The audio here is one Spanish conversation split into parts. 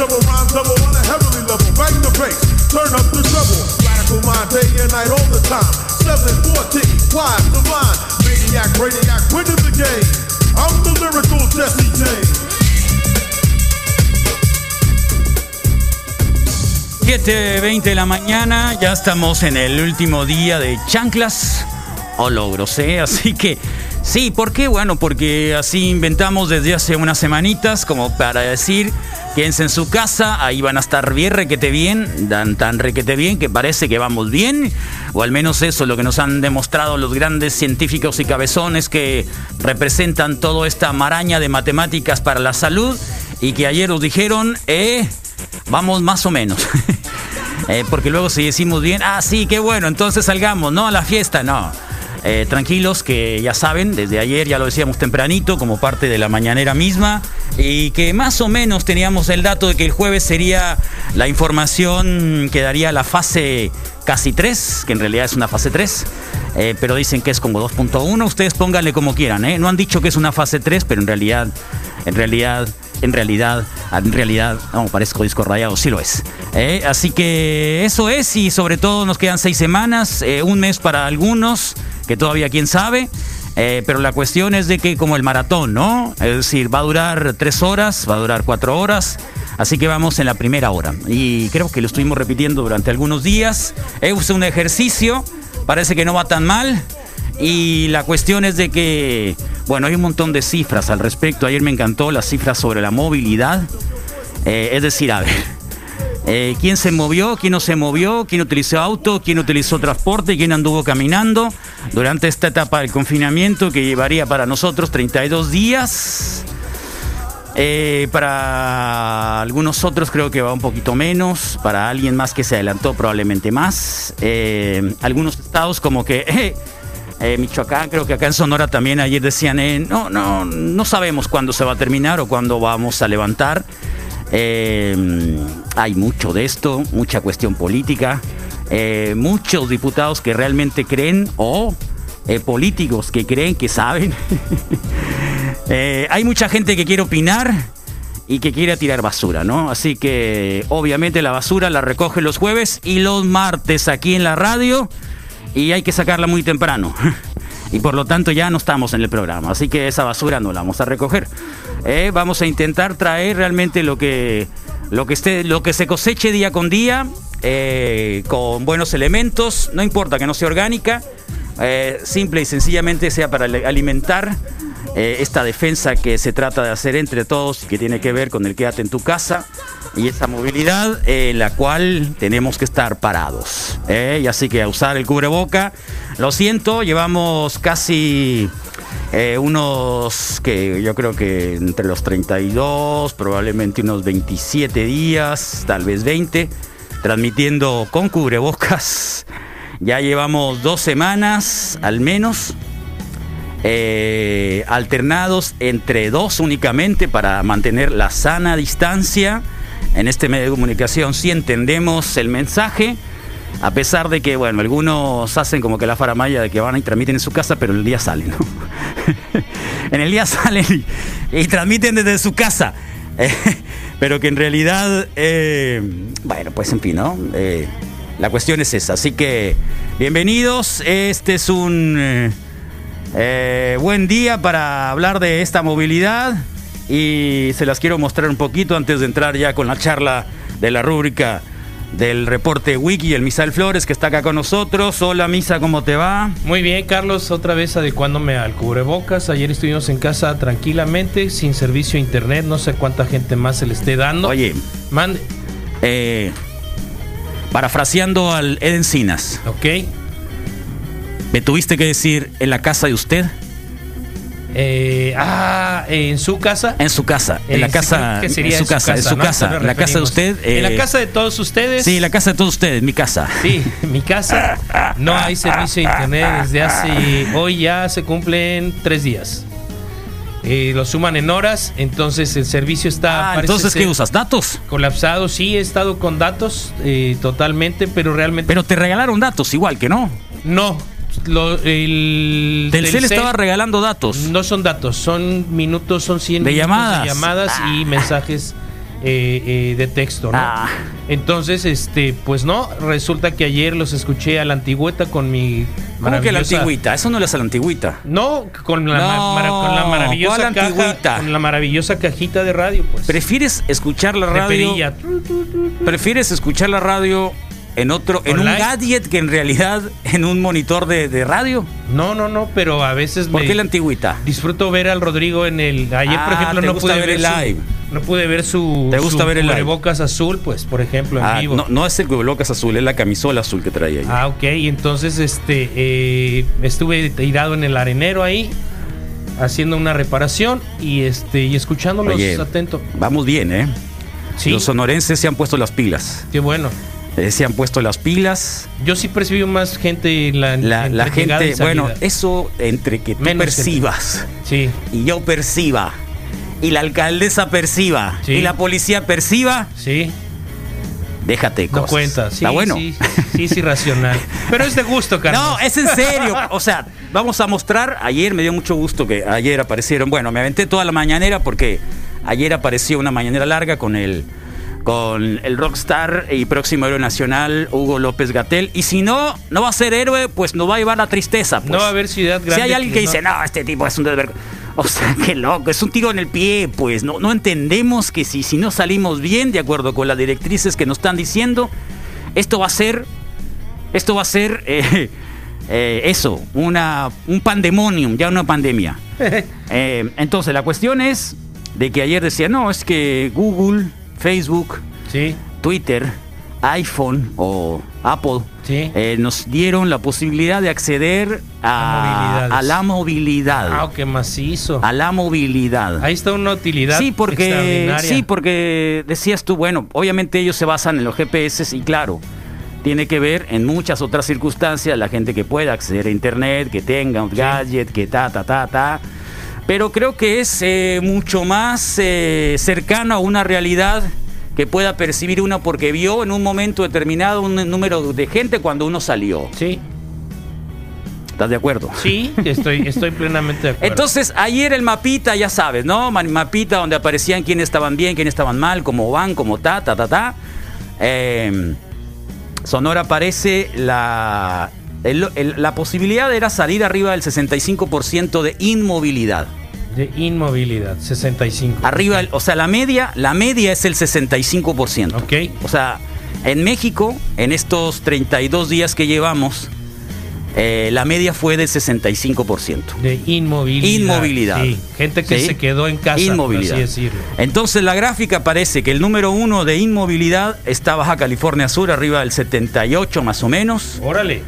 Singing like a shovel, rhyme double on a heavenly level. Bang the bass, turn up the treble. Radical mind day and night all the time. 714, wise, divine, maniac, radiac, winning the game. I'm the lyrical Jesse James. 7.20 de la mañana, ya estamos en el último día de chanclas o logros, ¿eh? Así que sí, ¿por qué? Bueno, porque así inventamos desde hace unas semanitas como para decir, quédense en su casa, ahí van a estar bien requete bien, dan tan requete bien que parece que vamos bien, o al menos eso es lo que nos han demostrado los grandes científicos y cabezones que representan toda esta maraña de matemáticas para la salud y que ayer nos dijeron, eh, vamos más o menos. Eh, porque luego si decimos bien, ah, sí, qué bueno, entonces salgamos, no a la fiesta, no. Eh, tranquilos, que ya saben, desde ayer ya lo decíamos tempranito, como parte de la mañanera misma, y que más o menos teníamos el dato de que el jueves sería la información que daría la fase casi 3, que en realidad es una fase 3, eh, pero dicen que es como 2.1, ustedes pónganle como quieran, ¿eh? No han dicho que es una fase 3, pero en realidad, en realidad, en realidad, en realidad, no, parezco disco rayado, sí lo es. Así que eso es, y sobre todo nos quedan seis semanas, un mes para algunos, que todavía quién sabe. Eh, pero la cuestión es de que como el maratón, ¿no? Es decir, va a durar tres horas, va a durar cuatro horas, así que vamos en la primera hora. Y creo que lo estuvimos repitiendo durante algunos días. Es un ejercicio, parece que no va tan mal. Y la cuestión es de que, bueno, hay un montón de cifras al respecto. Ayer me encantó las cifras sobre la movilidad. Eh, es decir, a ver, eh, quién se movió, quién no se movió, quién utilizó auto, quién utilizó transporte, quién anduvo caminando durante esta etapa del confinamiento que llevaría para nosotros 32 días. Eh, para algunos otros creo que va un poquito menos, para alguien más que se adelantó probablemente más. Eh, algunos estados como que... Michoacán, creo que acá en Sonora también ayer decían, no, no, no sabemos cuándo se va a terminar o cuándo vamos a levantar. Eh, hay mucho de esto, mucha cuestión política, eh, muchos diputados que realmente creen o eh, políticos que creen que saben. Eh, hay mucha gente que quiere opinar y que quiere tirar basura, ¿no? Así que obviamente la basura la recoge los jueves y los martes aquí en la radio y hay que sacarla muy temprano. Y por lo tanto ya no estamos en el programa, así que esa basura no la vamos a recoger. Eh, vamos a intentar traer realmente lo que, lo que, esté, lo que se coseche día con día, eh, con buenos elementos, no importa que no sea orgánica, eh, simple y sencillamente sea para alimentar eh, esta defensa que se trata de hacer entre todos y que tiene que ver con el quédate en tu casa y esa movilidad en la cual tenemos que estar parados. ¿eh? Y así que a usar el cubreboca. Lo siento, llevamos casi eh, unos que yo creo que entre los 32, probablemente unos 27 días, tal vez 20, transmitiendo con cubrebocas. Ya llevamos dos semanas al menos eh, alternados entre dos únicamente para mantener la sana distancia. En este medio de comunicación sí entendemos el mensaje, a pesar de que, bueno, algunos hacen como que la faramaya de que van y transmiten en su casa, pero el día salen, ¿no? en el día salen y, transmiten desde su casa. Pero que en realidad, eh, bueno, pues en fin, ¿no? Eh, la cuestión es esa. Así que, bienvenidos. Este es un... eh, buen día para hablar de esta movilidad y se las quiero mostrar un poquito antes de entrar ya con la charla de la rúbrica del reporte Wiki, el Misael Flores que está acá con nosotros. Hola Misa, ¿cómo te va? Muy bien, Carlos, otra vez adecuándome al cubrebocas. Ayer estuvimos en casa tranquilamente, sin servicio a internet. No sé cuánta gente más se le esté dando. Oye, Mande. eh, parafraseando al Ed Encinas, Ok. ¿Me tuviste que decir en la casa de usted? Eh, ah, en su casa. En su casa, en Eh, la sí, casa, que sería en su casa, en su ¿no? casa, la casa de usted. en la eh, casa de todos ustedes. Sí, la casa de todos ustedes, mi casa. Sí, mi casa. No hay servicio de internet desde hace. Hoy ya se cumplen tres días. Eh, lo suman en horas, entonces el servicio está. Ah, entonces, ¿qué usas? ¿Datos? Colapsado, sí, he estado con datos eh, totalmente, pero realmente. Pero te regalaron datos igual que no. no. Lo, el, Telcel Telcel estaba regalando datos. No son datos, son minutos, son 100 De llamadas. de llamadas y mensajes eh, eh, de texto, ¿no? Ah. Entonces, este, pues no, resulta que ayer los escuché a la antigüeta con mi ¿Cómo que la antigüita? Eso no es la antigüita. No, con la, ma- No, mara- con la maravillosa ¿cuál caja, antigüita? con la maravillosa cajita de radio, pues. ¿Prefieres escuchar la radio? ¿Prefieres escuchar la radio en otro, en un gadget que en realidad en un monitor de, de radio? No, no, no, pero a veces ¿Por me qué la antigüita? disfruto ver al Rodrigo en el ayer, por Ah, ejemplo, te no gusta pude ver ver, el su, live. no pude ver su Te gusta su ver el live. cubrebocas azul, pues, por ejemplo, en Ah, vivo. no, no es el cubrebocas azul, es la camisola azul que traía ahí. Ah, ok. Y entonces este eh, estuve tirado en el arenero ahí haciendo una reparación y este y escuchándolos Oye, atento. Vamos bien, ¿eh? Sí, Los sonorenses se han puesto las pilas. qué bueno. Eh, se han puesto las pilas. Yo sí percibí más gente en la La, la gente, bueno, eso entre que tú Menos percibas sí, y yo perciba y la alcaldesa perciba Sí. y la policía perciba, sí, déjate no cosas. cuenta. Sí, Está bueno. sí, sí, sí, racional. Pero es de gusto, Carlos. No, es en serio. O sea, vamos a mostrar. Ayer me dio mucho gusto que ayer aparecieron. Bueno, me aventé toda la mañanera porque ayer apareció una mañanera larga con el con el rockstar y próximo héroe nacional Hugo López Gatel. Y si no, no va a ser héroe, pues nos va a llevar la tristeza. pues. No va a haber ciudad grande. Si hay alguien que dice, no, este tipo es un desvergo. O sea, qué loco, es un tiro en el pie, pues no, no entendemos que si, si no salimos bien, de acuerdo con las directrices que nos están diciendo, esto va a ser, esto va a ser eh, eh, eso, una, un pandemonium, ya una pandemia. Eh, entonces, la cuestión es de que ayer decía, no, es que Google, Facebook, Sí, Twitter, iPhone o Apple Sí. eh, nos dieron la posibilidad de acceder A a, movilidades. a la movilidad. ah, qué macizo. A la movilidad. Ahí está una utilidad Sí, porque extraordinaria. sí, porque decías tú, bueno, obviamente ellos se basan en los GPS y claro, tiene que ver en muchas otras circunstancias la gente que pueda acceder a internet, que tenga un gadget, que ta ta ta ta. Pero creo que es eh, mucho más eh, cercano a una realidad que pueda percibir uno porque vio en un momento determinado un número de gente cuando uno salió. Sí, ¿Estás de acuerdo? sí, estoy, estoy plenamente de acuerdo. Entonces, ayer el mapita, ya sabes, ¿no? Ma- Mapita donde aparecían quiénes estaban bien, quiénes estaban mal, cómo van, cómo ta, ta, ta, ta. Eh, Sonora aparece la, el- el- la posibilidad era salir arriba del 65% de inmovilidad. De inmovilidad, 65. Arriba, el- o sea, la media, la media es el 65%. Ok. O sea, en México, en estos 32 días que llevamos, eh, la media fue del 65%. De inmovilidad. Inmovilidad. Sí, gente que ¿Sí? se quedó en casa, Inmovilidad. por así decirlo. Entonces la gráfica parece que el número uno de inmovilidad está Baja California Sur, arriba del 78 más o menos. Órale.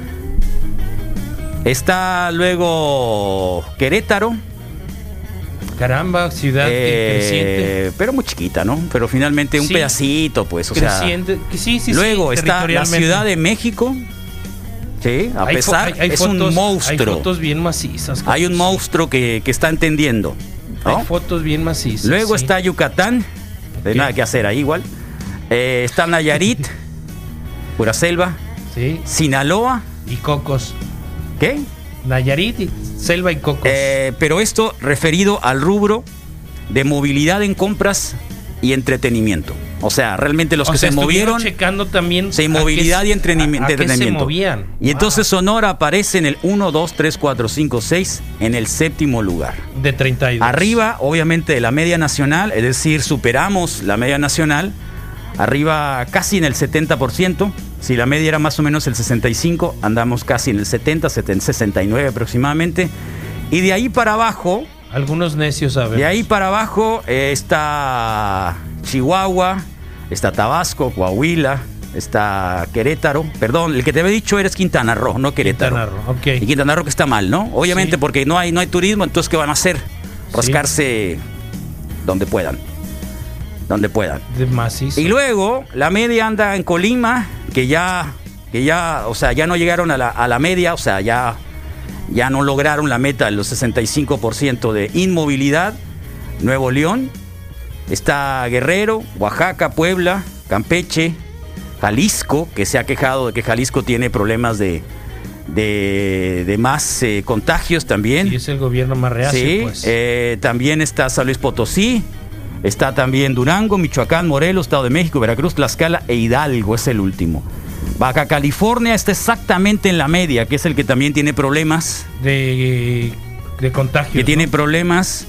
Está luego Querétaro, Caramba, ciudad eh, creciente. pero muy chiquita, ¿no? Pero finalmente un Sí. pedacito, pues, o creciente. sí, sí, sí, luego está la. Ciudad de México, sí, a Hay pesar, hay- hay es fotos- un monstruo. Hay fotos bien macizas. Hay un monstruo que, que está entendiendo. ¿no? Hay fotos bien macizas. Luego está Yucatán, de Ok. nada que hacer ahí igual. Eh, está Nayarit, pura selva. Sí. Sinaloa, Y cocos. ¿qué? Nayarit, selva y cocos. Eh, pero esto referido al rubro de movilidad en compras y entretenimiento. O sea, realmente los O que sea, se movieron, checando también. sí, movilidad qué- y entretenimi- a- a qué se entretenimiento. movían. Y entonces. Sonora aparece en el 1, 2, 3, 4, 5, 6, en el séptimo lugar. De 32. Arriba, obviamente, de la media nacional, es decir, superamos la media nacional, arriba casi en el 70%, si la media era más o menos el 65, andamos casi en el 70, 70, 69 aproximadamente, y de ahí para abajo, Algunos necios ver. de ahí para abajo eh, está Chihuahua, está Tabasco, Coahuila, está Querétaro, perdón, el que te había dicho eres Quintana Roo, no Querétaro. Quintana Roo, ok. Y Quintana Roo que está mal, ¿no? Obviamente Sí. porque no hay, no hay turismo, entonces ¿qué van a hacer? rascarse donde puedan. Donde puedan. De macizo. Y luego la media anda en Colima, que ya, que ya, o sea, ya no llegaron a la, a la media, o sea, ya, ya no lograron la meta de los 65% de inmovilidad. Nuevo León, está Guerrero, Oaxaca, Puebla, Campeche, Jalisco, que se ha quejado de que Jalisco tiene problemas de, de, de más eh, contagios también. Y es el gobierno más reacio, Sí, pues. eh, también está San Luis Potosí, está también Durango, Michoacán, Morelos, Estado de México, Veracruz, Tlaxcala e Hidalgo es el último. Baja California está exactamente en la media, que es el que también tiene problemas, de, de contagio. que tiene problemas.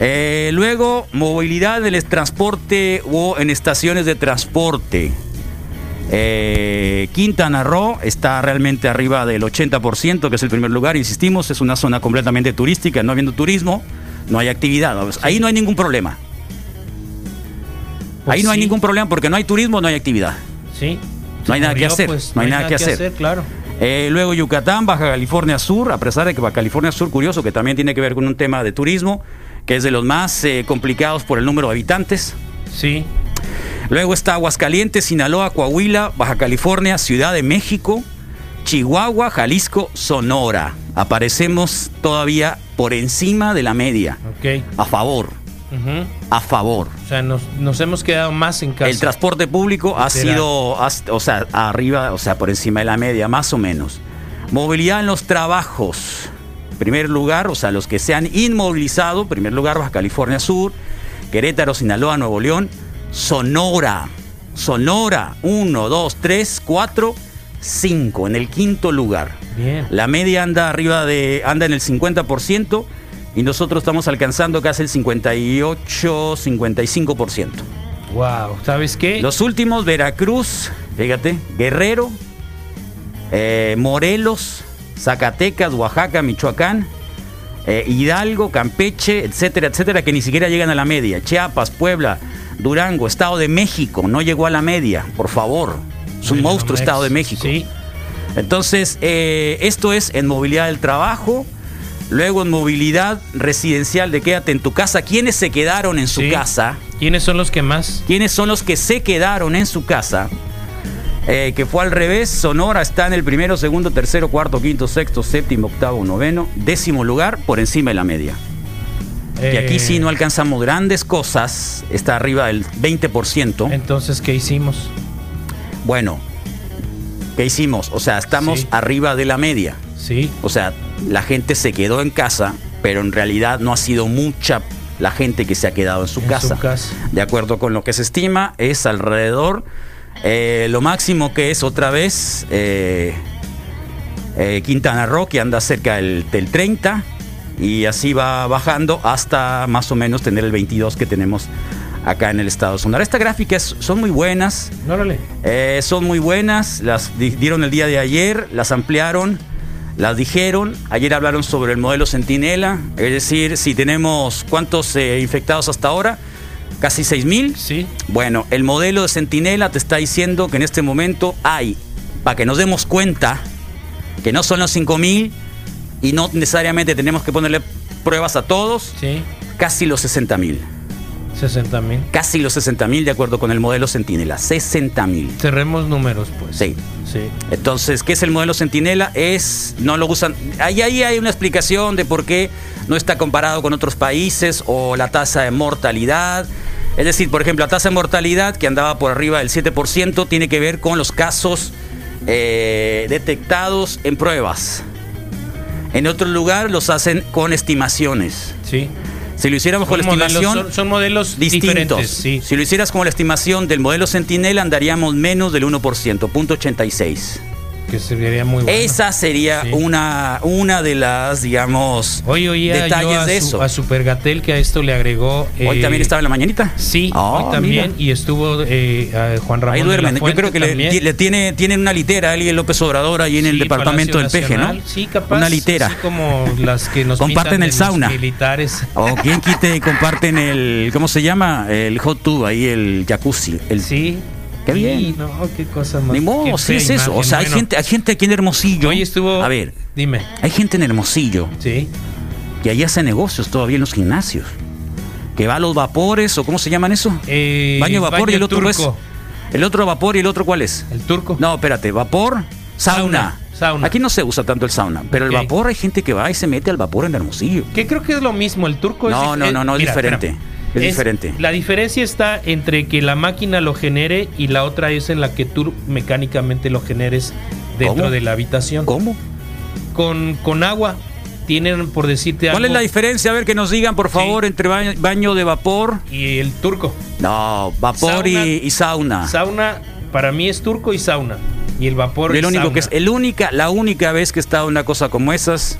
Eh, luego, movilidad en el transporte o en estaciones de transporte. Eh, Quintana Roo está realmente arriba del 80%, que es el primer lugar. Insistimos, es una zona completamente turística, no habiendo turismo, no hay actividad. Ahí no hay ningún problema. Pues Ahí no hay ningún problema porque no hay turismo, no hay actividad. Sí. No hay nada que hacer, pues, no hay nada que hacer. claro. Eh, luego Yucatán, Baja California Sur, a pesar de que Baja California Sur, curioso, que también tiene que ver con un tema de turismo, que es de los más eh, complicados por el número de habitantes. Sí. Luego está Aguascalientes, Sinaloa, Coahuila, Baja California, Ciudad de México, Chihuahua, Jalisco, Sonora. Aparecemos todavía por encima de la media. Ok. A favor, A favor. O sea, nos, nos hemos quedado más en casa. El transporte público ha sido, o sea, arriba, o sea, por encima de la media, más o menos. Movilidad en los trabajos. Primer lugar, o sea, los que se han inmovilizado. Primer lugar, Baja California Sur, Querétaro, Sinaloa, Nuevo León, Sonora. Sonora, 1, 2, 3, 4, 5. En el quinto lugar. Bien. La media anda arriba de, anda en el 50% y nosotros estamos alcanzando casi el 58, 55%. Wow. ¿Sabes qué? Los últimos, Veracruz, fíjate, Guerrero, eh, Morelos, Zacatecas, Oaxaca, Michoacán, eh, Hidalgo, Campeche, etcétera, etcétera, que ni siquiera llegan a la media. Chiapas, Puebla, Durango, Estado de México, no llegó a la media, por favor. Es un monstruo. Estado de México. Sí. Entonces, eh, esto es en movilidad del trabajo. Luego en movilidad residencial de quédate en tu casa. ¿Quiénes se quedaron en su Sí. casa? ¿Quiénes son los que más? ¿Quiénes son los que se quedaron en su casa? Eh, que fue al revés. Sonora está en el primero, segundo, tercero, cuarto, quinto, sexto, séptimo, octavo, noveno, décimo lugar por encima de la media. Que aquí Eh, sí no alcanzamos grandes cosas. Está arriba del 20%. Entonces, ¿qué hicimos? Bueno, ¿qué hicimos? O sea, estamos Sí. arriba de la media. Sí. O sea, la gente se quedó en casa, pero en realidad no ha sido mucha la gente que se ha quedado en su, En casa. su casa. De acuerdo con lo que se estima, es alrededor, eh, lo máximo que es otra vez eh, eh, Quintana Roo, que anda cerca del, del 30, y así va bajando hasta más o menos tener el 22 que tenemos acá en el estado de Sonora. Estas gráficas son muy buenas, eh, son muy buenas, las di- dieron el día de ayer, las ampliaron, las dijeron, ayer hablaron sobre el modelo Centinela, es decir, si tenemos cuántos eh, infectados hasta ahora, casi 6.000. Sí. Bueno, el modelo de Centinela te está diciendo que en este momento hay, para que nos demos cuenta, que no son los 5.000 y no necesariamente tenemos que ponerle pruebas a todos, sí. casi los 60.000. 60.000. Casi los 60.000 de acuerdo con el modelo Centinela. mil Cerremos números, pues. Sí. sí. Entonces, ¿qué es el modelo Centinela? Es, no lo usan. Ahí, ahí hay una explicación de por qué no está comparado con otros países o la tasa de mortalidad. Es decir, por ejemplo, la tasa de mortalidad que andaba por arriba del 7% tiene que ver con los casos eh, detectados en pruebas. En otro lugar los hacen con estimaciones. Sí. Si lo hiciéramos con la modelos, estimación, son, son modelos distintos. diferentes. Sí. Si lo hicieras como la estimación del modelo Centinela, andaríamos menos del 1%, punto 86. Que sería muy bueno. Esa sería Sí. una, una de las, digamos, Hoy oía yo detalles a, de su- eso. a Supergatel que a esto le agregó. Hoy eh, también estaba en la mañanita. Sí, Ah, hoy también. mira. Y estuvo eh, Juan Ramón. Ahí duermen. Yo creo que le, tiene, tienen una litera alguien López Obrador ahí en el departamento del Peje, ¿no? Sí, capaz. Una litera. Así como las que nos Comparten el sauna. militares. O quien quite y comparten el, ¿cómo se llama? El hot tub, ahí el jacuzzi. El, Sí. Qué bien. Sí, no, qué cosa más. Ni modo, sí es eso. O sea, hay Bueno, gente, hay gente aquí en Hermosillo. Hoy estuvo. A ver, Dime. hay gente en Hermosillo Sí. que ahí hace negocios todavía en los gimnasios. Que va a los vapores, o ¿cómo se llaman eso? Eh, baño de vapor y el otro es. turco. El otro vapor y el otro cuál es? El turco. No, espérate, vapor, sauna. Sauna, sauna. Aquí no se usa tanto el sauna, pero el vapor hay gente que va y se mete al vapor en Hermosillo. Que creo que es lo mismo. El turco es. No, no, no, no, es diferente. espérame. Es diferente. La diferencia está entre que la máquina lo genere y la otra es en la que tú mecánicamente lo generes dentro ¿Cómo? de la habitación. ¿Cómo? Con, con agua. Tienen, por decirte ¿Cuál algo. es la diferencia? A ver que nos digan, por favor, entre baño, baño de vapor. Y el turco. No, vapor y- Sauna. y, sauna. Sauna, para mí es turco y sauna. Y el vapor Y el es único sauna. que es, el única, la única vez que he estado en una cosa como esas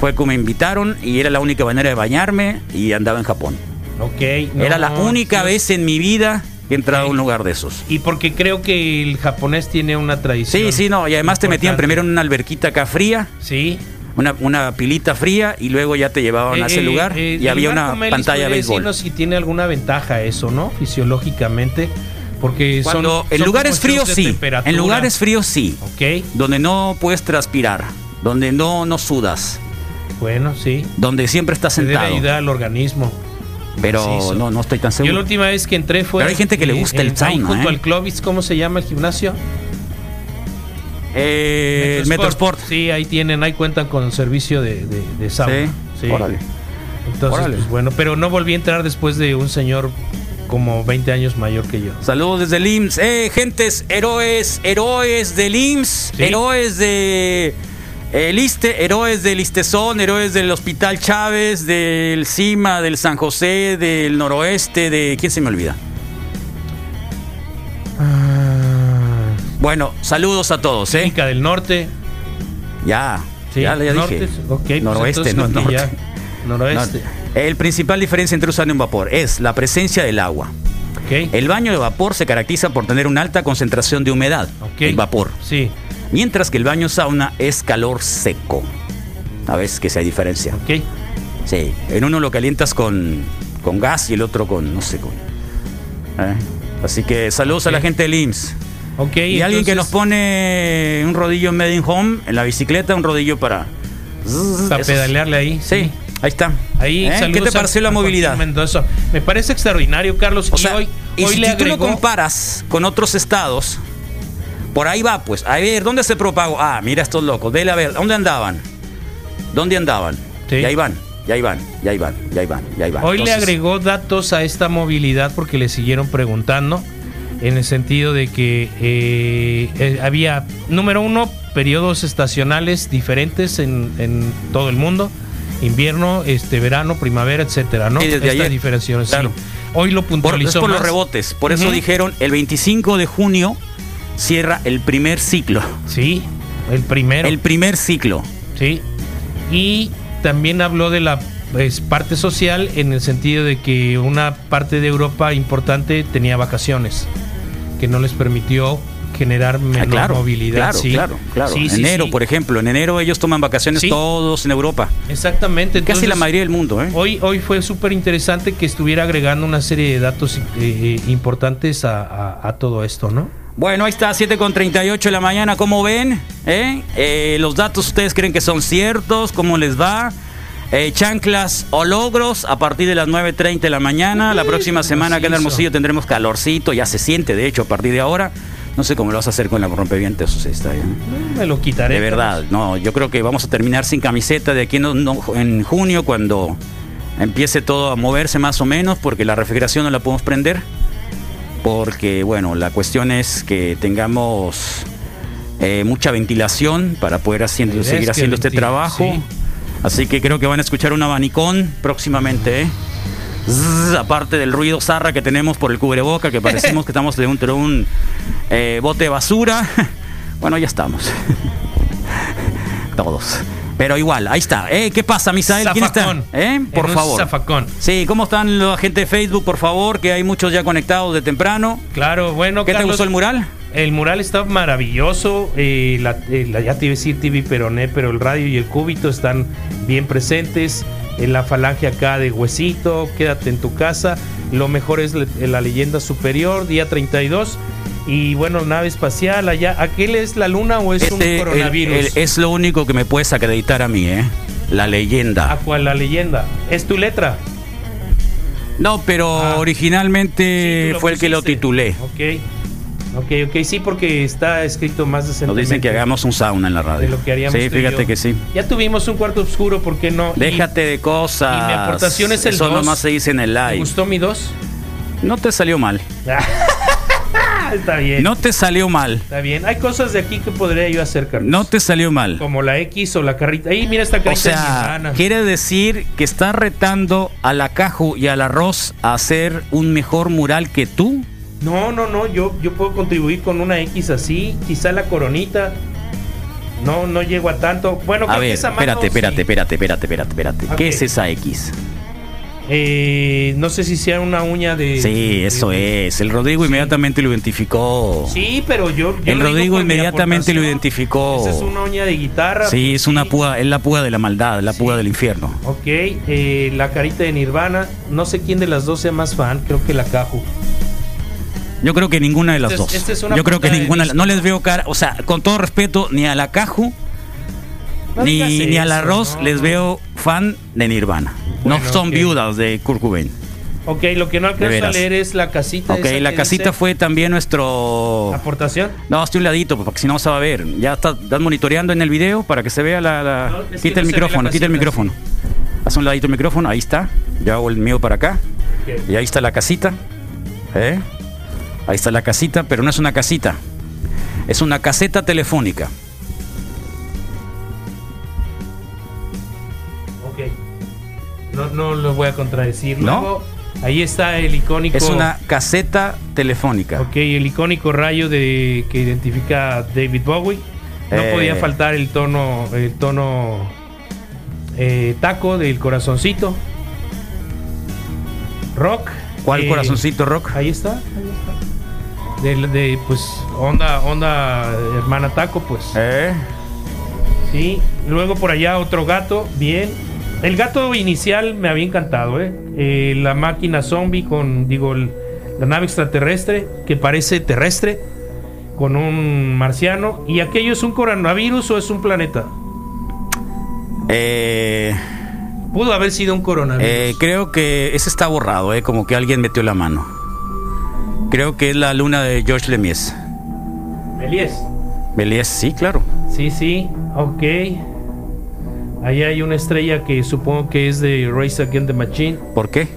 fue que me invitaron y era la única manera de bañarme y andaba en Japón. Ok. no, era la única vez en mi vida que he entrado a un lugar de esos. Y porque creo que el japonés tiene una tradición. Sí, sí, no, y además te metían primero en una alberquita acá fría, Sí. una, una pilita fría y luego ya te llevaban a ese Eh, lugar eh, y había una Melis pantalla de béisbol. si tiene alguna ventaja eso, ¿no? Fisiológicamente. Porque Cuando son. en son lugares fríos sí, en lugares fríos sí, Ok. donde no puedes transpirar, donde no, no sudas, Bueno, sí. donde siempre estás Se debe sentado. ayudar al organismo. Pero no, no estoy tan Yo seguro. la última vez que entré fue. Pero hay gente que le gusta el sauna, Junto ¿eh? al Clovis, ¿cómo se llama el gimnasio? Eh, el Metrosport. Sí, ahí tienen, ahí cuentan con servicio de, de, de sauna. Sí, Sí. órale. Entonces, Órale. pues bueno, pero no volví a entrar después de un señor como 20 años mayor que yo. Saludos desde el IMSS. Eh, gentes, héroes, héroes del IMSS, Sí. héroes de el ISTE, héroes del ISTESON, héroes del Hospital Chávez, del CIMA, del San José, del Noroeste, de... ¿Quién se me olvida? Bueno, saludos a todos, ¿eh? Del Norte. Ya, Sí, ya, ya norte, dije. ok, pues Noroeste, entonces no norte. ya- Noroeste. No, El principal diferencia entre usar un vapor es la presencia del agua. Ok. El baño de vapor se caracteriza por tener una alta concentración de humedad, ok. el vapor. Sí, Mientras que el baño sauna es calor seco. A veces que sí hay diferencia. ok. Sí, en uno lo calientas con, con gas y el otro con, no sé, con... ¿eh? Así que saludos a la gente del IMSS. Ok. Y alguien que nos pone un rodillo en Made in Home en la bicicleta, un rodillo para... Para Esos- pedalearle ahí. Sí, ahí está. Ahí, ¿Eh? ¿Qué te pareció la movilidad? Mendoza. Me parece extraordinario, Carlos. O y sea, hoy, y hoy si, le si tú lo agregó. comparas con otros estados, por ahí va, pues. A ver, ¿dónde se propagó? Ah, mira estos locos. Vele a ver, ¿dónde andaban? ¿Dónde andaban? Sí. Y ahí van, y ahí van, y ahí van, y ahí van, y ahí van. Hoy le agregó datos a esta movilidad porque le siguieron preguntando en el sentido de que eh, eh, había, número uno, periodos estacionales diferentes en, en todo el mundo. Invierno, este verano, primavera, etcétera, ¿no? Sí, desde Estas ayer. diferenciaciones. Claro. sí. Hoy lo Por, puntualizó es por los rebotes. Por eso dijeron, el 25 de junio cierra el primer ciclo. Sí, el primero. El primer ciclo. Sí. Y también habló de la pues, parte social en el sentido de que una parte de Europa importante tenía vacaciones, que no les permitió generar menor Ah, claro, movilidad. claro, sí. claro, claro. Sí, sí, enero, por ejemplo. En enero ellos toman vacaciones todos en Europa. Exactamente. Casi la mayoría del mundo, ¿eh? Hoy, hoy fue súper interesante que estuviera agregando una serie de datos eh, eh, importantes a, a- a todo esto, ¿no? Bueno, ahí está, 7 con 38 de la mañana. ¿Cómo ven? ¿Eh? Eh, los datos ustedes creen que son ciertos? ¿Cómo les va? Eh, chanclas o logros a partir de las 9.30 de la mañana. La próxima semana acá en. Hermosillo tendremos calorcito. Ya se siente, de hecho, a parr de ahora. No sé cómo lo vas a hacer con la rompevientos. está bien. Me lo quitaré. De verdad, no, yo creo que vamos a terminar sin camiseta de aquí en junio cuando empiece todo a moverse más o menos, porque la refrigeración no la podemos prender. Porque, bueno, la cuestión es que tengamos eh, mucha ventilación para poder haciendo, seguir haciendo este trabajo. sí. Así que creo que van a escuchar un abanicón próximamente, ¿eh? Zzz, aparte del ruido zarra que tenemos por el cubreboca, que parecemos que estamos dentro de un eh, bote de basura. Bueno, ya estamos. Todos. Pero igual, ahí está. ¿Eh? ¿Qué pasa, Misael? ¿Quién está? ¿Eh? Por En favor. zafacón. Sí, ¿cómo están la gente de Facebook, por favor? Que hay muchos ya conectados de temprano. Claro, bueno, ¿Qué te Carlos, gustó el mural? El mural está maravilloso. eh, la, eh, la- ya te iba a decir TV Peroné, pero el radio y el cúbito están bien presentes. En la falange acá de Huesito, quédate en tu casa. Lo mejor es le- la leyenda superior, día 32. Y bueno, nave espacial allá. ¿Aquel es la luna o es Este, un el- coronavirus? el- es lo único que me puedes acreditar a mí, ¿eh? La leyenda. Aqua la leyenda. ¿Es tu letra? No, pero Ah. originalmente Sí, fue el que lo titulé. Ok. Ok, ok, sí, porque está escrito más Nos decentemente. dicen que hagamos un sauna en la radio. de lo que haríamos sí, y fíjate que sí. Ya tuvimos un cuarto oscuro, ¿por qué no? Y- Déjate de cosas. y mi aportación es el Eso dos. nomás se dice en el ¿Te live. gustó mi 2? No te salió mal. está bien. No te salió mal. Está bien. Hay cosas de aquí que podría yo hacer, Carlos. No te salió mal. Como la X o la carrita. Ahí, mira esta O de sea, quiere decir que estás retando a la Caju y al arroz a hacer un mejor mural que tú. No, no, no. Yo, yo puedo contribuir con una X así. Quizá la coronita. No, no llego a tanto. Bueno, A ver, esa mano espérate, espérate, sí. espérate, espérate, espérate, espérate. Ok. ¿Qué es esa X? Eh, no sé si sea una uña de. Sí, de- eso de- es. El Rodrigo inmediatamente lo identificó. Sí, pero yo. yo El Rodrigo inmediatamente lo identificó. Esa es una uña de guitarra. Sí, es una púa, es la púa de la maldad, la Sí. púa del infierno. Ok, eh, la carita de Nirvana. No sé quién de las dos sea más fan. Creo que la Caju. Yo creo que ninguna de las Esta es- dos. esta es una Yo creo que de ninguna. disco. No les veo cara. O sea, con todo respeto, ni a la Caju No ni, ni al arroz no, les no. veo fan de Nirvana. Bueno, no son viudas de Kurt Cobain. Ok, lo que no alcanzo a leer es la casita. Ok, la casita dice fue también nuestro. Aportación. No, estoy a un ladito, porque si no se va a ver. Ya está- estás monitoreando en el video para que se vea la. No, quita no el micrófono, quita el micrófono. Haz un ladito el micrófono, ahí está. Yo hago el mío para acá. Y ahí está la casita. ¿eh? Ahí está la casita, pero no es una casita. Es una caseta telefónica. No, no lo voy a contradecir. ¿No? Luego, ahí está el icónico. Es una caseta telefónica. Ok, el icónico rayo de que identifica a David Bowie. No Eh. podía faltar el tono, el tono eh, taco del corazoncito. Rock. ¿Cuál eh, corazoncito rock? Ahí está, ahí está. De, de, pues onda, onda hermana taco, pues. ¿Eh? Sí. Luego por allá otro gato, bien. El gato inicial me había encantado, ¿eh? Eh, la máquina zombie con, digo, el- la nave extraterrestre que parece terrestre con un marciano. ¿Y aquello es un coronavirus o es un planeta? Eh, Pudo haber sido un coronavirus. eh, creo que ese está borrado, ¿eh? como que alguien metió la mano. Creo que es la luna de George Lemies. Elías. Méliès, sí, claro. Sí, sí, ok. Ahí hay una estrella que supongo que es de Race Against the Machine. ¿Por qué?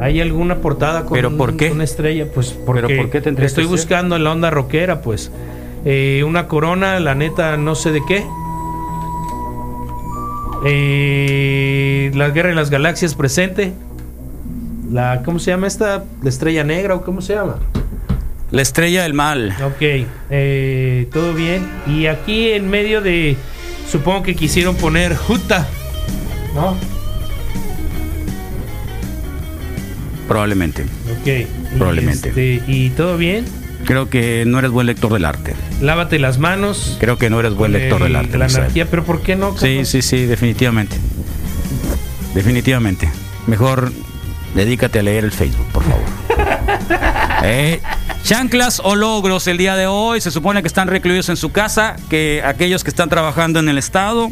¿Hay alguna portada con ¿Pero por qué? una estrella? Pues porque ¿Pero por qué estoy que buscando en la onda rockera, pues. Eh, una corona, la neta, no sé de qué. Eh, la guerra de las galaxias presente. La, ¿Cómo se llama esta? ¿La estrella negra o cómo se llama? La estrella del mal. Ok, eh, todo bien. Y aquí en medio de. Supongo que quisieron poner Juta. ¿No? Probablemente. Ok. Probablemente. este, ¿Y todo bien? Creo que no eres buen lector del arte. Lávate las manos. Creo que no eres buen lector el- del arte. La Misael. anarquía, pero ¿por qué no? Sí, sí, sí, definitivamente. Definitivamente. Mejor dedícate a leer el Facebook, por favor. Eh, chanclas o logros el día de hoy. Se supone que están recluidos en su casa, que aquellos que están trabajando en el Estado,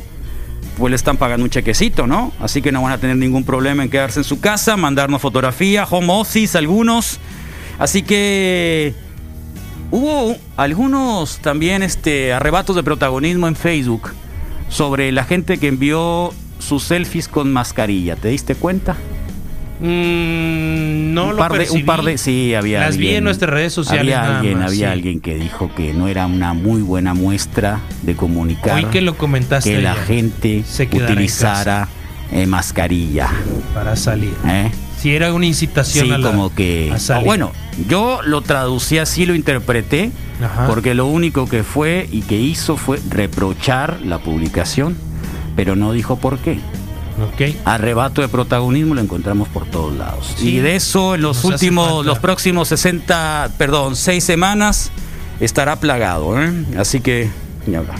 pues le están pagando un chequecito, ¿no? Así que no van a tener ningún problema en quedarse en su casa, mandarnos fotografía, home office, algunos. Así que hubo algunos también este, arrebatos de protagonismo en Facebook sobre la gente que envió sus selfies con mascarilla. ¿Te diste cuenta? Mm, no un lo par de, un par de, sí, había Las vi alguien. en nuestras redes sociales Había alguien, más, había sí. alguien que dijo que no era una muy buena muestra de comunicar Hoy que lo comentaste que la gente se utilizara eh, mascarilla. para salir. ¿eh? Si era una incitación Sí, a la- como que. a salir. Bueno, yo lo traducí así, lo interpreté, Ajá. porque lo único que fue y que hizo fue reprochar la publicación, pero no dijo por qué. Ok. Arrebato de protagonismo lo encontramos por todos lados. Sí, y de eso en los nos últimos, los próximos 60, perdón, 6 semanas estará plagado. ¿eh? Así que, ni hablar.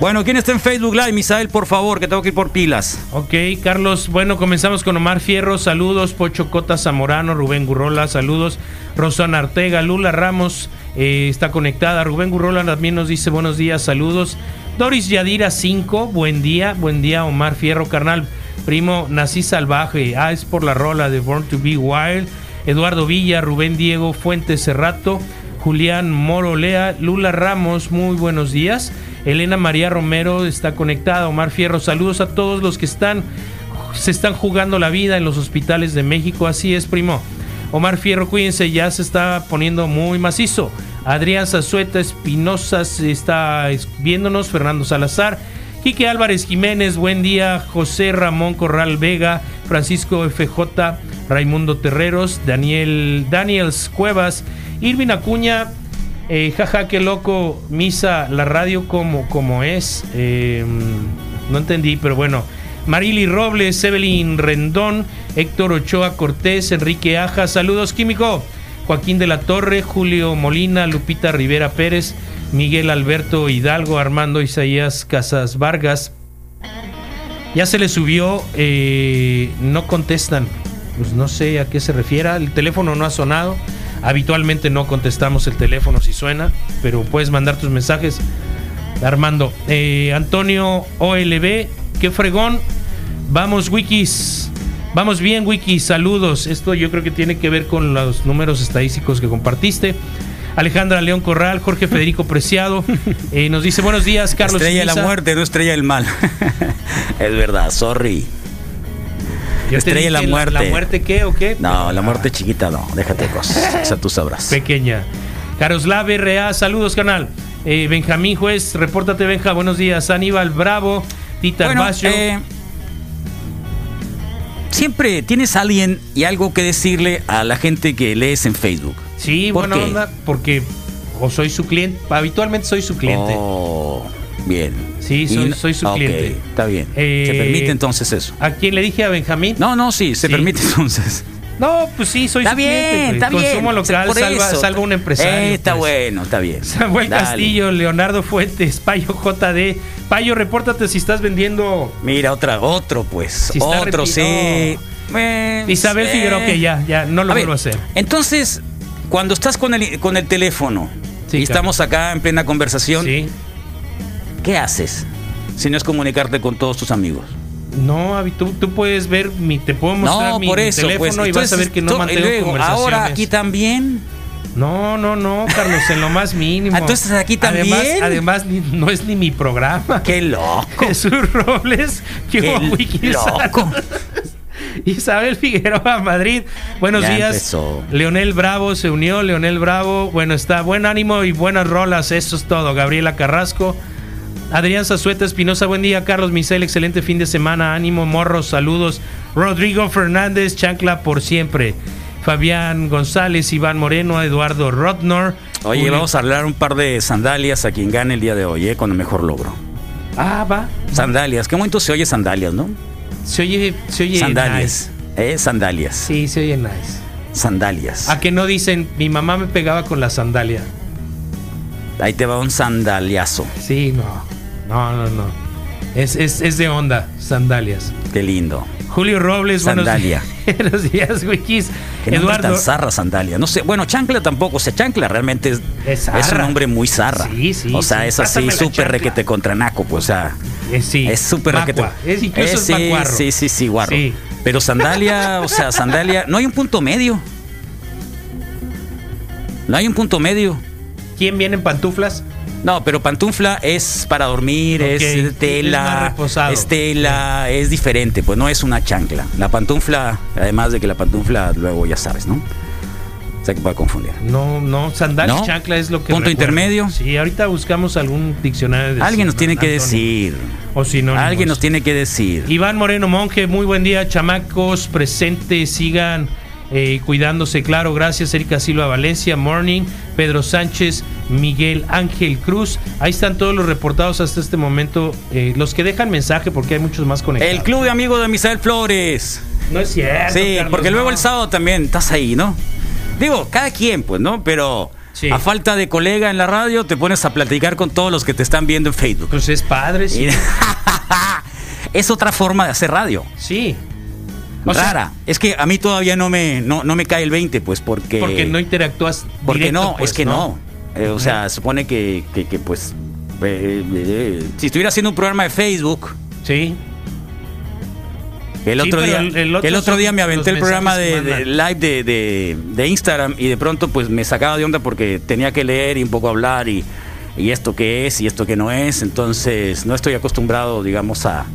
Bueno, ¿quién está en Facebook Live? Misael, por favor, que tengo que ir por pilas. Ok, Carlos. Bueno, comenzamos con Omar Fierro. Saludos. Pocho Cota Zamorano. Rubén Gurrola. Saludos. Rosana Artega. Lula Ramos eh, está conectada. Rubén Gurrola también nos dice buenos días. Saludos. Doris Yadira 5, buen día, buen día Omar Fierro, carnal. Primo, nací salvaje, ah, es por la rola de Born to Be Wild. Eduardo Villa, Rubén Diego Fuentes Cerrato, Julián Moro Lea, Lula Ramos, muy buenos días. Elena María Romero está conectada, Omar Fierro, saludos a todos los que están, se están jugando la vida en los hospitales de México, así es, primo. Omar Fierro, cuídense, ya se está poniendo muy macizo. Adrián Zazueta Espinosa está viéndonos, Fernando Salazar, Quique Álvarez Jiménez, buen día, José Ramón Corral Vega, Francisco FJ, Raimundo Terreros, Daniel Daniels Cuevas, Irvin Acuña, eh, jaja, qué loco, misa, la radio como, como es. Eh, no entendí, pero bueno. Marily Robles, Evelyn Rendón, Héctor Ochoa Cortés, Enrique Aja, saludos químico. Joaquín de la Torre, Julio Molina, Lupita Rivera Pérez, Miguel Alberto Hidalgo, Armando Isaías Casas Vargas. Ya se le subió, eh, no contestan. Pues no sé a qué se refiera. El teléfono no ha sonado. Habitualmente no contestamos el teléfono si suena, pero puedes mandar tus mensajes. Armando, eh, Antonio OLB, qué fregón. Vamos, Wikis. Vamos bien, Wiki, saludos. Esto yo creo que tiene que ver con los números estadísticos que compartiste. Alejandra León Corral, Jorge Federico Preciado, eh, nos dice buenos días, Carlos. Estrella de la muerte, no estrella del mal. es verdad, sorry. estrella la muerte. La, muerte qué o qué? No, la muerte chiquita no, déjate cosas. Esa tú sabrás. Pequeña. Caroslav R.A., saludos, canal. Eh, Benjamín Juez, repórtate, Benja, buenos días. Aníbal Bravo, Tita bueno, eh, siempre tienes alguien y algo que decirle a la gente que lees en Facebook. Sí, buena onda, porque o soy su cliente, habitualmente soy su cliente. Oh, bien. Sí, soy, su cliente. Está bien. se eh, permite entonces eso. ¿A quién le dije a Benjamín? No, no, sí, se permite entonces. No, pues sí, soy está bien, cliente. Está bien, Consumo local salva, salva, un empresario. Eh, está pues. bueno, está bien. Samuel Castillo, Leonardo Fuentes, Payo JD. Payo, repórtate si estás vendiendo. Mira, otra, otro, pues. otro, sí. Isabel Figueroa, que ya, ya, no lo vuelvo a hacer. Entonces, cuando estás con el, con el teléfono y estamos acá en plena conversación, ¿qué haces si no es comunicarte con todos tus amigos? No, tú, tú puedes ver, mi, te puedo mostrar mi, teléfono pues, y vas a ver que no mantengo conversaciones. Ahora aquí también. No, no, no, Carlos, en lo más mínimo. Entonces aquí también. Además, no es ni mi programa. Qué loco. Jesús Robles, qué loco. Isabel Figueroa, Madrid. Buenos días. Leonel Bravo se unió. Leonel Bravo, bueno, está buen ánimo y buenas rolas. Eso es todo. Gabriela Carrasco. Adrián Zazueta Espinosa, buen día. Carlos Misel, excelente fin de semana. Ánimo, morros, saludos. Rodrigo Fernández, chancla por siempre. Fabián González, Iván Moreno, Eduardo Rodnor. Oye, vamos a hablar un par de sandalias a quien gane el día de hoy, ¿eh? con el mejor logro. Ah, va. Sandalias. Qué momento se oye sandalias, ¿no? Se oye, se oye Sandalias. ¿Eh? Sandalias. Sí, se oye nice. Sandalias. A que no dicen, mi mamá me pegaba con la sandalia. Ahí te va un sandaliazo. Sí, no. No, no, no. Es, es, de onda, sandalias. Qué lindo. Julio Robles, Sandalia. buenos días, Wikis. Que Eduardo. tan zarra sandalia. No sé, bueno, chancla tampoco. O sea, chancla realmente es, es, un hombre muy zarra. Sí, sí. O sea, es así, súper requete contra naco, pues, o sea. Es, sí. Es súper requete. Es incluso es, sí, sí, sí, sí, guarro. Pero sandalia, o sea, sandalia. No hay un punto medio. No hay un punto medio. ¿Quién viene en pantuflas? No, pero pantufla es para dormir, es tela, es, tela, es diferente, pues no es una chancla. La pantufla, además de que la pantufla luego ya sabes, ¿no? O sea que puede confundir. No, no, sandalia y chancla es lo que. Punto intermedio. Sí, ahorita buscamos algún diccionario. De Alguien nos tiene que decir. O si no. Alguien nos tiene que decir. Iván Moreno Monje, muy buen día, chamacos, presentes, sigan eh, cuidándose, claro. Gracias, Erika Silva Valencia, Morning, Pedro Sánchez, Miguel Ángel Cruz. Ahí están todos los reportados hasta este momento. Eh, los que dejan mensaje, porque hay muchos más conectados. El club de amigos de Misael Flores. No es cierto. Sí, porque luego el sábado también estás ahí, ¿no? Digo, cada quien, pues, ¿no? Pero. A falta de colega en la radio, te pones a platicar con todos los que te están viendo en Facebook. Pues es padre, sí. es otra forma de hacer radio. Sí rara. es que a mí todavía no me, no, me cae el 20, pues porque. Porque no interactúas. Porque no, pues, es que no. Eh, o sea, supone que, que, pues eh, eh, si estuviera haciendo un programa de Facebook, Sí. El otro día, el- el otro el día me aventé el programa de, live de, de- de Instagram y de pronto pues me sacaba de onda porque tenía que leer y un poco hablar y, y esto qué es y esto que no es. Entonces no estoy acostumbrado, digamos, a,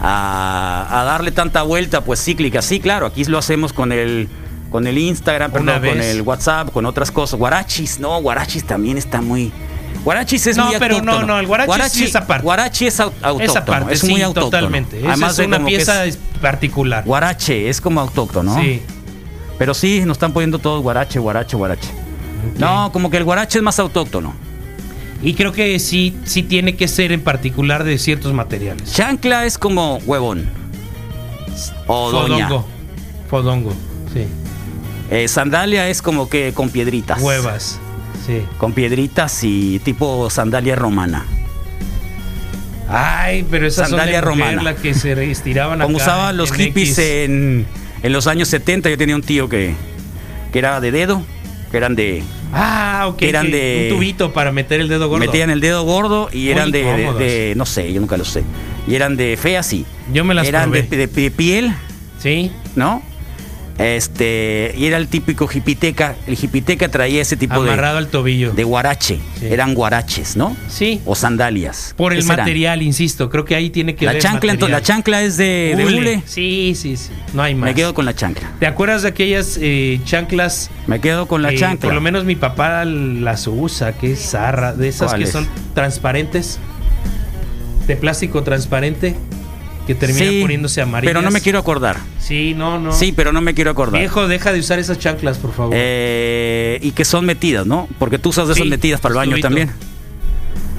a, a darle tanta vuelta pues cíclica. Sí, claro, aquí lo hacemos con el con el Instagram, perdón, con el WhatsApp, con otras cosas. Guarachis, no, Guarachis también está muy... Guarachis es No, muy pero no, no, el guarachi sí es aparte. Guarachi es au- autóctono, Esa parte, es muy sí, autóctono. totalmente. Esa Además es de una pieza es- particular. Guarache, es como autóctono. Sí. Pero sí, nos están poniendo todos guarache, guarache, guarache. No, como que el guarache es más autóctono. Y creo que sí, sí tiene que ser en particular de ciertos materiales. Chancla es como huevón. O doña. Fodongo. Fodongo, sí. Eh, sandalia es como que con piedritas. Huevas, sí. Con piedritas y tipo sandalia romana. Ay, pero esas Sandalia son de mujer, romana. la que se estiraban Como acá usaban los en hippies en, en los años 70, yo tenía un tío que, que era de dedo, que eran de... Ah, ok. eran que de- Un tubito para meter el dedo gordo. Metían el dedo gordo y Muy eran de, de- incómodos. de- No sé, yo nunca lo sé. Y eran de feas, sí. Yo me las Eran probé. de- de piel, Sí. ¿no? Este, y era el típico jipiteca. El jipiteca traía ese tipo Amarrado de, al tobillo. de guarache. Sí. Eran guaraches, ¿no? Sí. O sandalias. Por el material, insisto. Creo que ahí tiene que La ver. chancla, entonces, la chancla es de, de Hule. Sí, sí, sí. No hay más. Me quedo con la chancla. ¿Te acuerdas de aquellas eh, chanclas? Me quedo con la eh, chancla. Por lo menos mi papá las usa, que es zarra, de esas que son transparentes, de plástico transparente, que termina Sí, poniéndose amarillas. Pero no me quiero acordar. Sí, no, no. Sí, pero no me quiero acordar. Viejo, deja de usar esas chanclas, por favor. Eh, y que son metidas, ¿no? Porque tú usas de esas Sí, metidas para el baño tubito. también.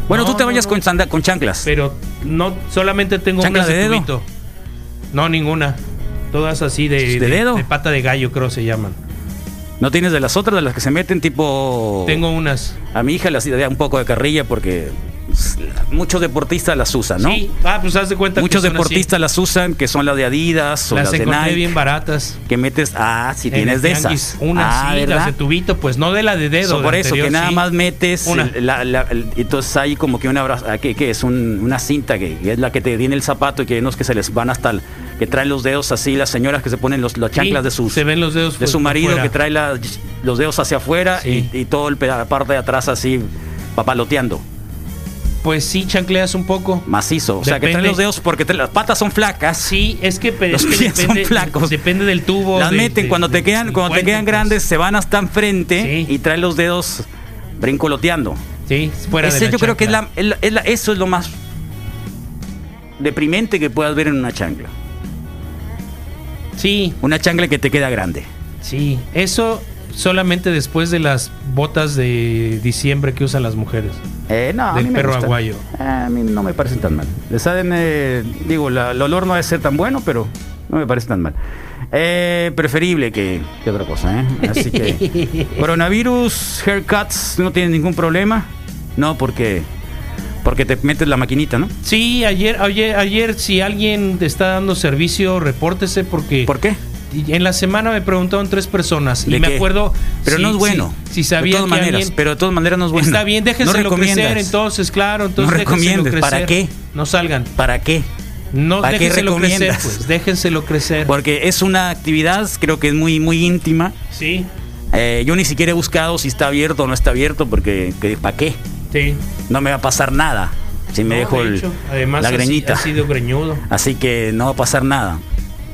Bueno, No, tú te bañas no. Con, sanda- con chanclas. Pero no, solamente tengo ¿Chancla unas de, de dedo? tubito. No, ninguna. Todas así de, ¿De dedo? de pata de gallo, creo se llaman. ¿No tienes de las otras, de las que se meten tipo... Tengo unas. A mi hija le hacía un poco de carrilla porque muchos deportistas las usan, ¿no? Sí. Ah, pues haz de cuenta Muchos que son deportistas las usan, que son las de Adidas o las, Las de Nike. bien baratas. Que metes, ah, si En tienes de esas. Una ah, sí, las de tubito, pues no de la de dedo. So, de por eso, anterior, que nada sí. más metes, Una. la- entonces hay como que una, bra- que, que es un- una cinta que, que es la que te viene el zapato y que hay unos que se les van hasta, el- que traen los dedos así, las señoras que se ponen los, las Sí, chanclas de sus se ven los dedos de su por marido fuera. que trae los dedos hacia afuera Sí. y, y todo el la parte de atrás así papaloteando, Pues sí, chancleas un poco. macizo. O sea, que Depende. trae los dedos porque las patas son flacas. Sí, es que, Los pies son flacos. depende del tubo. Las de- meten de- cuando te de- quedan, cuando te quedan pues. grandes, se van hasta enfrente Sí. y traen los dedos brincoloteando. Sí, fuera de Ese la yo creo que es chancla. la, es la- es la- eso es lo más deprimente que puedas ver en una chancla. Sí, Una chancla que te queda grande. sí. Eso solamente después de las botas de diciembre que usan las mujeres. Eh, no, a Del mí me perro aguayo. Eh, a mí no me parecen tan mal. Les saben, eh, digo, la- el olor no debe ser tan bueno, pero no me parece tan mal. Eh, preferible que, que otra cosa, ¿eh? Así que. coronavirus, haircuts, no tienen ningún problema. No, porque. Porque te metes la maquinita, ¿no? Sí, ayer, ayer, ayer si alguien te está dando servicio, repórtese porque ¿Por qué? En la semana me preguntaron tres personas y ¿De me qué? acuerdo. Pero si- no es bueno. Si, si sabía de todas que maneras, alguien- pero de todas maneras no es bueno. Está bien, No déjenselo recomiendas. crecer, entonces, claro, entonces No recomiendes, ¿para crecer. qué? No salgan. ¿Para qué? No, ¿Para qué déjenselo crecer, recomiendas? pues, déjenselo crecer. Porque es una actividad, creo que es muy, muy íntima. Sí, Eh, yo ni siquiera he buscado si está abierto o no está abierto, porque ¿para qué? sí. No me va a pasar nada si me No, dejo de el- además la greñita. Ha sido greñudo. Así que no va a pasar nada.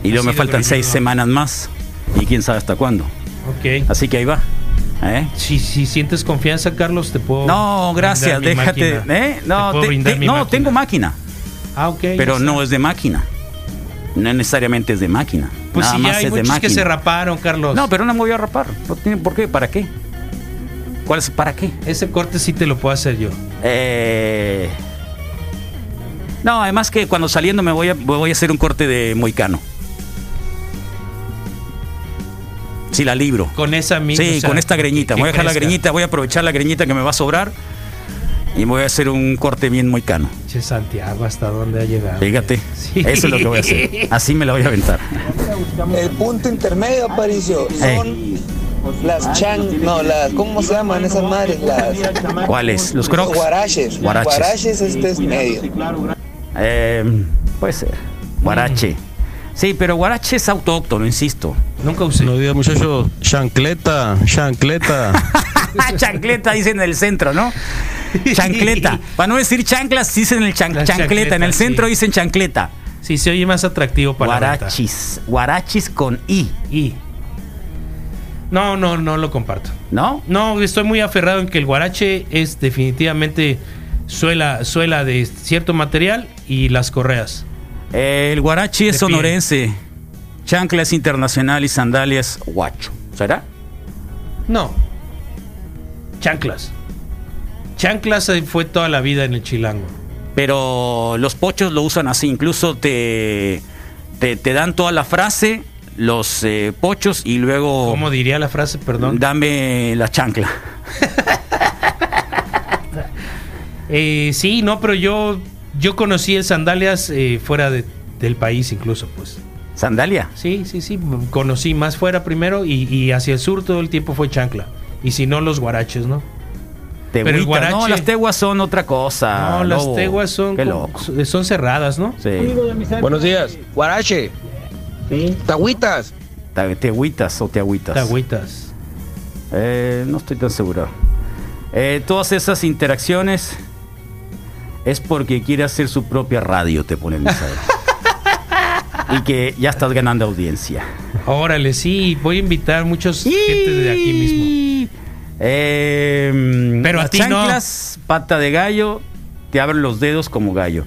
Y luego me faltan seis semanas más. Y quién sabe hasta cuándo. Ok. Así que ahí va. ¿Eh? Si, si sientes confianza, Carlos, te puedo. No, gracias, déjate. ¿eh? No, Te te- te- no máquina. tengo máquina, Ah, ok. pero no es de máquina. No necesariamente es de máquina. Pues Nada si más ya hay es de que se raparon, Carlos. No, pero no me voy a rapar. ¿Por qué? ¿Para qué? ¿Cuál es? ¿Para qué? Ese corte sí te lo puedo hacer yo. Eh, No, además que cuando saliendo me voy a, voy a hacer un corte de moicano. Si la libro. Con esa misma. Sí, o sea, con esta greñita. Voy a dejar la greñita, voy a aprovechar la greñita que me va a sobrar y voy a hacer un corte bien moicano. Che, Santiago, ¿hasta dónde ha llegado? Fíjate, Sí. eso es lo que voy a hacer. Así me la voy a aventar. El punto intermedio, Aparicio, Eh. son Las chan, no, las, ¿cómo se llaman esas madres? Las ¿Cuáles? Los crocs. guaraches. Guaraches. Guaraches, este es medio. Eh, puede ser. Guarache. Sí, pero guarache es autóctono, insisto. Nunca usé. Buenos días, muchachos. Chancleta, chancleta. chancleta dicen en el centro, ¿no? Chancleta. Para no decir chanclas, dicen el chan- chancleta. En el centro sí. dicen chancleta. Sí, se oye más atractivo para. Guarachis. Guarachis con I, Y. No, no, no lo comparto. ¿no? No, estoy muy aferrado en que el guarache es definitivamente suela, suela de cierto material y las correas. El guarachi es sonorense. Chancla es internacional y sandalias guacho. ¿Será? No. Chanclas. Chanclas fue toda la vida en el chilango. Pero los pochos lo usan así. Incluso te, te, te dan toda la frase, los eh, pochos, y luego ¿Cómo diría la frase? Perdón. dame la chancla. Eh, sí, no, pero yo, yo conocí el sandalias eh, fuera de- del país incluso, pues. ¿Sandalia? Sí, sí, sí. Conocí más fuera primero y, y hacia el sur todo el tiempo fue chancla. Y si no, los guaraches, ¿no? Tehuitas. el guarache- No, las teguas son otra cosa. no, las lobo. teguas son, Qué como- loco. son cerradas, ¿no? Sí. Buenos días. Guarache. Tagüitas. Ta- Tehuitas o teagüitas. Tagüitas. Eh, no estoy tan seguro. Eh, todas esas interacciones es porque quiere hacer su propia radio, te pone el mensaje. y que ya estás ganando audiencia. Órale, sí, voy a invitar muchos gente de aquí mismo. Eh, Pero a ti no. chanclas, pata de gallo, te abren los dedos como gallo.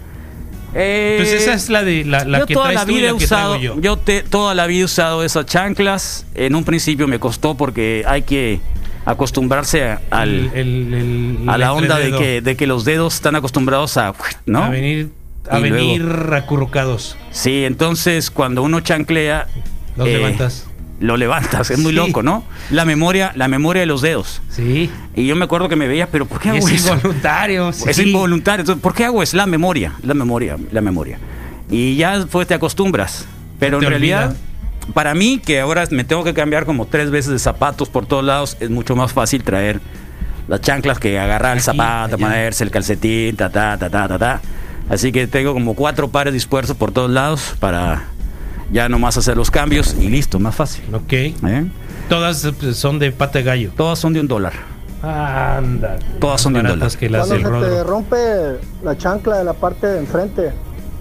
Eh, Pues esa es la de la, la yo que toda traes la tú y vida he usado, traigo yo. yo te, toda la vida he usado esas chanclas. En un principio me costó porque hay que acostumbrarse a, al, El- el- el- a el la onda de que, de que los dedos están acostumbrados a, ¿no? A venir, a Y venir luego- acurrucados. Sí, entonces cuando uno chanclea, Los eh, levantas. lo levantas, es muy loco, ¿no? La memoria, la memoria de los dedos. Sí. Y yo me acuerdo que me veía, pero ¿por qué hago es eso? involuntario. Es involuntario. Entonces, ¿por qué hago eso? La memoria, la memoria, la memoria. Y ya después te acostumbras. Pero Te en realidad, olvida. para mí, que ahora me tengo que cambiar como tres veces de zapatos por todos lados, es mucho más fácil traer las chanclas que agarrar el zapato, ponerse el calcetín, ta, ta, ta, ta, ta, ta. Así que tengo como cuatro pares dispuestos por todos lados para ya nomás hacer los cambios y listo, más fácil. Ok. ¿eh? Todas eh, son de pata de gallo. Todas son de un dólar. Anda. Todas son de un dólar. que las Cuando del se te rompe la chancla de la parte de enfrente,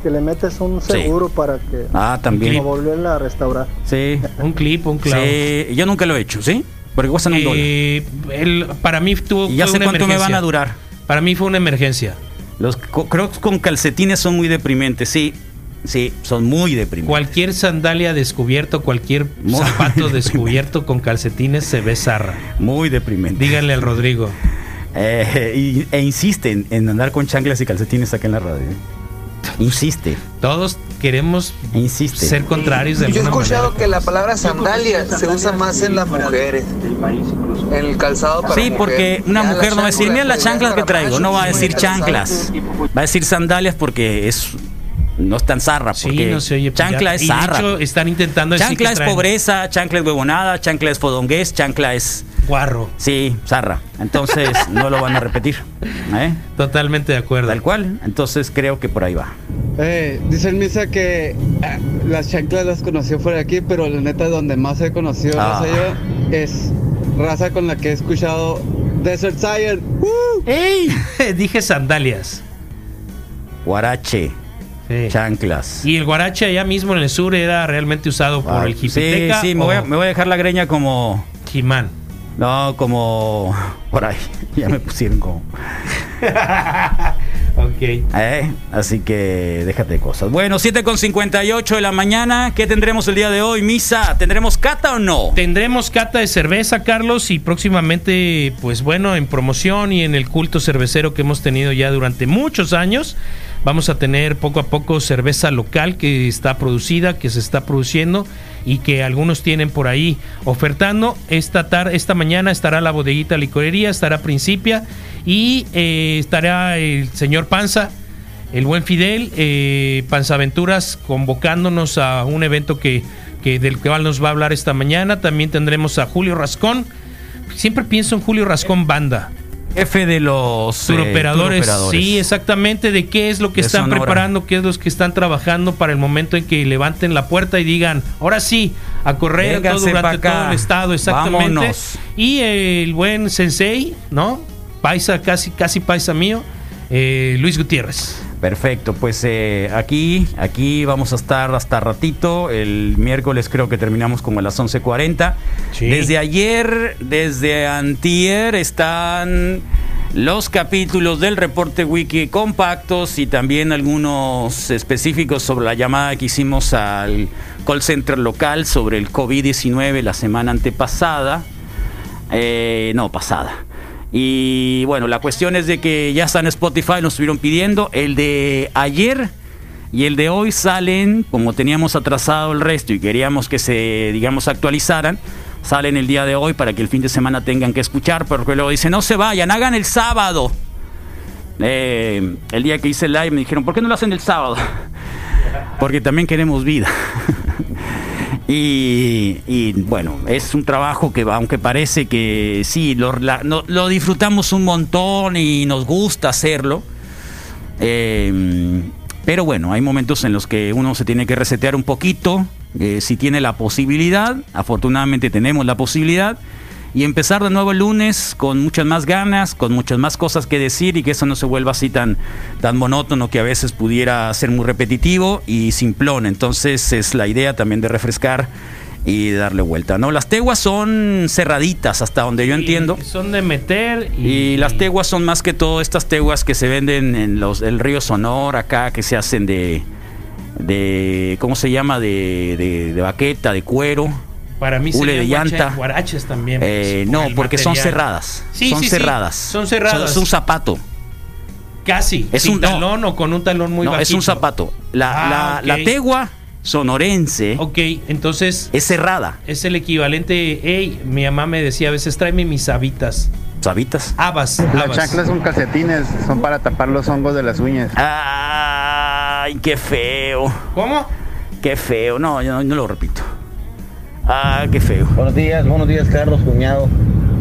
que le metes un Sí. seguro para que Ah, también. no volverla a restaurar. Sí. Un clip, un clavo. Sí, yo nunca lo he hecho, ¿sí? Porque cuestan un dólar. Eh, el- para mí tuvo Y ya sé cuánto me van emergencia. a durar. Para mí fue una emergencia. Los crocs con calcetines son muy deprimentes, sí. Sí, son muy deprimentes. Cualquier sandalia descubierto, cualquier Muy zapato deprimente. descubierto con calcetines se ve zarra. Muy deprimentes. Díganle al Rodrigo. Eh, y- e insisten en andar con chanclas y calcetines acá en la radio. ¿eh? Insiste, Todos queremos insiste. ser contrarios de Yo he escuchado manera. que la palabra sandalia se usa más en las mujeres. En el calzado para Sí, mujer. porque una mujer no va a decir, mira las chanclas que traigo, no va a decir chanclas. Va a decir sandalias porque es no es tan zarra, Sí, porque no se oye. chancla es y de zarra. hecho, están intentando decir Chancla que es traen pobreza, chancla es huevonada, chancla es fodongués, chancla es Guarro. Sí, zarra. Entonces no lo van a repetir. ¿eh? Totalmente de acuerdo. Tal cual. Entonces creo que por ahí va. Eh, dice el Misa que ah, las chanclas las conoció fuera de aquí, pero la neta donde más he conocido Ah. raza yo es raza con la que he escuchado Desert Sire. ¡Ey! Dije sandalias. Guarache, Sí. chanclas. Y el guarache allá mismo en el sur era realmente usado por Ah, el sí, jipiteca sí, me voy, a, me voy a dejar la greña como. Jimán. No, como. Por ahí. Ya me pusieron como. Ok. ¿eh? Así que déjate de cosas. Bueno, 7 con 58 de la mañana. ¿Qué tendremos el día de hoy, Misa? ¿Tendremos cata o no? Tendremos cata de cerveza, Carlos, y próximamente, pues bueno, en promoción y en el culto cervecero que hemos tenido ya durante muchos años, vamos a tener poco a poco cerveza local que está producida, que se está produciendo y que algunos tienen por ahí ofertando. Esta tarde, esta mañana estará la bodeguita licorería, estará Principia y eh, estará el señor Panza. El buen Fidel, eh, Panzaventuras, convocándonos a un evento que que del cual nos va a hablar esta mañana. También tendremos a Julio Rascón. Siempre pienso en Julio Rascón Banda. Jefe de los Tour eh, operadores. tour operadores. Sí, exactamente. De qué es lo que De están Sonora. preparando, qué es lo que están trabajando para el momento en que levanten la puerta y digan, ahora sí, a correr todo durante todo el estado, exactamente. Vámonos. Y el buen sensei, ¿no? Paisa, casi, casi paisa mío, eh, Luis Gutiérrez. Perfecto, pues eh, aquí, aquí vamos a estar hasta ratito. El miércoles creo que terminamos como a las 11.40. Sí. Desde ayer, desde antier, están los capítulos del reporte wiki compactos y también algunos específicos sobre la llamada que hicimos al call center local sobre el COVID-19 la semana antepasada. Eh, no, pasada. Y bueno, la cuestión es de que ya está en Spotify, nos estuvieron pidiendo. El de ayer y el de hoy salen, como teníamos atrasado el resto y queríamos que se, digamos, actualizaran, salen el día de hoy para que el fin de semana tengan que escuchar, porque luego dicen, no se vayan, hagan el sábado. Eh, el día que hice el live me dijeron, ¿por qué no lo hacen el sábado? Porque también queremos vida. Y, y, bueno, es un trabajo que aunque parece que sí, lo, lo disfrutamos un montón y nos gusta hacerlo. eh, pero bueno, hay momentos en los que uno se tiene que resetear un poquito, eh, si tiene la posibilidad, afortunadamente tenemos la posibilidad, y empezar de nuevo el lunes con muchas más ganas, con muchas más cosas que decir y que eso no se vuelva así tan, tan monótono que a veces pudiera ser muy repetitivo y simplón. Entonces es la idea también de refrescar y darle vuelta. ¿no? Las teguas son cerraditas hasta donde yo entiendo. Y son de meter y, Y las teguas son más que todo estas teguas que se venden en los el río Sonor acá, que se hacen de, de ¿cómo se llama? De, de, de baqueta, de cuero. Para mí hule de llanta. guaraches también. pues, Eh, por no, porque son cerradas. Sí, son sí, sí, cerradas. son cerradas. Es un zapato. Casi. Es sin un- no. talón o con un talón muy no, es un zapato. La, Ah, la, la tegua sonorense Ok, entonces es cerrada. es el equivalente. Hey, mi mamá me decía a veces tráeme mis habitas. ¿Sabitas? Habas. Las chanclas son calcetines, son para tapar los hongos de las uñas. Ay, qué feo. ¿Cómo? Qué feo. No, yo no, no lo repito. Ah, qué feo. Buenos días, buenos días, Carlos, cuñado.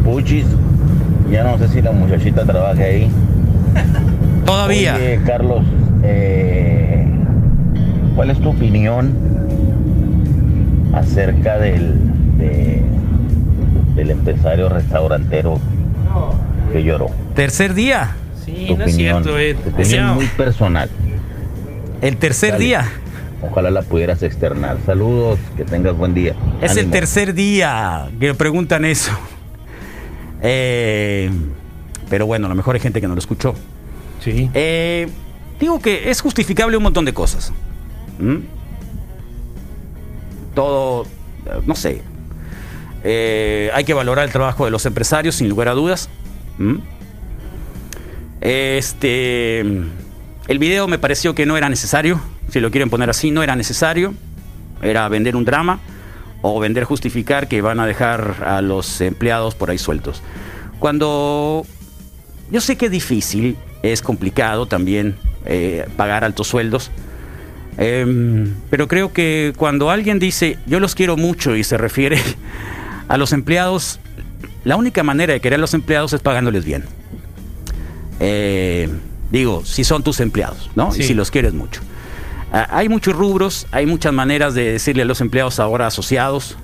Puchis. Ya no sé si la muchachita trabaja ahí. Todavía. Oye, Carlos, eh, ¿cuál es tu opinión acerca del, de- del empresario restaurantero que lloró? Tercer día. Sí, Tu no es opinión, cierto, eh. tu opinión No. muy personal. El tercer Dale. día. Ojalá la pudieras externar. Saludos, que tengas buen día. Es el tercer día que me preguntan eso. Eh, pero bueno, a lo mejor hay gente que no lo escuchó. Sí. Eh, digo que es justificable un montón de cosas. ¿Mm? Todo, no sé. Eh, hay que valorar el trabajo de los empresarios, sin lugar a dudas. ¿Mm? Este, el video me pareció que no era necesario. Si lo quieren poner así, no era necesario. Era vender un drama o vender justificar que van a dejar a los empleados por ahí sueltos. Cuando yo sé que es difícil, es complicado también eh, pagar altos sueldos, Em, pero creo que cuando alguien dice yo los quiero mucho y se refiere a los empleados, la única manera de querer a los empleados es pagándoles bien. Eh, digo, si son tus empleados, ¿no? Sí. Y si los quieres mucho. Ah, hay muchos rubros, hay muchas maneras de decirle a los empleados ahora asociados,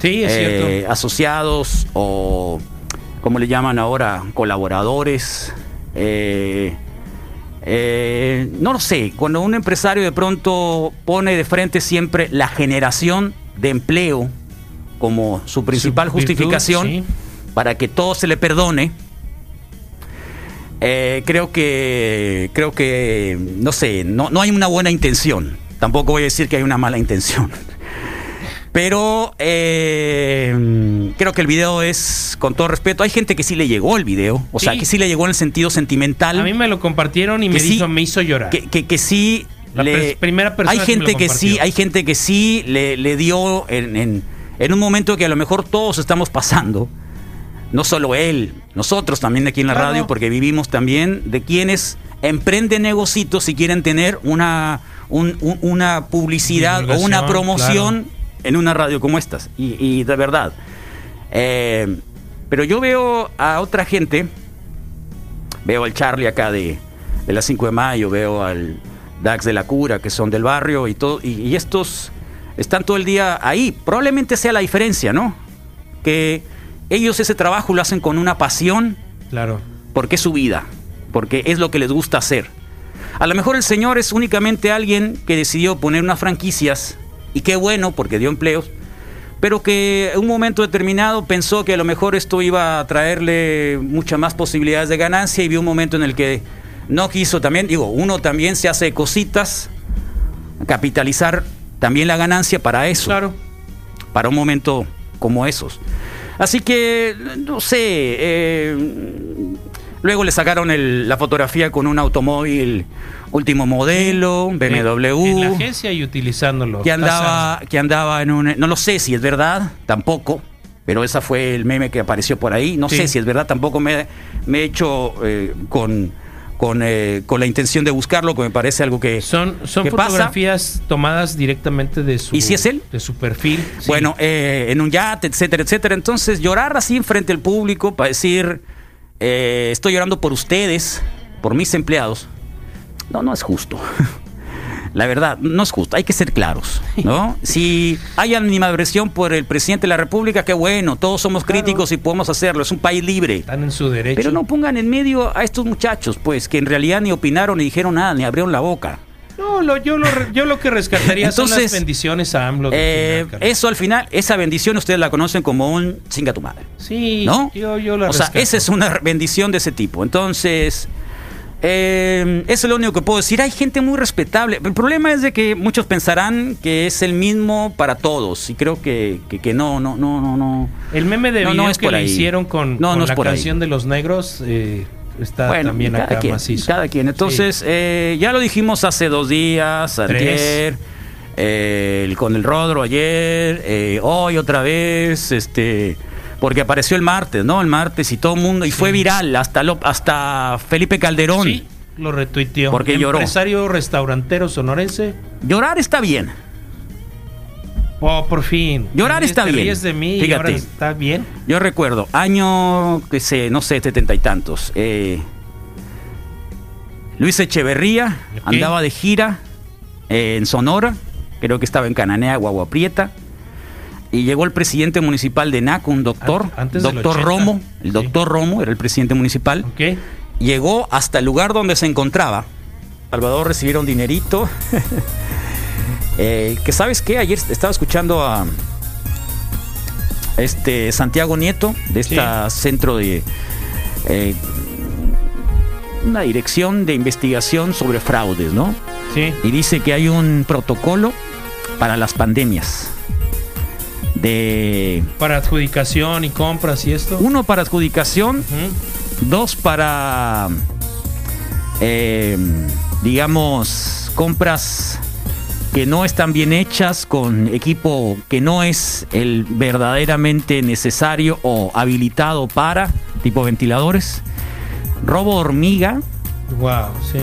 Sí, es eh, cierto. asociados o como le llaman ahora colaboradores eh, eh, no lo sé cuando un empresario de pronto pone de frente siempre la generación de empleo como su principal Su virtud, justificación sí. para que todo se le perdone eh, creo que creo que no sé no, no hay una buena intención. Tampoco voy a decir que hay una mala intención. Pero eh, creo que el video es, con todo respeto, hay gente que sí le llegó el video, o sea, que sí le llegó en el sentido sentimental. A mí me lo compartieron y me, que sí- hizo, me hizo llorar. que, que, que sí La le- primera persona hay que gente lo que, sí hay gente que sí le, le dio en, en- en un momento que a lo mejor todos estamos pasando no solo él nosotros también aquí en la Claro. radio porque vivimos también de quienes emprenden negocios y quieren tener una un- un- una publicidad o una promoción en una radio como estas. Y, y de verdad. Eh, pero yo veo a otra gente, veo al Charlie acá de, de las 5 de mayo, veo al Dax de la Cura, que son del barrio y todo, y, y estos están todo el día ahí. Probablemente sea la diferencia, ¿no? Que ellos ese trabajo lo hacen con una pasión. Claro. Porque es su vida, porque es lo que les gusta hacer. A lo mejor el señor es únicamente alguien que decidió poner unas franquicias, y qué bueno, porque dio empleos, pero que en un momento determinado pensó que a lo mejor esto iba a traerle muchas más posibilidades de ganancia y vio un momento en el que no quiso también, digo, uno también se hace cositas, capitalizar también la ganancia para eso. Claro. Para un momento como esos. Así que, no sé, eh, luego le sacaron el- la fotografía con un automóvil último modelo, BMW En la agencia y utilizándolo. que andaba, que andaba en un... No lo sé si es verdad, tampoco, pero esa fue el meme que apareció por ahí. No Sí. sé si es verdad, tampoco me, me he hecho eh, con, con, eh, con la intención de buscarlo, que me parece algo que, Son, son que pasa. fotografías tomadas directamente de su, ¿Y si es él? de su perfil. sí. Bueno, eh, en un yate, etcétera, etcétera. Entonces, llorar así enfrente al público para decir, eh, estoy llorando por ustedes, por mis empleados, no, no es justo. La verdad, no es justo, hay que ser claros, ¿no? Si hay animadversión por el presidente de la República, qué bueno, todos somos críticos y podemos hacerlo, es un país libre. Están en su derecho. Pero no pongan en medio a estos muchachos, pues, que en realidad ni opinaron, ni dijeron nada, ni abrieron la boca. No, lo- yo, lo, yo lo que rescataría son las Entonces, bendiciones a AMLO. Eh, final, eso al final, esa bendición ustedes la conocen como un chinga tu madre. sí, ¿no? yo, yo la O sea, esa es una bendición de ese tipo. Entonces, eh, eso es lo único que puedo decir. Hay gente muy respetable. El problema es de que muchos pensarán que es el mismo para todos. Y creo que, que, que no, no, no, no, no. El meme de No, video no es que por le ahí. hicieron con, No, con la ahí. canción de los negros eh, está Bueno, también cada acá quien, macizo. cada quien. Entonces, eh, ya lo dijimos hace dos días, ayer, eh, con el Rodro ayer, eh, hoy otra vez, este, porque apareció el martes, ¿no? El martes y todo el mundo, y fue viral, hasta, lo- hasta Felipe Calderón. Sí, lo retuiteó. Porque lloró. Empresario restaurantero sonorense. Llorar está bien. Oh, por fin. Llorar está bien. de mí Fíjate. está bien. Yo recuerdo, año, que sé, no sé, setenta y tantos. eh, Luis Echeverría andaba de gira eh, en Sonora, creo que estaba en Cananea, Guagua Prieta, y llegó el presidente municipal de NACO, un doctor, antes doctor 80. Romo, el Sí. doctor Romo era el presidente municipal, llegó hasta el lugar donde se encontraba. Salvador recibieron dinerito. Eh, que sabes qué, ayer estaba escuchando a este Santiago Nieto de esta centro de eh, una dirección de investigación sobre fraudes, ¿no? Sí. Y dice que hay un protocolo para las pandemias. De Para adjudicación y compras y esto. uno para adjudicación, dos para eh, digamos compras que no están bien hechas con equipo que no es el verdaderamente necesario o habilitado para tipo ventiladores robo hormiga Wow, sí.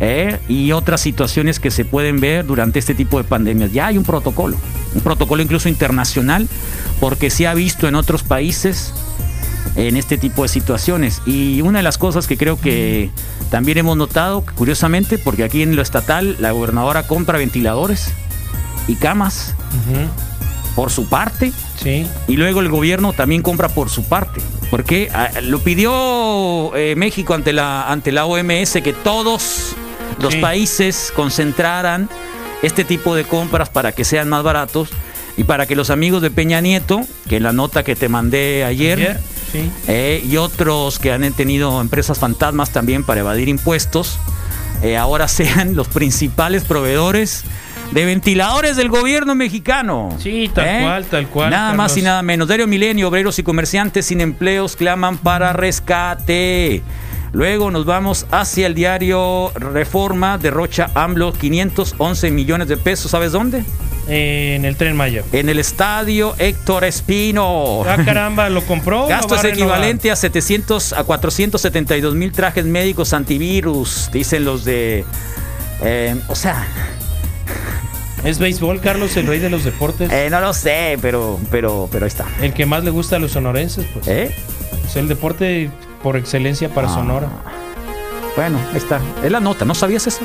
¿eh? y otras situaciones que se pueden ver durante este tipo de pandemias. Ya hay un protocolo, un protocolo incluso internacional, porque se ha visto en otros países en este tipo de situaciones. Y una de las cosas que creo que también hemos notado, curiosamente, porque aquí en lo estatal la gobernadora compra ventiladores y camas por su parte, Sí. y luego el gobierno también compra por su parte. Porque ah, lo pidió eh, México ante la, ante la OMS que todos los Sí. países concentraran este tipo de compras para que sean más baratos y para que los amigos de Peña Nieto, que en la nota que te mandé ayer, Ayer, sí. eh, y otros que han tenido empresas fantasmas también para evadir impuestos, eh, ahora sean los principales proveedores de ventiladores del gobierno mexicano. Sí, tal cual, tal cual, Nada más y nada menos. Diario Milenio, obreros y comerciantes sin empleos claman para rescate. Luego nos vamos hacia el diario Reforma, derrocha AMLO 511 millones de pesos. ¿Sabes dónde? En el tren Maya. En el estadio Héctor Espino. Ah, caramba, ¿lo compró? o lo Gasto va es a renovar? equivalente a 700 a 472 mil trajes médicos antivirus, dicen los de. eh, o sea, ¿Es béisbol, Carlos, el rey de los deportes? Eh, no lo sé, pero, pero, pero ahí está. El que más le gusta a los sonorenses, pues. ¿Eh? Es el deporte por excelencia para Ah. Sonora. Bueno, ahí está. Es la nota, ¿no sabías eso?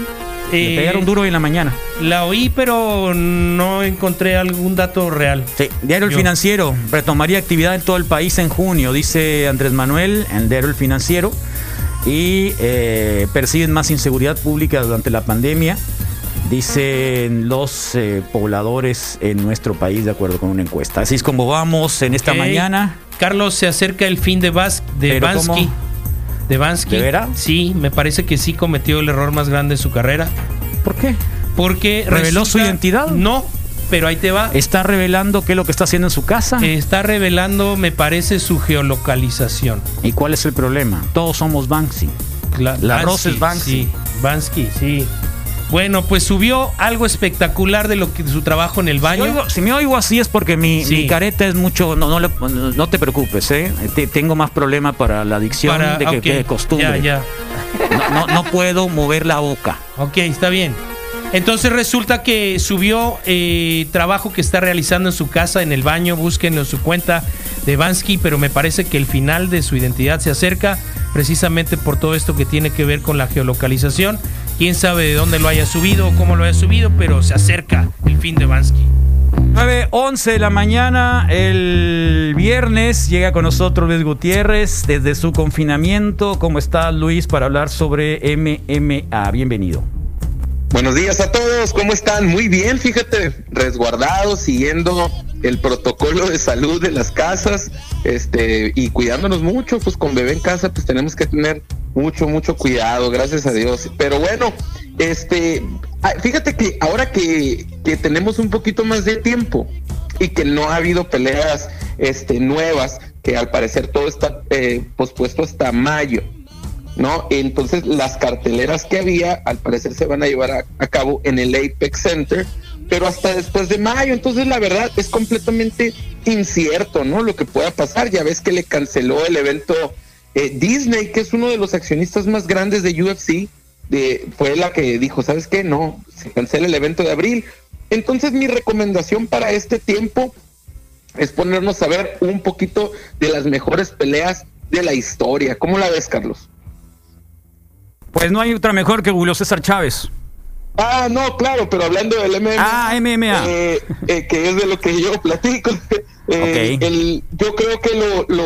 Eh, pegaron duro hoy en la mañana. La oí, pero no encontré algún dato real. Sí, Diario El Yo. Financiero retomaría actividad en todo el país en junio, dice Andrés Manuel en Diario El Financiero. Y eh, perciben más inseguridad pública durante la pandemia, dicen los eh, pobladores en nuestro país, de acuerdo con una encuesta. Así es como vamos en esta mañana. Carlos, se acerca el fin de, Vas de Bansky. De Bansky. Sí, me parece que sí cometió el error más grande de su carrera. ¿Por qué? Porque ¿Reveló su identidad? No, pero ahí te va. ¿Está revelando qué es lo que está haciendo en su casa? Está revelando, me parece, su geolocalización. ¿Y cuál es el problema? Todos somos Banksy. La, La rosa es Banksy. Sí, Bansky, sí. Bueno, pues subió algo espectacular de lo que su trabajo en el Si, baño. oigo- si me oigo así es porque mi, Sí. mi careta es mucho. No, no, le- no te preocupes, ¿eh? Te- tengo más problema para la adicción Para- de que de costumbre. Ya, ya. No, no, no puedo mover la boca. Ok, está bien. Entonces resulta que subió eh, trabajo que está realizando en su casa, en el baño, búsquenlo en su cuenta de Bansky, pero me parece que el final de su identidad se acerca precisamente por todo esto que tiene que ver con la geolocalización. Quién sabe de dónde lo haya subido o cómo lo haya subido, pero se acerca el fin de Bansky. 9.11 de la mañana, el viernes, llega con nosotros Luis Gutiérrez desde su confinamiento. ¿Cómo está Luis para hablar sobre MMA? Bienvenido. Buenos días a todos, ¿cómo están? Muy bien, fíjate, resguardados, siguiendo el protocolo de salud de las casas, este, y cuidándonos mucho, pues con bebé en casa, pues tenemos que tener mucho, mucho cuidado, gracias a Dios. Pero bueno, este, ah, fíjate que ahora que, que tenemos un poquito más de tiempo y que no ha habido peleas, este, nuevas, que al parecer todo está eh, pospuesto hasta mayo. ¿No? Entonces las carteleras que había al parecer se van a llevar a, cabo en el Apex Center, pero hasta después de mayo, entonces la verdad es completamente incierto, ¿no? Lo que pueda pasar, ya ves que le canceló el evento eh, Disney, que es uno de los accionistas más grandes de UFC, fue la que dijo, ¿sabes qué? No, se cancela el evento de abril. Entonces mi recomendación para este tiempo es ponernos a ver un poquito de las mejores peleas de la historia. ¿Cómo la ves, Carlos? Pues no hay otra mejor que Julio César Chávez. Ah, no, claro, pero hablando del MMA. Ah, MMA. eh, eh, que es de lo que yo platico. eh, Ok. el- yo creo que lo, lo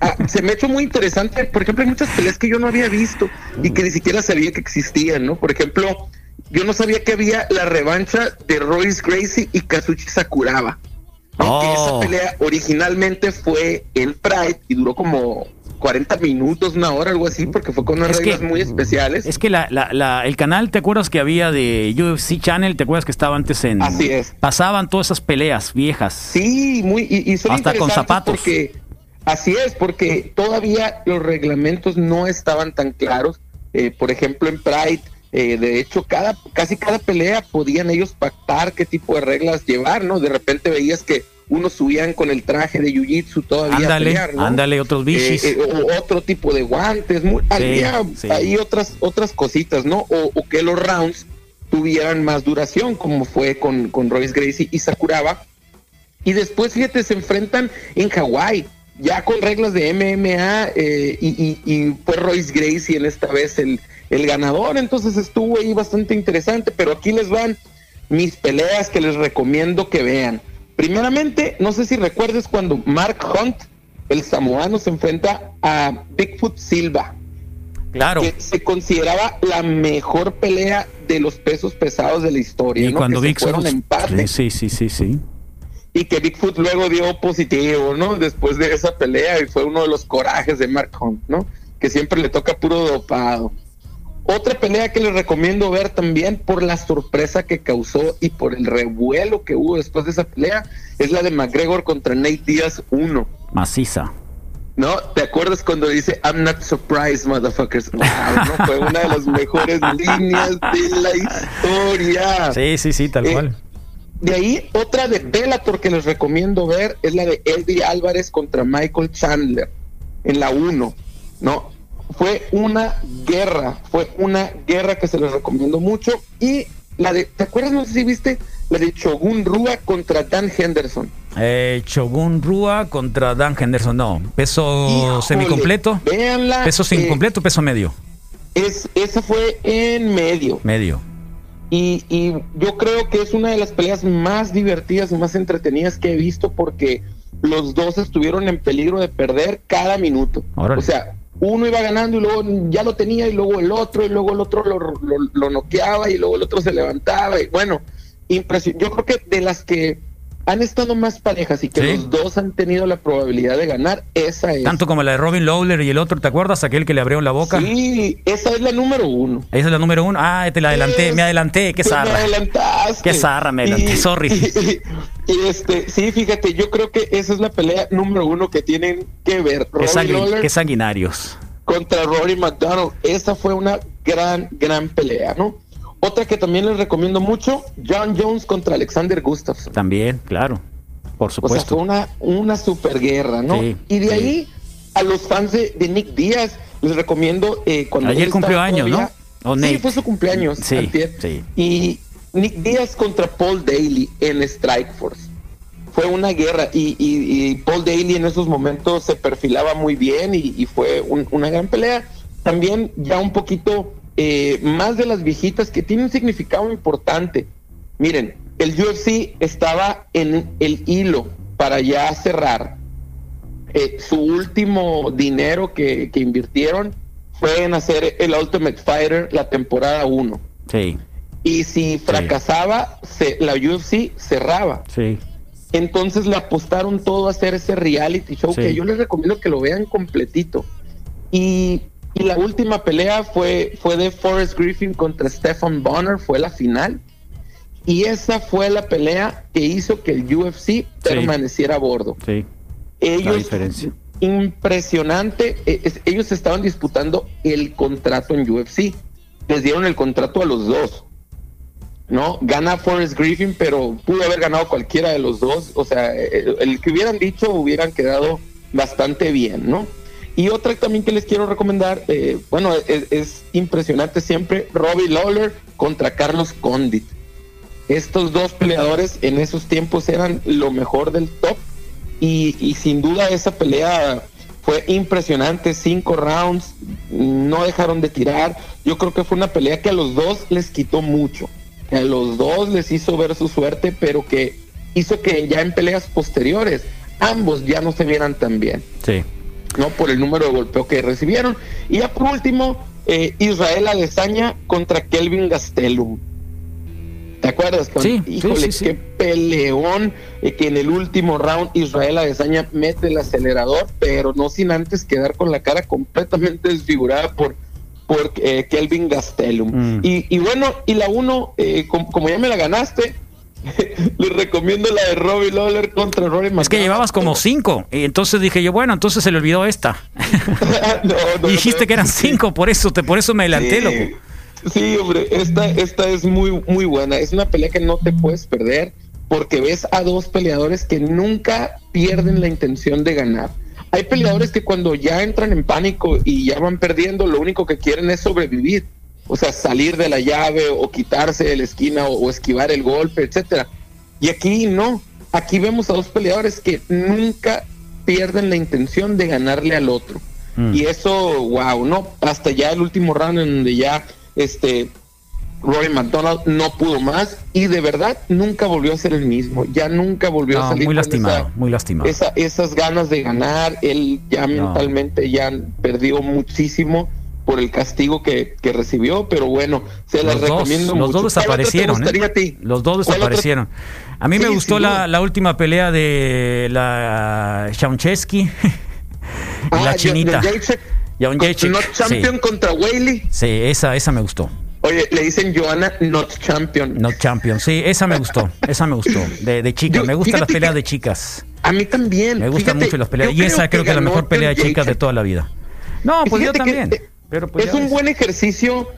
ah, se me ha hecho muy interesante. Por ejemplo, hay muchas peleas que yo no había visto y que ni siquiera sabía que existían, ¿no? Por ejemplo, yo no sabía que había la revancha de Royce Gracie y Kazuchi Sakuraba. Que esa Oh. pelea originalmente fue en Pride y duró como 40 minutos, una hora, algo así, porque fue con unas Es que- reglas muy especiales. Es que la, la- la- el canal, ¿te acuerdas que había de UFC Channel? ¿Te acuerdas que estaba antes en... Así es. Pasaban todas esas peleas viejas. Sí, muy y, y son Hasta con zapatos. Porque así es, porque todavía los reglamentos no estaban tan claros. Eh, por ejemplo, en Pride, eh, de hecho, cada casi cada pelea podían ellos pactar qué tipo de reglas llevar, ¿no? De repente veías que unos subían con el traje de jiu-jitsu todavía a Ándale, pelear, ¿no? ándale, otros bichis. Eh, eh, o otro tipo de guantes, muy, había sí. ahí otras otras cositas, ¿no? O, o que los rounds tuvieran más duración, como fue con, con Royce Gracie y Sakuraba. Y después, fíjate, se enfrentan en Hawái, ya con reglas de MMA, eh, y, y- y fue Royce Gracie en esta vez el, el ganador, entonces estuvo ahí bastante interesante, pero aquí les van mis peleas que les recomiendo que vean. Primeramente, no sé si recuerdes cuando Mark Hunt, el samoano, se enfrenta a Bigfoot Silva Claro. que se consideraba la mejor pelea de los pesos pesados de la historia. Y ¿no? cuando Bigfoot... empate sí, sí, sí, sí. y que Bigfoot luego dio positivo, ¿no? Después de esa pelea y fue uno de los corajes de Mark Hunt, ¿no? Que siempre le toca puro dopado. Otra pelea que les recomiendo ver también por la sorpresa que causó y por el revuelo que hubo después de esa pelea es la de McGregor contra Nate Diaz 1. Maciza. ¿No? ¿Te acuerdas cuando dice I'm not surprised, motherfuckers? Wow, ¿no? Fue una de las mejores líneas de la historia. Sí, sí, sí, tal Eh, cual. De ahí, otra de Bellator que les recomiendo ver es la de Eddie Álvarez contra Michael Chandler en la 1, ¿no? Fue una guerra, fue una guerra que se les recomiendo mucho. Y la de, ¿te acuerdas? No sé si viste la de Shogun Rua contra Dan Henderson. Eh, Shogun Rua contra Dan Henderson. No, peso Híjole, semicompleto. véanla, Peso eh, semicompleto, peso medio. Es, esa fue en medio. Medio. Y, y yo creo que es una de las peleas más divertidas y más entretenidas que he visto porque los dos estuvieron en peligro de perder cada minuto. Órale. O sea, uno iba ganando y luego ya lo tenía y luego el otro y luego el otro lo, lo, noqueaba y luego el otro se levantaba y bueno. Yo creo que de las que han estado más parejas y que Sí. los dos han tenido la probabilidad de ganar, esa es. Tanto como la de Robin Lawler y el otro, ¿te acuerdas? Aquel que le abrió la boca. Sí, esa es la número uno. Esa es la número uno. Ah, te la adelanté, me adelanté. Qué Pues me zarra. adelantaste. Qué zarra, me adelanté. Y- Sorry. Y, y este, sí, fíjate, yo creo que esa es la pelea número uno que tienen que ver. Qué, Robbie sangui- Lawler qué sanguinarios. contra Rory McDonald. Esa fue una gran, gran pelea, ¿no? Otra que también les recomiendo mucho, John Jones contra Alexander Gustafsson. También, claro. Por O sea, supuesto. fue una, una super guerra, ¿no? Sí, y de sí. ahí, a los fans de, de Nick Díaz, les recomiendo eh, cuando Ayer cumplió años, todavía- ¿no? O sí, fue su cumpleaños. Sí, antier. sí. Y Nick Díaz contra Paul Daly en Strike Force. Fue una guerra y, y- y Paul Daly en esos momentos se perfilaba muy bien y, y fue un- una gran pelea. También ya un poquito eh, más de las viejitas que tiene un significado importante. Miren, el UFC estaba en el hilo para ya cerrar. Eh, su último dinero que, que invirtieron fue en hacer el Ultimate Fighter la temporada 1. Sí, Y si fracasaba, se- la UFC cerraba. sí. Entonces le apostaron todo a hacer ese reality show Sí. que yo les recomiendo que lo vean completito. Y, y la última pelea fue, fue de Forrest Griffin contra Stefan Bonner, fue la final. Y esa fue la pelea que hizo que el UFC permaneciera a bordo. Sí. Ellos, La diferencia. impresionante, es- ellos estaban disputando el contrato en UFC. Les dieron el contrato a los dos. ¿no? Gana Forrest Griffin, pero pudo haber ganado cualquiera de los dos. O sea, el, el que hubieran dicho hubieran quedado bastante bien, ¿no? Y otra también que les quiero recomendar, eh, bueno, es, es impresionante siempre, Robbie Lawler contra Carlos Condit. Estos dos peleadores en esos tiempos eran lo mejor del top y, y sin duda esa pelea fue impresionante, cinco rounds, no dejaron de tirar. Yo creo que fue una pelea que a los dos les quitó mucho. A los dos les hizo ver su suerte, pero que hizo que ya en peleas posteriores ambos ya no se vieran tan bien, Sí. ¿No? Por el número de golpeo que recibieron. Y ya por último, eh, Israel Adesanya contra Kelvin Gastelum. ¿Te acuerdas? Con- Sí, sí, Híjole, sí, sí. qué peleón eh, que en el último round Israel Adesanya mete el acelerador, pero no sin antes quedar con la cara completamente desfigurada por por eh, Kelvin Gastelum. Mm. Y, y bueno, y la uno, eh, com- como ya me la ganaste, les recomiendo la de Robbie Lawler contra Rory Es que McDonald. llevabas como cinco. Y entonces dije yo, bueno, entonces se le olvidó esta. No, no, Y dijiste no, que eran cinco, por eso, te, por eso me adelanté, Sí. loco. Sí, hombre, esta, esta es muy, muy buena. Es una pelea que no te puedes perder porque ves a dos peleadores que nunca pierden la intención de ganar. Hay peleadores que cuando ya entran en pánico y ya van perdiendo, lo único que quieren es sobrevivir. O sea, salir de la llave o quitarse de la esquina o, o esquivar el golpe, etcétera. Y aquí no. Aquí vemos a dos peleadores que nunca pierden la intención de ganarle al otro. Mm. Y eso, wow, no, hasta ya el último round en donde ya este Rory McDonald no pudo más y de verdad nunca volvió a ser el mismo, ya nunca volvió a salir muy lastimado, esa- muy lastimado. esa- esas ganas de ganar, él ya No. mentalmente ya perdió muchísimo por el castigo que, que recibió, pero bueno, se las Los dos, recomiendo los mucho. dos ¿Cuál otra te desaparecieron. ¿eh? a ti? Los dos ¿Cuál otra- desaparecieron. A mí me gustó la, la última pelea de la Shauncheski y Ah, la chinita. Jacek, Not Champion sí. contra Whaley. Sí, esa, esa me gustó. Oye, le dicen Joanna Not Champion. No Champion, sí, esa me gustó. Esa me gustó. De, de chicas, Yo- me gustan las peleas de chicas. A mí también. Me gustan Fíjate, mucho las peleas. Y esa creo que es la mejor pelea de chicas de toda la vida. No, pues yo que, también. Pero pues es un ves. buen ejercicio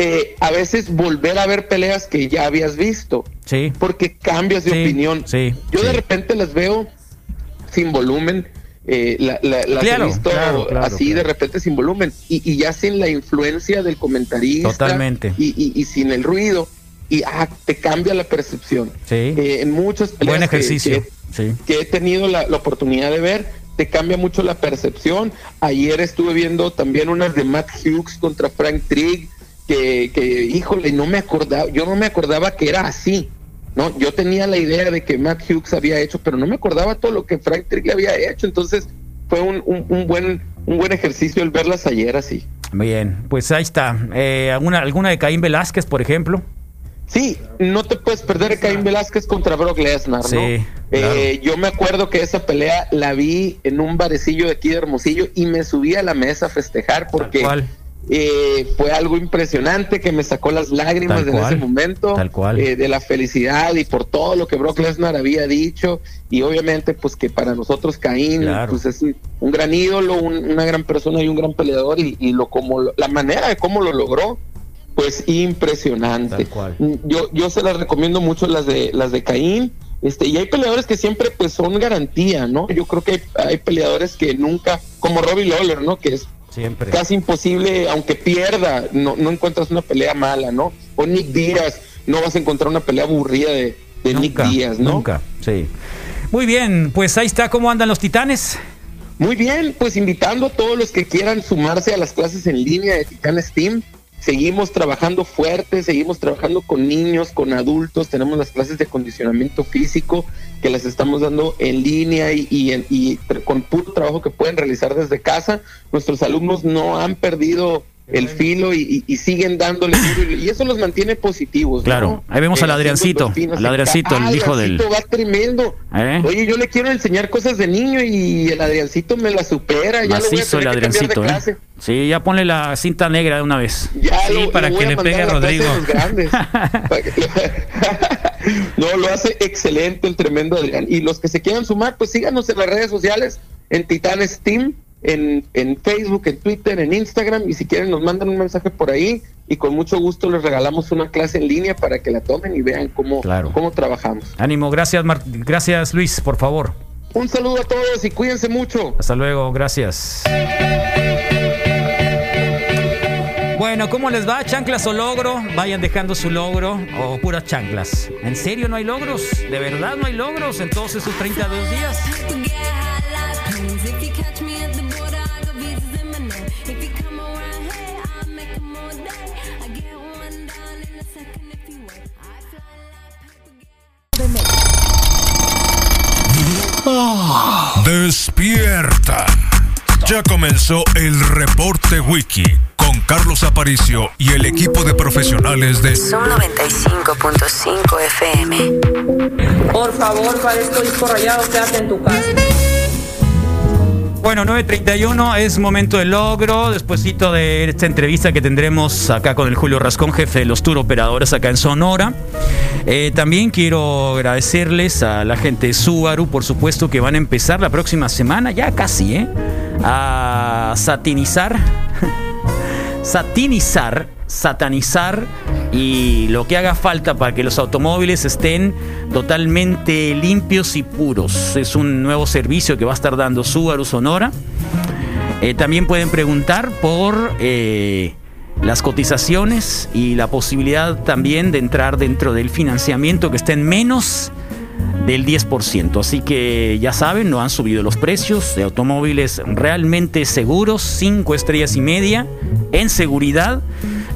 eh, a veces volver a ver peleas que ya habías visto, Sí, porque cambias de Sí, opinión. sí, Yo de repente las veo sin volumen, eh, la- la- las Claro, he visto claro, claro, así de repente sin volumen y, y ya sin la influencia del comentarista Totalmente. Y, y- y sin el ruido. y ah, te cambia la percepción. Sí. Eh, en muchas peleas Buen que- ejercicio. que- Sí. que he tenido la, la oportunidad de ver, te cambia mucho la percepción. Ayer estuve viendo también unas de Matt Hughes contra Frank Trigg, que, que híjole, no me acordaba, yo no me acordaba que era así. No, yo tenía la idea de que Matt Hughes había hecho, pero no me acordaba todo lo que Frank Trigg le había hecho. Entonces fue un, un- un buen un buen ejercicio el verlas ayer así. Bien, pues ahí está. Eh, ¿alguna, ¿Alguna de Caín Velázquez, por ejemplo? Sí, no te puedes perder Caín Velázquez contra Brock Lesnar, ¿no? Sí, Eh, yo me acuerdo que esa pelea la vi en un barecillo de aquí de Hermosillo y me subí a la mesa a festejar porque eh, fue algo impresionante que me sacó las lágrimas Tal en cual, ese momento tal cual. eh, de la felicidad y por todo lo que Brock Lesnar había dicho y obviamente pues que para nosotros Caín Claro. pues es un, gran ídolo, un- una gran persona y un gran peleador y, y lo como la manera de cómo lo logró pues impresionante. Mm, Yo, yo se las recomiendo mucho las de las de Caín. Este, y hay peleadores que siempre pues son garantía, ¿no? Yo creo que hay, hay peleadores que nunca, como Robbie Lawler, ¿no? Que es Siempre. casi imposible, aunque pierda, no, no encuentras una pelea mala, ¿no? O Nick Díaz, no vas a encontrar una pelea aburrida de, de Nick Díaz, ¿no? Nunca, sí. Muy bien, pues ahí está cómo andan los titanes. Muy bien, pues invitando a todos los que quieran sumarse a las clases en línea de Titanes Team. Seguimos trabajando fuerte, seguimos trabajando con niños, con adultos, tenemos las clases de acondicionamiento físico que las estamos dando en línea y, y con puro trabajo que pueden realizar desde casa. Nuestros alumnos no han perdido el filo y, y- y siguen dándole duro y, eso los mantiene positivos. ¿no? Claro, ahí vemos al Adriancito, al Adriancito, el Ah, hijo del- Adriancito va tremendo. ¿Eh? Oye, yo le quiero enseñar cosas de niño y el Adriancito me la supera. Ya le voy a Macizo el Adriancito, de ¿eh? Sí, ya ponle la cinta negra de una vez. Ya Sí, lo- para lo que le pegue a Rodrigo. no, lo hace excelente el tremendo Adrián. Y los que se quieran sumar, pues síganos en las redes sociales, en Titanes Team, en, en Facebook, en Twitter, en Instagram. Y si quieren, nos mandan un mensaje por ahí. Y con mucho gusto les regalamos una clase en línea para que la tomen y vean cómo, cómo trabajamos. Ánimo, gracias, Mar- gracias Luis, por favor. Un saludo a todos y cuídense mucho. Hasta luego, gracias. Bueno, ¿cómo les va? ¿Chanclas o logro? Vayan dejando su logro o puras chanclas. ¿En serio no hay logros? ¿De verdad no hay logros en todos esos 32 días? Despierta. Ya comenzó el reporte wiki con Carlos Aparicio y el equipo de profesionales de Son 95.5 FM. Por favor, parezco disco rayado, quédate en tu casa. Bueno, 9.31 es momento de logro, despuesito de esta entrevista que tendremos acá con el Julio Rascón, jefe de los tour operadores acá en Sonora. Eh, también quiero agradecerles a la gente de Subaru, por supuesto, que van a empezar la próxima semana, ya casi, ¿eh? A satinizar, satinizar, satanizar y lo que haga falta para que los automóviles estén totalmente limpios y puros. Es un nuevo servicio que va a estar dando Subaru Sonora. Eh, también pueden preguntar por eh, las cotizaciones y la posibilidad también de entrar dentro del financiamiento que está en menos del 10%. Así que ya saben, no han subido los precios de automóviles realmente seguros, 5 estrellas y media en seguridad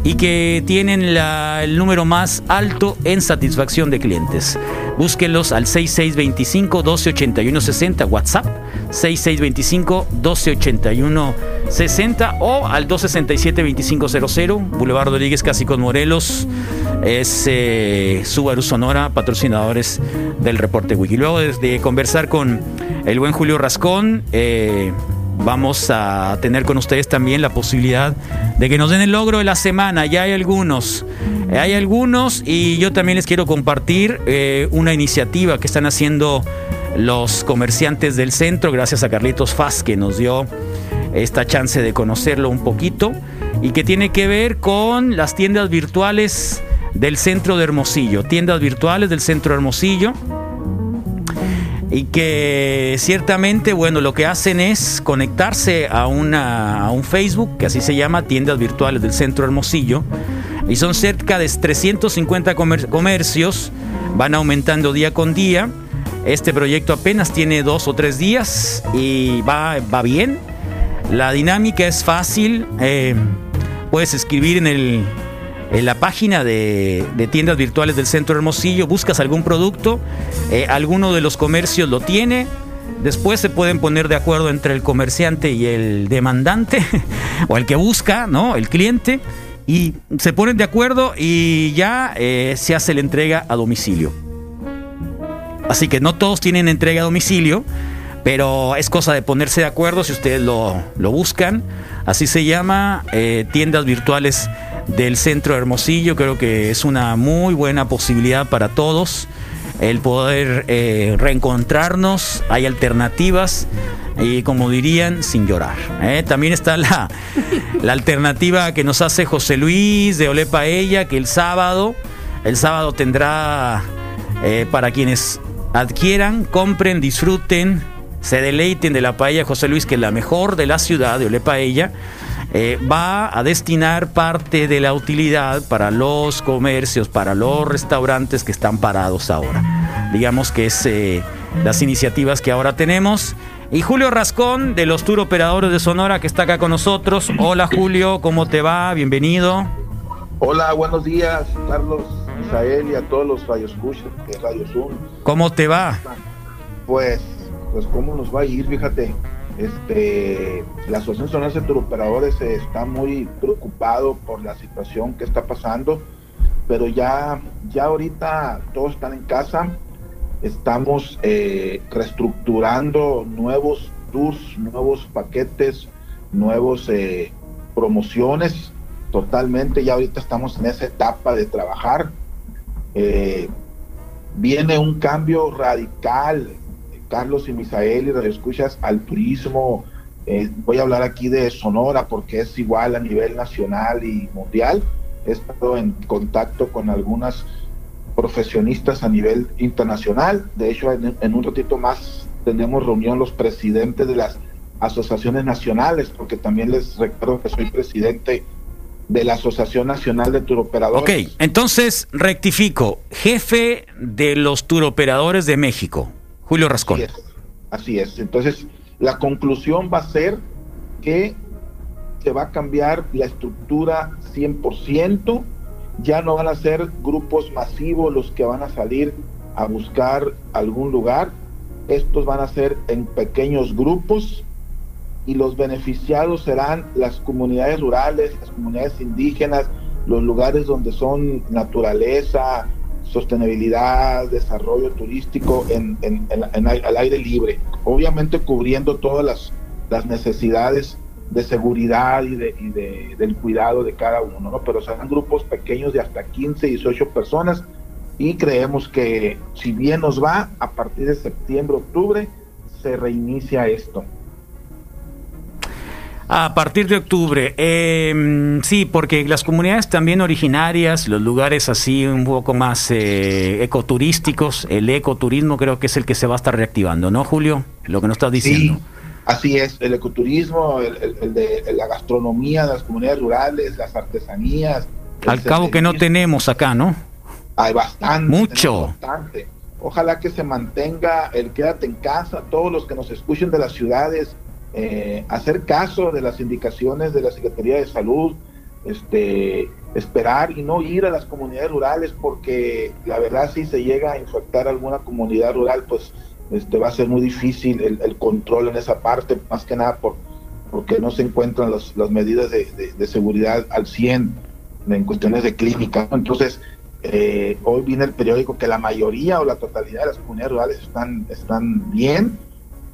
y que tienen el número más alto en satisfacción de clientes. Búsquenlos al 6625-1281-60 WhatsApp, 6625-1281-60 o al 267-2500 Boulevard Rodríguez Casi con Morelos. Es eh, Subaru Sonora, patrocinadores del reporte Wiki. Luego de conversar con el buen Julio Rascón, eh, vamos a tener con ustedes también la posibilidad de que nos den el logro de la semana. Ya hay algunos. Eh, Hay algunos y yo también les quiero compartir eh, una iniciativa que están haciendo los comerciantes del centro, gracias a Carlitos Faz que nos dio esta chance de conocerlo un poquito y que tiene que ver con las tiendas virtuales del centro de Hermosillo, tiendas virtuales del centro de Hermosillo y que ciertamente, bueno, lo que hacen es conectarse a, una, a un Facebook, que así se llama, Tiendas Virtuales del Centro Hermosillo, Y son cerca de 350 comer- comercios, van aumentando día con día. Este proyecto apenas tiene dos o tres días y va, va bien. La dinámica es fácil. eh, puedes escribir en, el, en la página de, tiendas virtuales del Centro Hermosillo, buscas algún producto, eh, alguno de los comercios lo tiene. Después se pueden poner de acuerdo entre el comerciante y el demandante, o el que busca, ¿no? El cliente. Y se ponen de acuerdo y ya eh, se hace la entrega a domicilio. Así que no todos tienen entrega a domicilio, pero es cosa de ponerse de acuerdo si ustedes lo, lo buscan. Así se llama eh, tiendas virtuales del centro de Hermosillo. Creo que es una muy buena posibilidad para todos el poder eh, reencontrarnos. Hay alternativas y como dirían, sin llorar. ¿eh? También está la, la alternativa que nos hace José Luis de Ole Paella, que el sábado, el sábado tendrá eh, para quienes adquieran, compren, disfruten, se deleiten de la paella José Luis, que es la mejor de la ciudad de Ole Paella. Eh, va a destinar parte de la utilidad para los comercios, para los restaurantes que están parados ahora. Digamos que es eh, las iniciativas que ahora tenemos. Y Julio Rascón, de los Tour Operadores de Sonora, que está acá con nosotros. Hola Julio, ¿cómo te va? Bienvenido. Hola, buenos días, Carlos, Misael y a todos los radioescuchas de Radio Zoom. ¿Cómo te va? Pues, pues cómo nos va a ir, fíjate. Este, la Asociación Sonora de Turoperadores está muy preocupado por la situación que está pasando, pero ya, ya ahorita todos están en casa. Estamos eh, reestructurando nuevos tours, nuevos paquetes, nuevos eh, promociones. Totalmente, ya ahorita estamos en esa etapa de trabajar. Eh, viene un cambio radical, Carlos y Misael, y escuchas al turismo. Eh, voy a hablar aquí de Sonora porque es igual a nivel nacional y mundial. He estado en contacto con algunas profesionistas a nivel internacional. De hecho, en, en un ratito más tenemos reunión los presidentes de las asociaciones nacionales, porque también les recuerdo que soy presidente de la Asociación Nacional de Turoperadores. Ok, entonces rectifico. Jefe de los turoperadores de México, Julio Rascón. Así es. Entonces, la conclusión va a ser que se va a cambiar la estructura 100%. Ya no van a ser grupos masivos los que van a salir a buscar algún lugar. Estos van a ser en pequeños grupos y los beneficiados serán las comunidades rurales, las comunidades indígenas, los lugares donde son naturaleza, sostenibilidad, desarrollo turístico en, en, al aire libre. Obviamente cubriendo todas las, las necesidades de seguridad y, de, y de, del cuidado de cada uno, ¿no? Pero serán grupos pequeños de hasta 15, 18 personas y creemos que si bien nos va, a partir de septiembre, octubre, se reinicia esto. A partir de octubre, eh, sí, porque las comunidades también originarias, los lugares así un poco más eh, ecoturísticos, el ecoturismo creo que es el que se va a estar reactivando, ¿no, Julio? Lo que nos estás diciendo. Sí, así es, el ecoturismo, el, el, el de la gastronomía de las comunidades rurales, las artesanías. Al cabo que no tenemos acá, ¿no? Hay bastante. Mucho. Bastante. Ojalá que se mantenga el quédate en casa, todos los que nos escuchen de las ciudades, eh, hacer caso de las indicaciones de la Secretaría de Salud, este, esperar y no ir a las comunidades rurales porque la verdad si se llega a infectar alguna comunidad rural pues este, va a ser muy difícil el, control en esa parte, más que nada por, porque no se encuentran los, las medidas de, seguridad al 100 en cuestiones de clínica. Entonces, eh, hoy viene el periódico que la mayoría o la totalidad de las comunidades rurales están, están bien,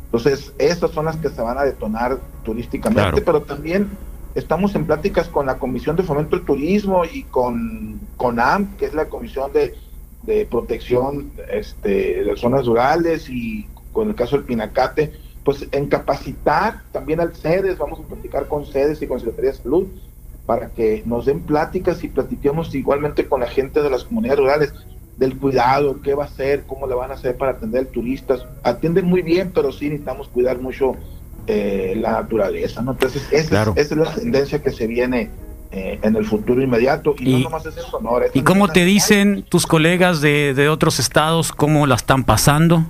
entonces, esas son las que se van a detonar turísticamente, claro. pero también estamos en pláticas con la Comisión de Fomento del Turismo y con CONAM, que es la Comisión de, de Protección este, de las Zonas Rurales, y con el caso del Pinacate, pues en capacitar también al sedes, vamos a platicar con sedes y con Secretaría de Salud, para que nos den pláticas y platiquemos igualmente con la gente de las comunidades rurales del cuidado, qué va a hacer, cómo le van a hacer para atender turistas. Atienden muy bien, pero sí necesitamos cuidar mucho eh, la naturaleza, ¿no? Entonces, esa, claro. es, esa, es, la tendencia que se viene eh, en el futuro inmediato. Y, Y- no nomás es en Sonora. ¿Y cómo te dicen tus colegas de, de otros estados cómo la están pasando?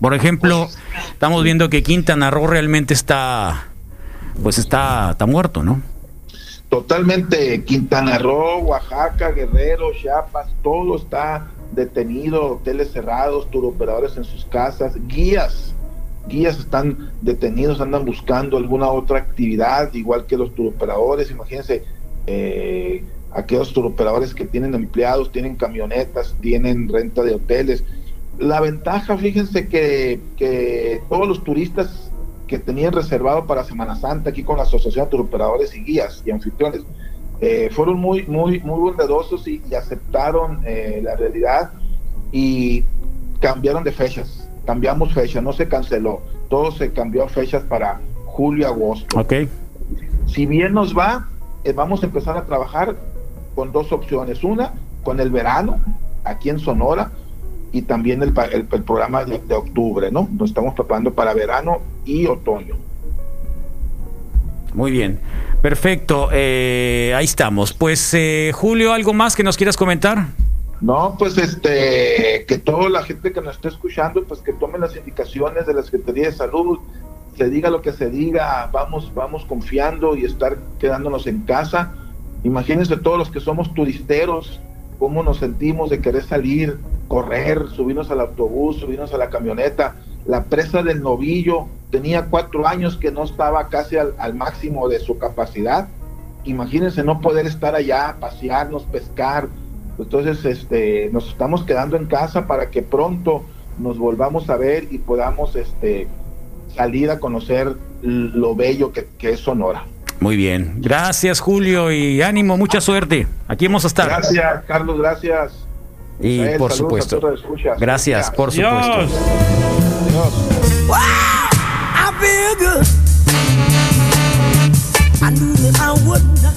Por ejemplo, estamos viendo que Quintana Roo realmente está, pues está, está muerto, ¿no? Totalmente, Quintana Roo, Oaxaca, Guerrero, Chiapas, todo está detenido, hoteles cerrados, turoperadores en sus casas, guías, guías están detenidos, andan buscando alguna otra actividad, igual que los turoperadores, imagínense, eh, aquellos turoperadores que tienen empleados, tienen camionetas, tienen renta de hoteles. La ventaja, fíjense que, que todos los turistas que tenían reservado para Semana Santa aquí con la Asociación de Turoperadores y Guías y Anfitriones. Eh, fueron muy, muy, muy bondadosos y, y aceptaron eh, la realidad y cambiaron de fechas. Cambiamos fechas, no se canceló. Todo se cambió a fechas para julio, agosto. Ok. Si bien nos va, eh, vamos a empezar a trabajar con dos opciones. Una, con el verano, aquí en Sonora, y también el, el- el programa de, de octubre, ¿no? Nos estamos preparando para verano y otoño. Muy bien. Perfecto. eh, ahí estamos. Pues, eh, Julio, ¿algo más que nos quieras comentar? No, pues este, que toda la gente que nos esté escuchando, pues que tomen las indicaciones de la Secretaría de Salud, se diga lo que se diga, vamos, vamos confiando y estar quedándonos en casa. Imagínense todos los que somos turisteros, cómo nos sentimos de querer salir, correr, subirnos al autobús, subirnos a la camioneta. La presa del novillo tenía cuatro años que no estaba casi al, al máximo de su capacidad. Imagínense no poder estar allá, pasearnos, pescar, entonces, este, nos estamos quedando en casa para que pronto nos volvamos a ver y podamos, este, salir a conocer lo bello que, que es Sonora. Muy bien. Gracias, Julio, y ánimo, mucha suerte. Aquí vamos a estar. Gracias, Carlos, gracias. Y Israel, por supuesto. Gracias, por Adiós. supuesto. I feel good. I knew that I would not.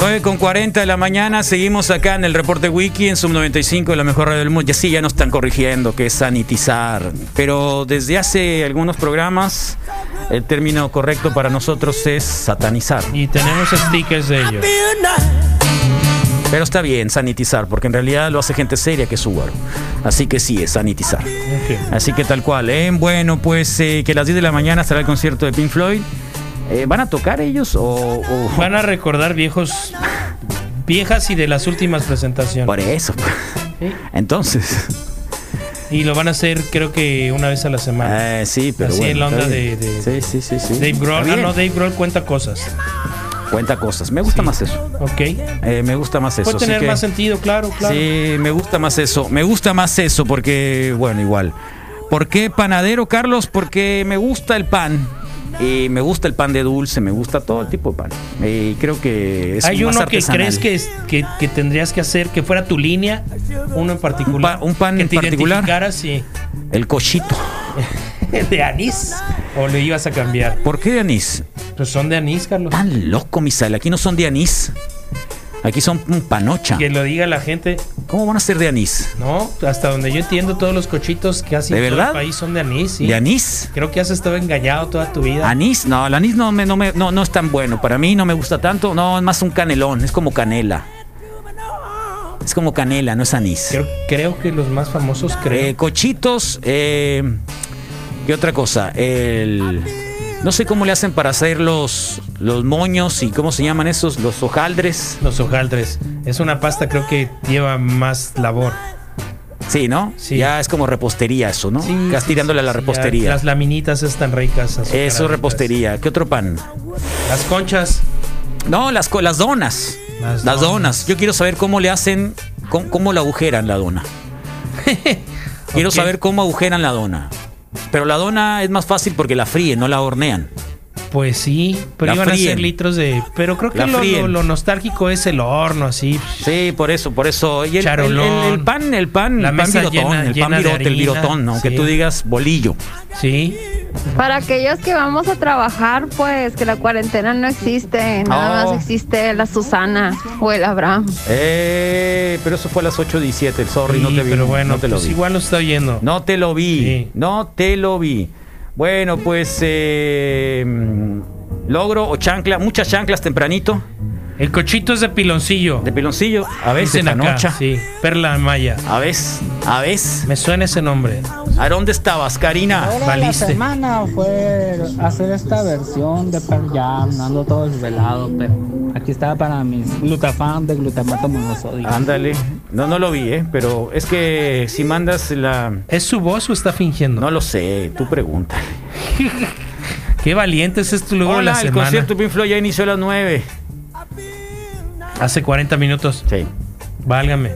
9 con 40 de la mañana, seguimos acá en el reporte wiki en Sub 95 de la mejor radio del mundo. Ya sí, ya nos están corrigiendo que es sanitizar. Pero desde hace algunos programas, el término correcto para nosotros es satanizar. Y tenemos stickers de ellos. Pero está bien sanitizar, porque en realidad lo hace gente seria que es Subaru. Así que sí, es sanitizar. Así que tal cual. ¿eh? Bueno, pues eh, que a las 10 de la mañana estará el concierto de Pink Floyd. Eh, ¿Van a tocar ellos o, o- Van a recordar viejos, viejas y de las últimas presentaciones. Por eso. Entonces. Y lo van a hacer creo que una vez a la semana. Eh, sí, pero Así bueno, en la onda de, de- Sí, sí, sí, sí. Dave Grohl. Ah, no, Dave Grohl cuenta cosas. Cuenta cosas. Me gusta más eso. Ok. Eh, me gusta más eso. Puede tener que- más sentido, claro, claro. Sí, me gusta más eso. Me gusta más eso porque, bueno, igual. ¿Por qué panadero, Carlos? Porque me gusta el pan. Y me gusta el pan de dulce, me gusta todo el tipo de pan. Y creo que es Hay más uno que artesanal. crees que, que, que tendrías que hacer que fuera tu línea, uno en particular. un pan que en te particular. sí. El cochito. ¿De anís? ¿O le ibas a cambiar? ¿Por qué de anís? Pues son de anís, Carlos. Tan loco, Misael. Aquí no son de anís. Aquí son panocha. Que lo diga la gente. ¿Cómo van a ser de anís? No, hasta donde yo entiendo, todos los cochitos casi ¿De en todo el país son de anís. sí. ¿De anís? Creo que has estado engañado toda tu vida. Anís, no, el anís no, me, no, me, no, no es tan bueno. Para mí no me gusta tanto. No, es más un canelón. Es como canela. Es como canela, no es anís. Creo, creo que los más famosos, creo. Eh, cochitos, eh, ¿qué otra cosa? El, no sé cómo le hacen para hacer los, los moños y cómo se llaman esos, los hojaldres. Los hojaldres. Es una pasta, creo que lleva más labor. Sí, ¿no? Ya es como repostería eso, ¿no? Estás tirándole a la Sí, repostería. Las laminitas están ricas. Eso es repostería. ¿Qué otro pan? Las conchas. No, las, las donas. Las Las, donas. Yo quiero saber cómo le hacen, cómo, cómo la agujeran la dona. quiero saber cómo agujeran la dona. Pero la dona es más fácil porque la fríen, no la hornean. Pues sí, pero La iban a ser litros de. Pero creo que lo, fríen. lo- lo nostálgico es el horno, así. Sí, por eso, por eso. Y el, el- el- el pan, el pan, La el pan virotón, llena- el pan llena virote, el virotón, aunque sí. tú digas bolillo. Sí. Para aquellos que vamos a trabajar, pues que la cuarentena no existe, nada Oh. más existe la Susana o el Abraham. Eh, pero eso fue a las 8.17, sorry, Sí, no te vi. pero bueno, no te lo pues vi. igual lo está oyendo. No te lo vi, no te lo vi. Bueno, pues eh, mm, logro o chancla, muchas chanclas tempranito. El cochito es de piloncillo. De piloncillo, a veces Dicen acá. Sí, Perla Maya. A veces, a veces. Me suena ese nombre. ¿A dónde estabas, Karina? Ahora la semana fue hacer esta versión de Pearl Jam, ando todo desvelado, pero aquí estaba para mis glutafan de glutamato monosódico. Ándale. No, no lo vi, ¿eh? Pero es que si mandas la... ¿Es su voz o está fingiendo? No lo sé, tú pregunta. Qué valiente es esto luego de la Hola, el semana. concierto Pink Floyd ya inició a las 9. Hace 40 minutos. Sí. Válgame.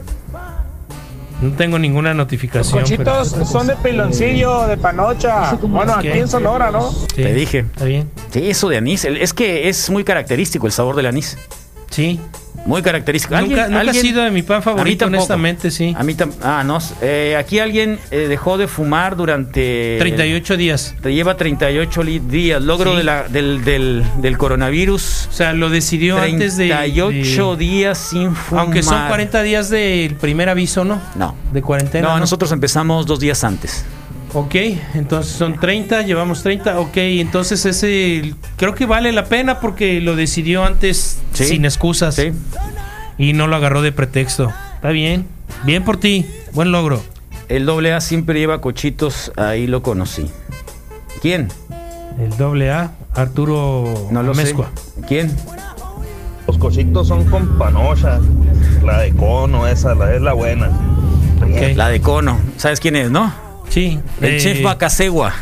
No tengo ninguna notificación. Cochitos pero- son de piloncillo, de panocha. Bueno, aquí en Sonora, ¿no? Sí, Te dije. Está bien. Sí, eso de anís. Es que es muy característico el sabor del anís. Sí. Muy característico. Nunca, nunca ha sido de mi pan favorito, honestamente, sí. A mí Ah, no. eh, aquí alguien eh, dejó de fumar durante... 38 días. Te lleva 38 li- días. Logro Sí. de la- del, del, del coronavirus. O sea, lo decidió antes de. 38 de- días sin fumar. Aunque son 40 días del primer aviso, ¿no? No. De cuarentena. No, ¿no? nosotros empezamos dos días antes. Ok, entonces son 30, llevamos 30. Ok, entonces ese creo que vale la pena porque lo decidió antes Sí. sin excusas. Sí. Y no lo agarró de pretexto. Está bien. Bien por ti. Buen logro. El doble A siempre lleva cochitos, ahí lo conocí. ¿Quién? El doble A, Arturo No lo Amezcua. sé. ¿Quién? Los cochitos son con panocha. La de cono, esa la, es la buena. La de Cono. ¿Sabes quién es, no? Sí. El eh, chef Bacasegua.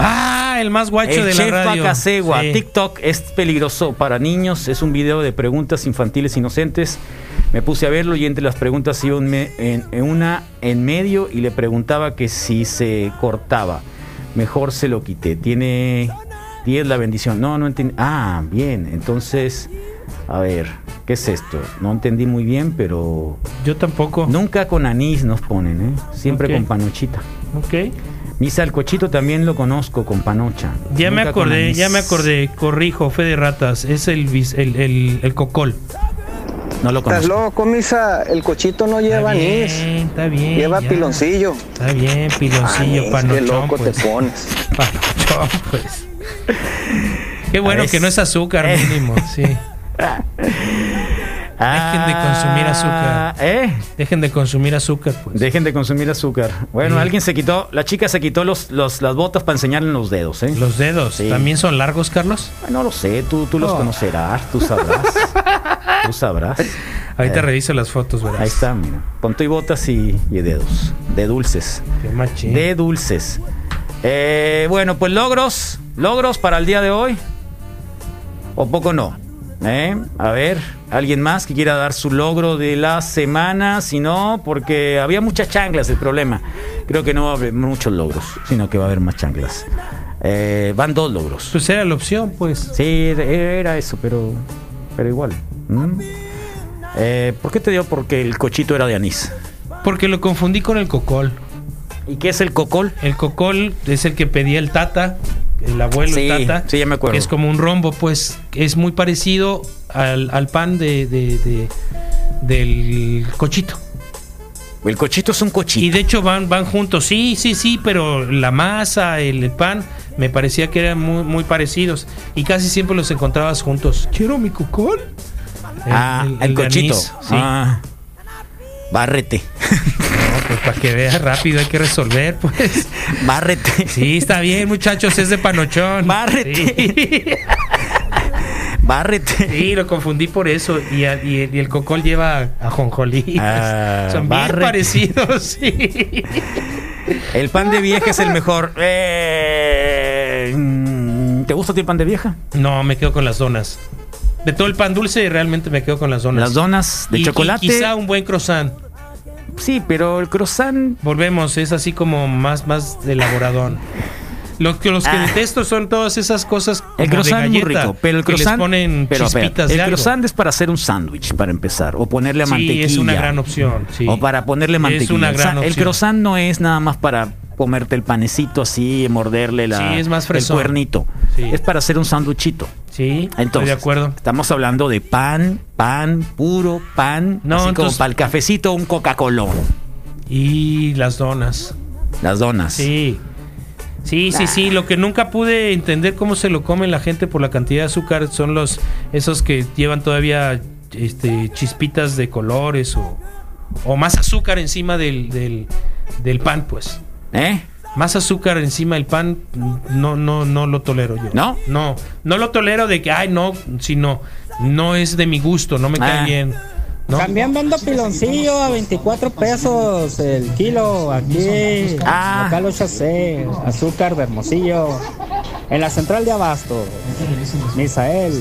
Ah, el más guacho El de chef la radio. Bacasegua. Sí. TikTok es peligroso para niños. Es un video de preguntas infantiles inocentes. Me puse a verlo y entre las preguntas iba un me- en, en una en medio y le preguntaba que si se cortaba. Mejor se lo quité. Tiene 10 la bendición. No, no entendí. Ah, bien. Entonces, a ver, ¿qué es esto? No entendí muy bien, pero Yo tampoco. nunca con anís nos ponen, ¿eh? Siempre con panochita. Ok. Misa el cochito también lo conozco con panocha. Ya me Nunca acordé, ya me acordé. Corrijo, fe de ratas. Es el, bis- el, el, el cocol. No lo Estás conozco. loco, misa. El cochito no lleva Está bien, anís. Está bien. Lleva ya. piloncillo. Está bien, piloncillo, Anís, qué panochón, loco pues. te pones. Panochón, pues. Qué bueno que no es azúcar, mínimo, sí. Dejen de consumir azúcar. ¿Eh? Dejen de consumir azúcar, pues. Dejen de consumir azúcar. Bueno, Sí. alguien se quitó, la chica se quitó los, los- las botas para enseñarle los dedos, ¿eh? Los dedos, Sí. ¿también son largos, Carlos? Ah, No lo sé, tú, tú los Oh. conocerás, tú sabrás. tú sabrás. Ahorita Eh, reviso las fotos, ¿verdad? Ahí está, mira. Ponte y botas y, y dedos. De dulces. Qué machín. De dulces. Eh, bueno, pues logros. Logros para el día de hoy. ¿O poco no? ¿Eh? A ver, ¿alguien más que quiera dar su logro de la semana? Si no, porque había muchas chanclas el problema. Creo que no va a haber muchos logros, sino que va a haber más chanclas. Eh, van dos logros. Pues era la opción, pues. Sí, era- eso, pero, pero igual. ¿Mm? Eh, ¿Por qué te dio? Porque el cochito era de anís. Porque lo confundí con el cocol. ¿Y qué es el cocol? El cocol es el que pedía el tata, el abuelo Sí, tata. sí, ya me acuerdo. que es como un rombo, pues. Es muy parecido al, al pan de, de- de- del cochito. El cochito es un cochito. Y de hecho van, van juntos, sí, sí, sí, pero la masa, el, el pan, me parecía que eran muy, muy parecidos. Y casi siempre los encontrabas juntos. ¿Quiero mi cocol? El- ah, el- el, el de cochito. anís, sí. Ah, bárrete. Para que veas rápido hay que resolver, pues. Bárrete. Sí, está bien, muchachos, es de panochón. Bárrete. Sí. Bárrete. Sí, lo confundí por eso. Y, a- y el, y el cocol lleva a jonjolí. Ah, Son bien bárrete. parecidos, sí. El pan de vieja es el mejor. Eh, ¿Te gusta el pan de vieja? No, me quedo con las donas. De todo el pan dulce, realmente me quedo con las donas. Las donas de y chocolate. quizá un buen croissant. Sí, pero el croissant. Volvemos, es así como más, más elaboradón. Lo que los que Ah. detesto son todas esas cosas como El croissant de es muy galleta, rico, pero el que les croissant. ponen pero, chispitas el de algo. croissant es para hacer un sándwich, para empezar. O ponerle Sí, mantequilla. es una gran opción, sí. O para ponerle Es mantequilla. una O sea, gran El opción. croissant no es nada más para comerte el panecito así, morderle la, Sí, es más el cuernito. Sí. Es para hacer un sándwichito. Sí, Entonces, estoy de acuerdo. Estamos hablando de pan, pan, puro pan. No, así como entonces- para el cafecito, un Coca-Cola. Y las donas. Las donas. Sí. Sí, sí, sí. Lo que nunca pude entender cómo se lo come la gente por la cantidad de azúcar son los esos que llevan todavía este, chispitas de colores o, o más azúcar encima del, del, del pan, pues. ¿Eh? Más azúcar encima del pan, no, no, no lo tolero yo. ¿No? No, no lo tolero de que, ay, no, sino, no es de mi gusto, no me cae Ah. bien. ¿no? También vendo piloncillo a 24 pesos el kilo aquí. Ah. Local 8C, azúcar de Hermosillo. En la central de Abasto. Misael,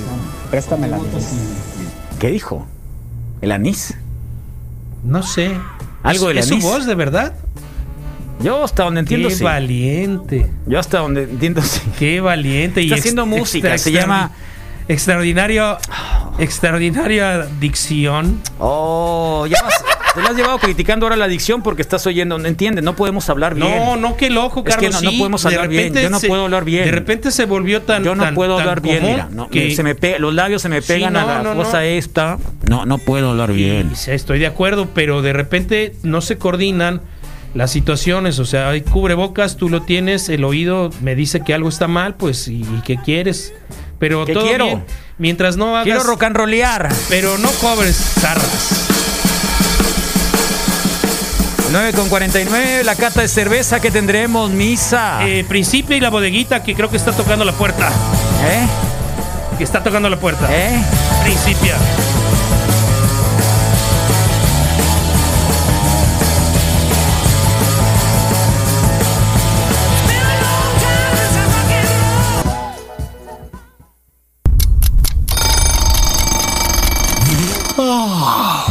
préstame la ¿Qué dijo? ¿El anís? No sé. ¿Algo ¿Es, del es su anís? voz, de verdad? Yo hasta donde entiendo Qué sí. valiente. Yo hasta donde entiendo sí. Qué valiente. Está y haciendo música, extra- se llama- Extraordinario. Extraordinaria dicción. Oh, ya vas- te lo has llevado criticando ahora la adicción porque estás oyendo, no entiendes, no podemos hablar bien. No, no, qué loco, Es que Carlos. no- no sí, podemos de hablar bien, yo no se- puedo hablar bien. De repente se volvió tan. Yo no tan- puedo hablar bien, mira, no, que- se me los labios se me Sí, pegan no, a la no, cosa no. esta. No, no puedo hablar bien. Sí, Estoy de acuerdo, pero de repente no se coordinan las situaciones. O sea, hay cubrebocas, tú lo tienes, el oído me dice que algo está mal, pues, ¿y, y qué quieres? Pero ¿Qué todo quiero? bien. Mientras no hagas. Quiero rock and rollear. Pero no cobres zarras. 9 con 49, la cata de cerveza que tendremos, misa. Eh, Principio y la bodeguita que creo que está tocando la puerta. ¿Eh? Que está tocando la puerta. ¿Eh? Principia.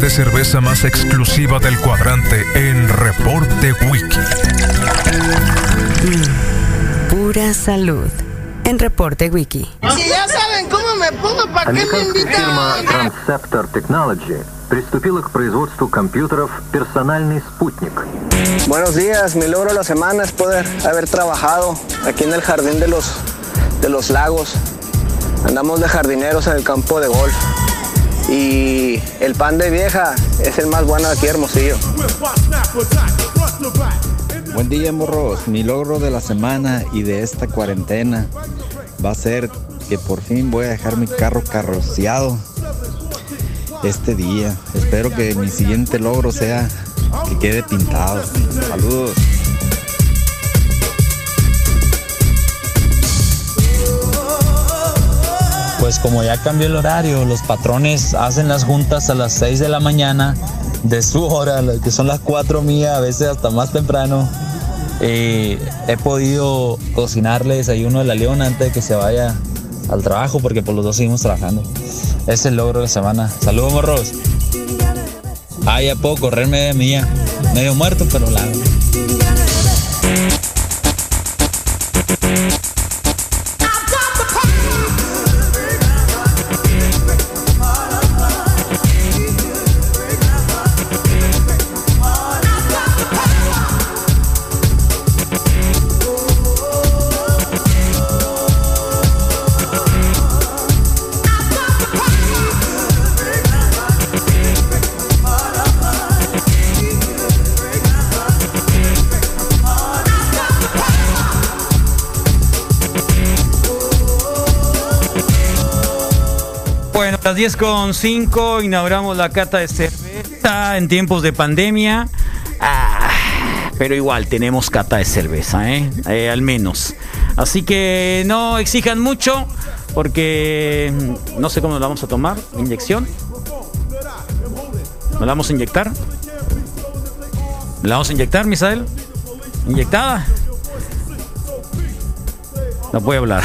de cerveza más exclusiva del cuadrante en Reporte Wiki. Pura salud. En Reporte Wiki. Si ya saben cómo me pongo, ¿para qué me invitan? Transceptor Technology приступила к производству компьютеров «Персональный спутник». Buenos días, mi logro de la semana es poder haber trabajado aquí en el jardín de los, de los lagos. Andamos de jardineros en el campo de golf. Y el pan de vieja es el más bueno aquí, Hermosillo. Buen día, morros. Mi logro de la semana y de esta cuarentena va a ser que por fin voy a dejar mi carro carroceado este día. Espero que mi siguiente logro sea que quede pintado. Saludos. Pues como ya cambió el horario, los patrones hacen las juntas a las 6 de la mañana de su hora, que son las 4 mías, a veces hasta más temprano. Eh, he podido cocinarle desayuno de la leona antes de que se vaya al trabajo, porque por los dos seguimos trabajando. Es el logro de la semana. Saludos, morros. Ah, ya puedo correr media mía. Medio muerto, pero la. 10 con 5 inauguramos la cata de cerveza en tiempos de pandemia. Ah, pero igual tenemos cata de cerveza, ¿eh? Eh, al menos. Así que no exijan mucho porque no sé cómo la vamos a tomar. ¿Inyección? ¿Nos la vamos a inyectar? ¿La vamos a inyectar, Misael? ¿Inyectada? No puede hablar.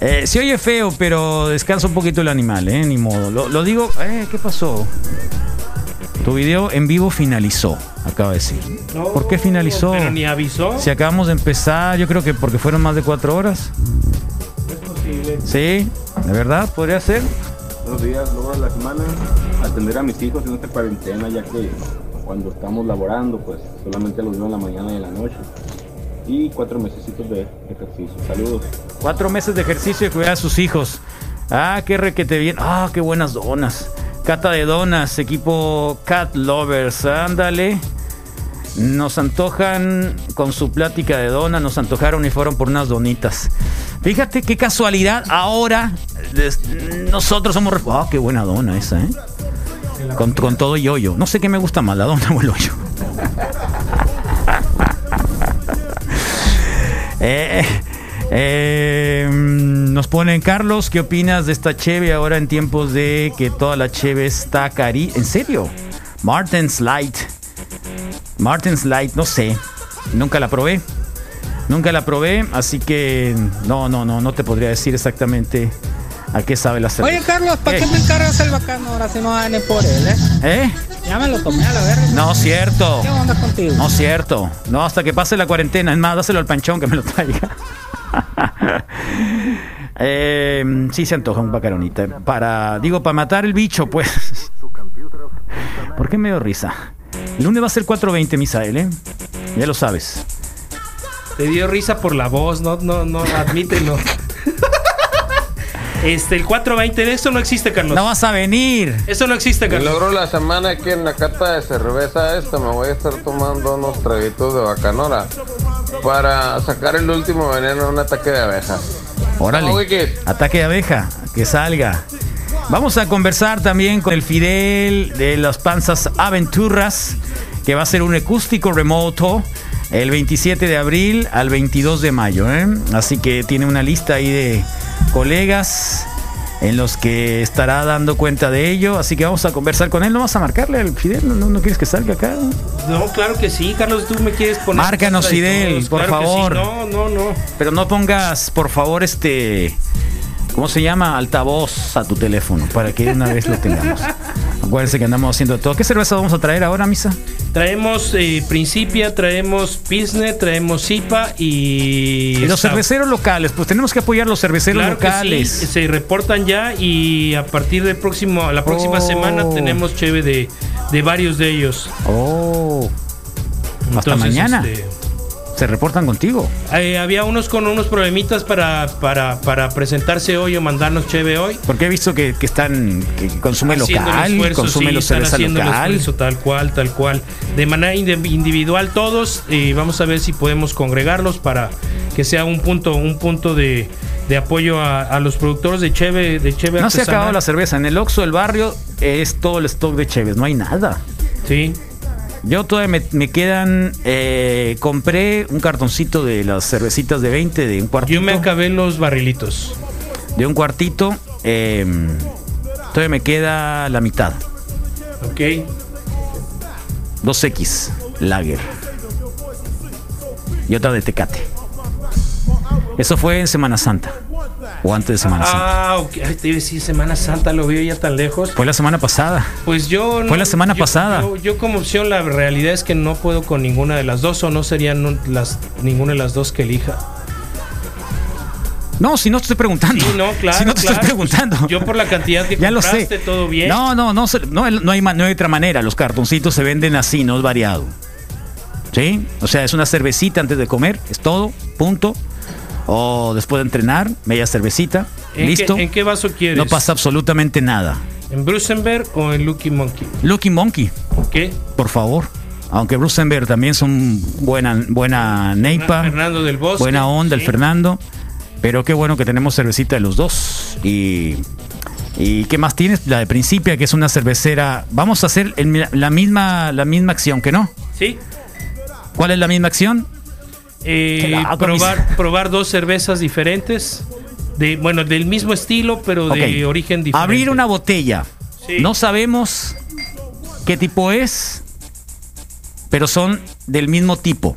Eh, se oye feo, pero descansa un poquito el animal, ¿eh? Ni modo. Lo, lo digo, eh, ¿qué pasó? Tu video en vivo finalizó, acaba de decir. ¿Por qué finalizó? Pero ni avisó. Si acabamos de empezar, yo creo que porque fueron más de cuatro horas. Es posible. ¿Sí? ¿De verdad? ¿Podría ser? Buenos días, logro de la semana. Atender a mis hijos en esta cuarentena, ya que cuando estamos laborando, pues solamente los veo en la mañana y en la noche. Y cuatro meses de ejercicio. Saludos. Cuatro meses de ejercicio y cuidar a sus hijos. Ah, qué requete bien. Ah, qué buenas donas. Cata de donas, equipo Cat Lovers. Ándale. Nos antojan con su plática de donas, nos antojaron y fueron por unas donitas. Fíjate qué casualidad. Ahora nosotros somos. Ah, qué buena dona esa, ¿eh? Con, con todo yoyo. No sé qué me gusta más, la dona o el hoyo. Eh, eh, mm, nos ponen Carlos, ¿qué opinas de esta cheve ahora en tiempos de que toda la cheve está cari? ¿En serio? Martin's Light. Martin's Light, no sé. Nunca la probé. Nunca la probé, así que no, no, no, no te podría decir exactamente a qué sabe la cerveza. Oye, Carlos, ¿para ¿Qué? qué me encargas el bacano ahora si no gane por él, eh? ¿Eh? Ya me lo tomé a la verga. No, cierto. ¿Qué onda contigo? No, cierto. No, hasta que pase la cuarentena. Es más, dáselo al panchón que me lo traiga. Eh, sí se antoja un bacaronita. Para, digo, para matar el bicho, pues. ¿Por qué me dio risa? El lunes va a ser 4.20, Misael, ¿eh? Ya lo sabes. Te dio risa por la voz, no, no, no, admítelo. Este, el 420, eso no existe, Carlos. No vas a venir. Eso no existe, Carlos. logro la semana que en la cata de cerveza esta me voy a estar tomando unos traguitos de bacanora para sacar el último veneno de un ataque de abeja. Órale. Ataque de abeja, que salga. Vamos a conversar también con el Fidel de las Panzas Aventuras, que va a ser un acústico remoto el 27 de abril al 22 de mayo. ¿eh? Así que tiene una lista ahí de colegas en los que estará dando cuenta de ello. Así que vamos a conversar con él. ¿No vas a marcarle al Fidel? ¿No, quieres que salga acá? No, claro que sí, Carlos, tú me quieres poner. Márcanos, Fidel, por claro que sí. favor. No, no, no. Pero no pongas, por favor, este. ¿Cómo se llama? Altavoz a tu teléfono para que una vez lo tengamos. Acuérdense que andamos haciendo todo. ¿Qué cerveza vamos a traer ahora, Misa? Traemos eh, Principia, traemos Pilsner, traemos Zipa y... Y los cerveceros locales, pues tenemos que apoyar los cerveceros Claro que locales. sí, se reportan ya y a partir del próximo, la próxima Oh. semana tenemos cheve de, de varios de ellos. Oh. Hasta Entonces, mañana. este, Se reportan contigo. eh, había unos con unos problemitas para, para, para presentarse hoy o mandarnos cheve hoy. Porque he visto que, que están, que consume Haciendo el local, esfuerzo, consume sí, los están haciendo el local. esfuerzo, tal cual, tal cual. De manera individual todos, y vamos a ver si podemos congregarlos para que sea un punto, un punto de, de apoyo a, a los productores de cheve, de cheve No se ha artesanal. acabado la cerveza. En el Oxxo del barrio es todo el stock de Cheves. No hay nada. Sí. Yo todavía me, me quedan. eh, compré un cartoncito de las cervecitas de 20 de un cuartito. Yo me acabé los barrilitos. De un cuartito. eh, todavía me queda la mitad. Ok. 2X Lager. Y otra de Tecate. Eso fue en Semana Santa. O antes de Semana Santa. Ah, ok. Ay, te iba a decir Semana Santa, lo veo ya tan lejos. Fue la semana pasada. Pues yo. Fue la semana yo- pasada. Yo, yo como opción, la realidad es que no puedo con ninguna de las dos, o no serían las, ninguna de las dos que elija. No, si no te estoy preguntando. Sí, no, claro. Si no te claro. estoy preguntando. Yo por la cantidad que Ya lo compraste, sé. todo bien. No, no, no, no, no hay, no hay otra manera. Los cartoncitos se venden así, no es variado. ¿Sí? O sea, es una cervecita antes de comer, es todo, punto. O después de entrenar, media cervecita, ¿En listo. Qué, ¿En qué vaso quieres? No pasa absolutamente nada. ¿En Brusenberg o en Lucky Monkey? Lucky Monkey, ¿Qué? por favor. Aunque Brusenberg también son buena, buena neipa, Fernando del Bosque. buena onda el sí. Fernando. Pero qué bueno que tenemos cervecita de los dos. Y, y ¿qué más tienes? La de Principia, que es una cervecera. Vamos a hacer el- la, misma, la misma acción, ¿que no? Sí. ¿Cuál es la misma acción? Eh, probar, probar dos cervezas diferentes. De, bueno, del mismo estilo, pero de origen diferente. Abrir una botella. Sí. No sabemos qué tipo es, pero son del mismo tipo.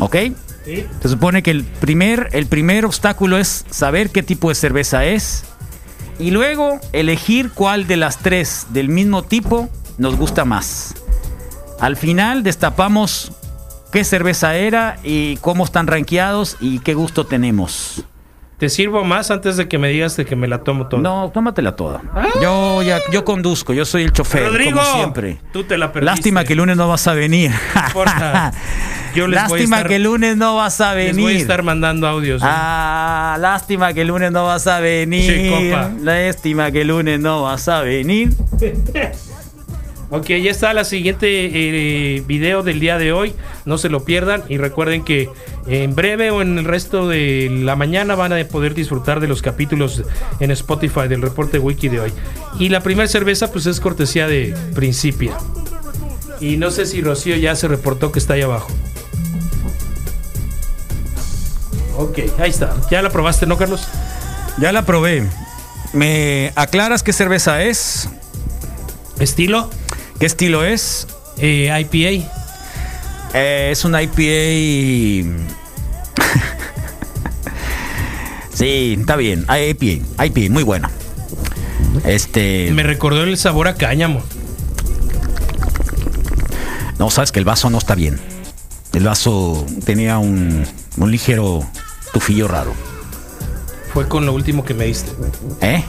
¿Ok? Sí. Se supone que el primer, el primer obstáculo es saber qué tipo de cerveza es y luego elegir cuál de las tres del mismo tipo nos gusta más. Al final destapamos qué cerveza era y cómo están rankeados y qué gusto tenemos. ¿Te sirvo más antes de que me digas de que me la tomo toda? No, tómatela toda. Yo ya yo conduzco, yo soy el chofer, Rodrigo, como siempre. tú te la perdiste. Lástima que el lunes no vas a venir. No importa. Yo les voy a Lástima estar- que el lunes no vas a venir. Les voy a estar mandando audios. ¿no? Ah, lástima que el lunes no vas a venir. Sí, compa. Lástima que el lunes no vas a venir. Ok, ya está la siguiente eh, video del día de hoy. No se lo pierdan. Y recuerden que en breve o en el resto de la mañana van a poder disfrutar de los capítulos en Spotify del reporte wiki de hoy. Y la primera cerveza, pues es cortesía de Principia. Y no sé si Rocío ya se reportó que está ahí abajo. Ok, ahí está. ¿Ya la probaste, no, Carlos? Ya la probé. ¿Me aclaras qué cerveza es? ¿Estilo? ¿Qué estilo es? Eh, IPA. Eh, es una IPA. sí, está bien. IPA, IPA, muy buena. Este. Me recordó el sabor a cáñamo. No, sabes que el vaso no está bien. El vaso tenía un, un ligero tufillo raro. Fue con lo último que me diste. ¿Eh?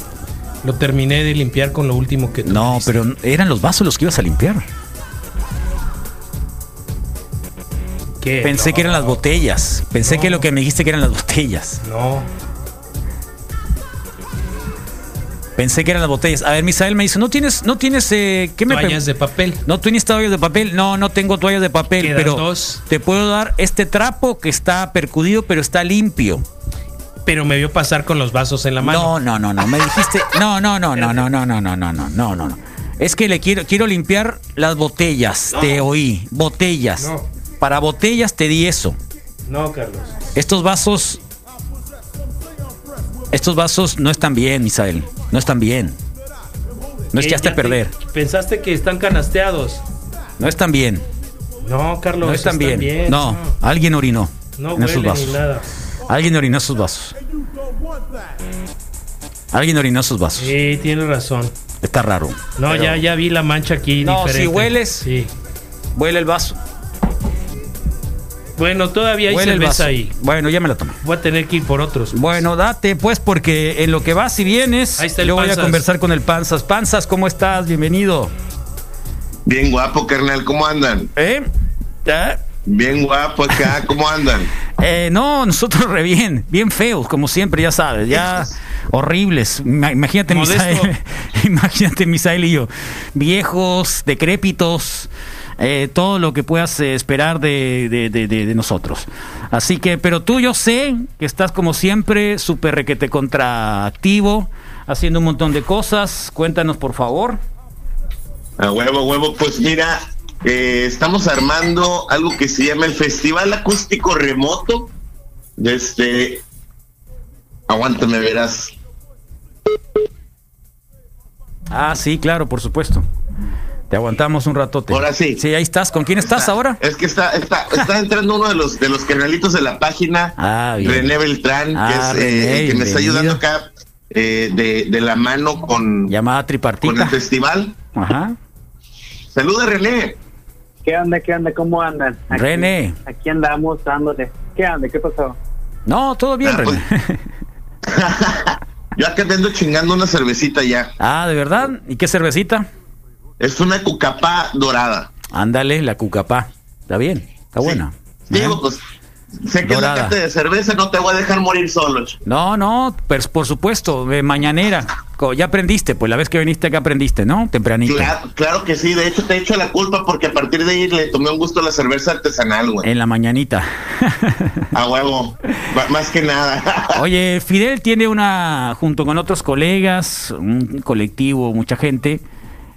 Lo terminé de limpiar con lo último que No, pero eran los vasos los que ibas a limpiar. ¿Qué? Pensé No. que eran las botellas. Pensé No. que lo que me dijiste que eran las botellas. No. Pensé que eran las botellas. A ver, Misael me dice, ¿no tienes, no tienes, eh, qué me Toallas de papel. No tienes toallas de papel. No, no tengo toallas de papel, Quedan pero dos. te puedo dar este trapo que está percudido, pero está limpio. Pero me vio pasar con los vasos en la mano. No, no, no, no. Me dijiste, no, no, no, no, no, no, no, no, no, no, no, no. Es que le quiero, quiero limpiar las botellas. Te oí, botellas. No. Para botellas te di eso. No, Carlos. Estos vasos, estos vasos no están bien, Misael. No están bien. No Eh, echaste ya a perder. te- pensaste que están canasteados. No están bien. No, Carlos. No están bien. No, alguien orinó No en esos vasos. ni nada. Alguien orinó esos vasos. Alguien orinó esos vasos. Sí, tienes razón. está raro. No, Pero- ya, ya vi la mancha aquí No, diferente. si hueles, Sí. huele el vaso. Bueno, todavía hay Huele el cerveza vaso. ahí. Bueno, ya me la tomé. Voy a tener que ir por otros. Bueno, date pues porque en lo que vas y vienes, Ahí está el yo voy a conversar con el Panzas. Panzas, ¿cómo estás? Bienvenido. Bien guapo, carnal, ¿cómo andan? ¿Eh? Bien guapo acá, ¿cómo andan? Eh, no, nosotros re bien, bien feos, como siempre, ya sabes, ya horribles. Ima- Imagínate. Misael, imagínate, Misael y yo, viejos, decrépitos, eh, todo lo que puedas eh, esperar de, de- de- de- de nosotros. Así que, pero tú yo sé que estás como siempre, súper requete contraactivo, haciendo un montón de cosas. Cuéntanos, por favor. A huevo, huevo, pues mira, eh, estamos armando algo que se llama el Festival Acústico Remoto. Este, aguántame, verás. Ah, sí, claro, por supuesto. Te aguantamos un ratote. Ahora sí. Sí, ahí estás. ¿Con quién estás ahora? Es que está, está, está entrando uno de los de los carnalitos de la página, Ah. René Beltrán, Ah, que es eh, René, el que me está ayudando acá eh, de, de la mano con, Llamada con tripartita. el festival. Ajá. Saluda, René. ¿Qué onda? ¿Qué onda? ¿Cómo andan? Aquí- René. Aquí andamos dándole. ¿Qué onda? ¿Qué pasó? No, todo bien, Ah, pues. René. Yo acá te ando chingando una cervecita ya. Ah, ¿de verdad? ¿Y qué cervecita? Es una cucapá dorada. Ándale, la cucapá. Está bien, está buena. Digo, pues, sé que Dorada. de cerveza, no te voy a dejar morir solo. ch- No, no, pues, por supuesto, eh, mañanera. Ya aprendiste, pues la vez que viniste acá aprendiste, ¿no? Tempranito. Claro, claro que sí, de hecho te echo la culpa porque a partir de ahí le tomé un gusto a la cerveza artesanal, güey. En la mañanita. A huevo, más que nada. Oye, Fidel tiene una, junto con otros colegas, un colectivo, mucha gente,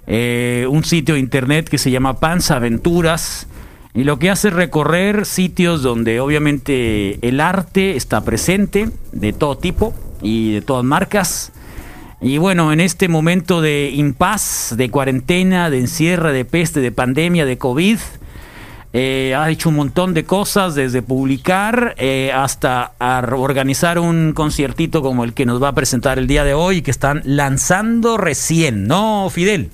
eh, un sitio de internet que se llama Panza Aventuras. Y lo que hace es recorrer sitios donde obviamente el arte está presente, de todo tipo y de todas marcas. Y bueno, en este momento de impas, de cuarentena, de encierre, de peste, de pandemia, de COVID, eh, ha hecho un montón de cosas, desde publicar eh, hasta organizar un conciertito como el que nos va a presentar el día de hoy, que están lanzando recién, ¿no, Fidel?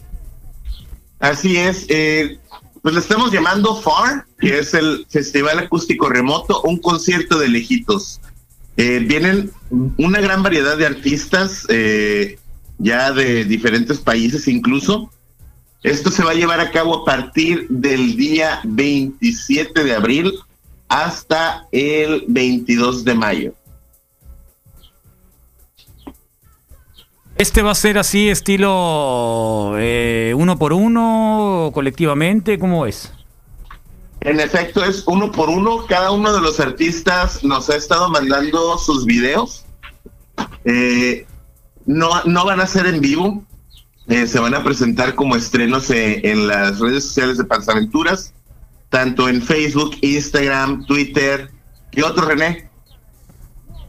Así es, eh, pues le estamos llamando FAR, que es el Festival Acústico Remoto, un concierto de lejitos. Eh, vienen una gran variedad de artistas, eh, ya de diferentes países incluso. Esto se va a llevar a cabo a partir del día 27 de abril hasta el 22 de mayo. Este va a ser así, estilo eh, uno por uno, colectivamente, ¿cómo es? En efecto, es uno por uno. Cada uno de los artistas nos ha estado mandando sus videos. Eh, no, no van a ser en vivo. Eh, se van a presentar como estrenos eh, en las redes sociales de Panzaventuras, tanto en Facebook, Instagram, Twitter. ¿Qué otro, René?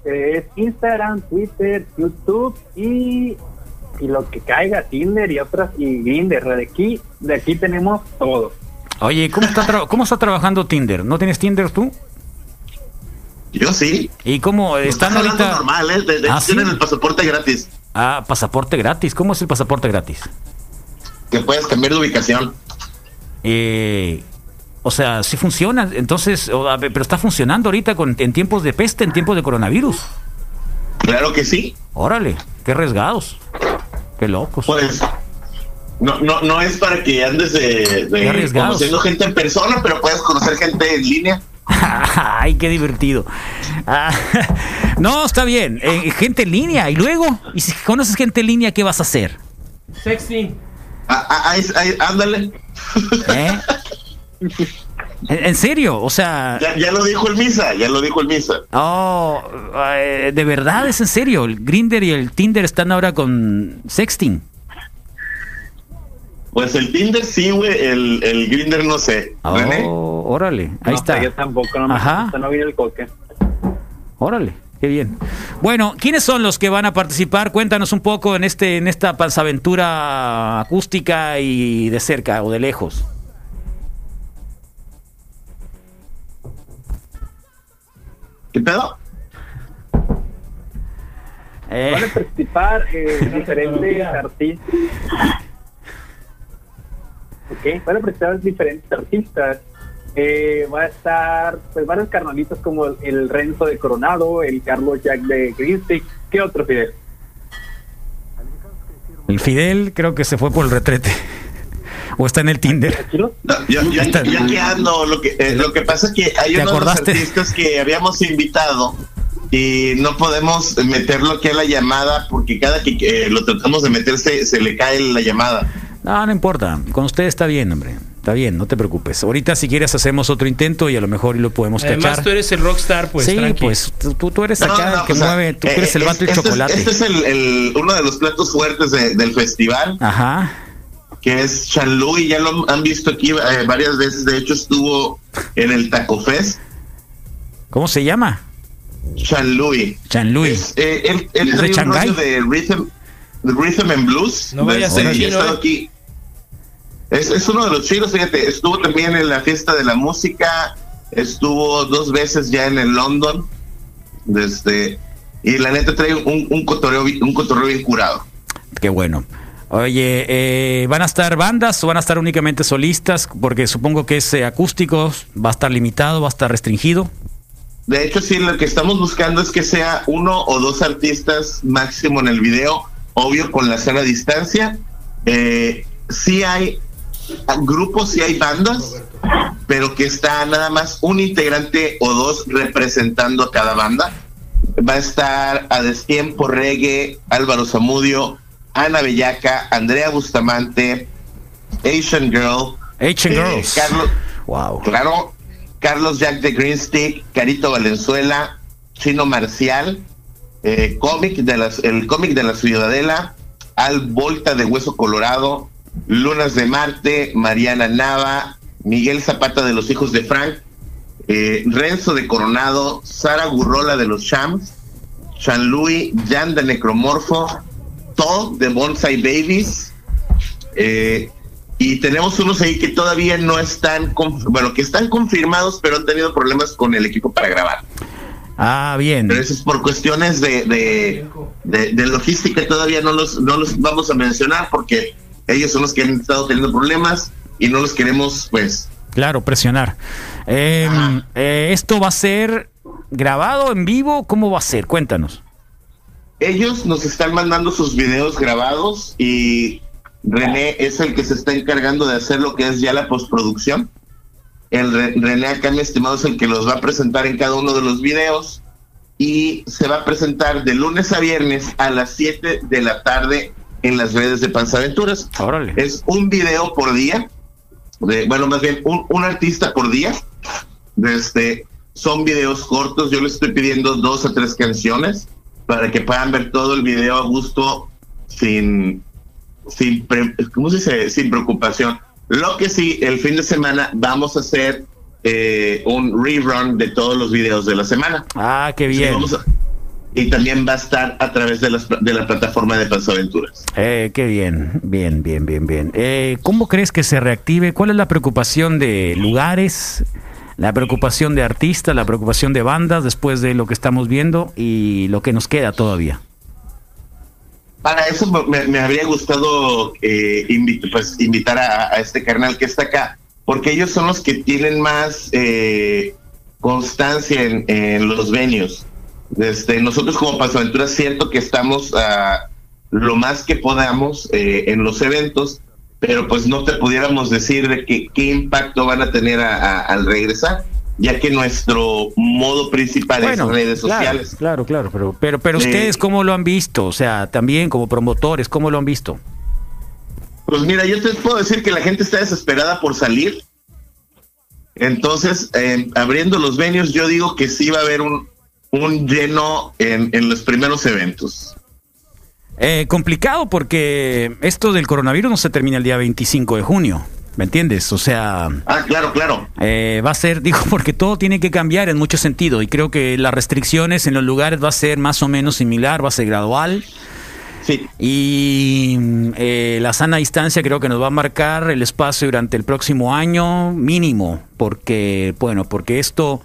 Es Instagram, Twitter, YouTube y, y lo que caiga, Tinder y otras, y Grindr. De aquí, de aquí tenemos todo. Oye, ¿cómo está, tra- ¿cómo está trabajando Tinder? ¿No tienes Tinder tú? Yo sí. ¿Y cómo están ahorita? normal, ¿eh? De, de Ah, tienen ¿sí? el pasaporte gratis. Ah, pasaporte gratis. ¿Cómo es el pasaporte gratis? Que puedes cambiar de ubicación. Eh, o sea, sí funciona. Entonces, o, a ver, pero está funcionando ahorita con, en tiempos de peste, en tiempos de coronavirus. Claro que sí. Órale, qué arriesgados. Qué locos. Pues no, no, no es para que andes de, conociendo gente en persona, pero puedes conocer gente en línea. Ay, qué divertido. Ah, no, está bien. Eh, gente en línea. Y luego, y si conoces gente en línea, ¿qué vas a hacer? Sexting. Ah, ah, ándale. ¿Eh? ¿En, serio? O sea... Ya, ya lo dijo el Misa, ya lo dijo el Misa. Oh, eh, de verdad es en serio. El Grinder y el Tinder están ahora con sexting. Pues el Tinder sí, güey, el, el Grinder no sé. René. Oh, órale, ahí No, está. Yo tampoco, no me Ajá. gusta, no vino el coque. Órale, qué bien. Bueno, ¿quiénes son los que van a participar? Cuéntanos un poco en este en esta panzaventura acústica y de cerca o de lejos. ¿Qué pedo? Eh, Van a participar eh, diferentes artistas. Ok, van a presentar diferentes artistas. Eh, va a estar, pues varios carnalitos como el, el Renzo de Coronado, el Carlos Jack de Greenstick. ¿Qué otro, Fidel? El Fidel creo que se fue por el retrete. O está en el Tinder. Yo, yo- Está- yo aquí ando, lo que, eh, lo que pasa es que hay ¿Te unos acordaste? artistas que habíamos invitado y no podemos meterlo aquí a la llamada porque cada que eh, lo tratamos de meter se, se le cae la llamada. No, no importa. Con usted está bien, hombre. Está bien, no te preocupes. Ahorita si quieres hacemos otro intento y a lo mejor lo podemos Además, cachar. tú eres el rockstar, pues sí, tranqui. pues tú, tú eres No, acá no, el que o sea, mueve, tú eh, eres el es- vato y este es- chocolate. Este es el, el- uno de los platos fuertes de- del festival. Ajá. Que es Chanlui, ya lo han visto aquí eh, varias veces. De hecho, estuvo en el Taco Fest. ¿Cómo se llama? Chanlui. Chanlui. Es, eh, él, él ¿Es de de rhythm, de rhythm and blues. No vaya a Este, ser ¿eh? aquí. Es, es uno de los chinos, fíjate, estuvo también en la fiesta de la música, estuvo dos veces ya en el London, desde, y la neta trae un, un cotorreo, un cotorreo bien curado. Qué bueno. Oye, eh, ¿van a estar bandas o van a estar únicamente solistas? Porque supongo que es eh, acústico, va a estar limitado, va a estar restringido. De hecho, sí, lo que estamos buscando es que sea uno o dos artistas máximo en el video, obvio con la sana distancia. Eh, sí hay grupos, sí hay bandas, pero que está nada más un integrante o dos representando a cada banda. Va a estar a destiempo reggae, Álvaro Zamudio, Ana Bellaca, Andrea Bustamante, Asian Girl, Asian eh, Girls. Carlos, Wow. Claro, Carlos Jack de Green Stick, Carito Valenzuela, Chino Marcial, eh, cómic de las, el cómic de la Ciudadela, Al Volta de Hueso Colorado, Lunas de Marte, Mariana Nava, Miguel Zapata de los Hijos de Frank, eh, Renzo de Coronado, Sara Gurrola de los Shams, Jean-Louis, Jan de Necromorfo, Todd de Bonsai Babies, eh, y tenemos unos ahí que todavía no están, bueno, que están confirmados, pero han tenido problemas con el equipo para grabar. Ah, bien. Pero eso es por cuestiones de, de, de- de logística, todavía no los, no los vamos a mencionar porque ellos son los que han estado teniendo problemas y no los queremos, pues, Claro, presionar. Eh, eh, ¿Esto va a ser grabado en vivo? ¿Cómo va a ser? Cuéntanos. Ellos nos están mandando sus videos grabados y René es el que se está encargando de hacer lo que es ya la postproducción. El Re- René acá, mi estimado, es el que los va a presentar en cada uno de los videos y se va a presentar de lunes a viernes a las 7 de la tarde en las redes de Panzaventuras. Órale. Es un video por día, de, bueno, más bien un, un artista por día. Este, son videos cortos, yo les estoy pidiendo dos o tres canciones para que puedan ver todo el video a gusto sin sin ¿cómo se dice? sin preocupación. Lo que sí, el fin de semana vamos a hacer eh, un rerun de todos los videos de la semana. Ah, qué Sí, bien. vamos a- y también va a estar a través de, las, de la plataforma de Pasaventuras. Eh, qué bien, bien, bien, bien, bien. Eh, ¿Cómo crees que se reactive? ¿Cuál es la preocupación de lugares, la preocupación de artistas, la preocupación de bandas después de lo que estamos viendo y lo que nos queda todavía? Para eso me, me habría gustado eh, pues, invitar a, a este carnal que está acá, porque ellos son los que tienen más eh, constancia en, en los venues. Desde nosotros como Pasaventura es cierto que estamos a lo más que podamos eh, en los eventos, pero pues no te pudiéramos decir de que, qué impacto van a tener a- a- al regresar, ya que nuestro modo principal es redes claro, sociales. Claro, claro, pero, pero, pero Eh, ustedes cómo lo han visto, o sea, también como promotores, ¿cómo lo han visto? Pues mira, yo te puedo decir que la gente está desesperada por salir. Entonces, eh, abriendo los venues, yo digo que sí va a haber un, un lleno en, en los primeros eventos. Eh, complicado porque esto del coronavirus no se termina el día 25 de junio, ¿me entiendes? O sea, Ah, claro, claro. eh, va a ser, digo, porque todo tiene que cambiar en mucho sentido y creo que las restricciones en los lugares va a ser más o menos similar, va a ser gradual. Sí. Y mm, eh, la sana distancia creo que nos va a marcar el espacio durante el próximo año mínimo, porque, bueno, porque esto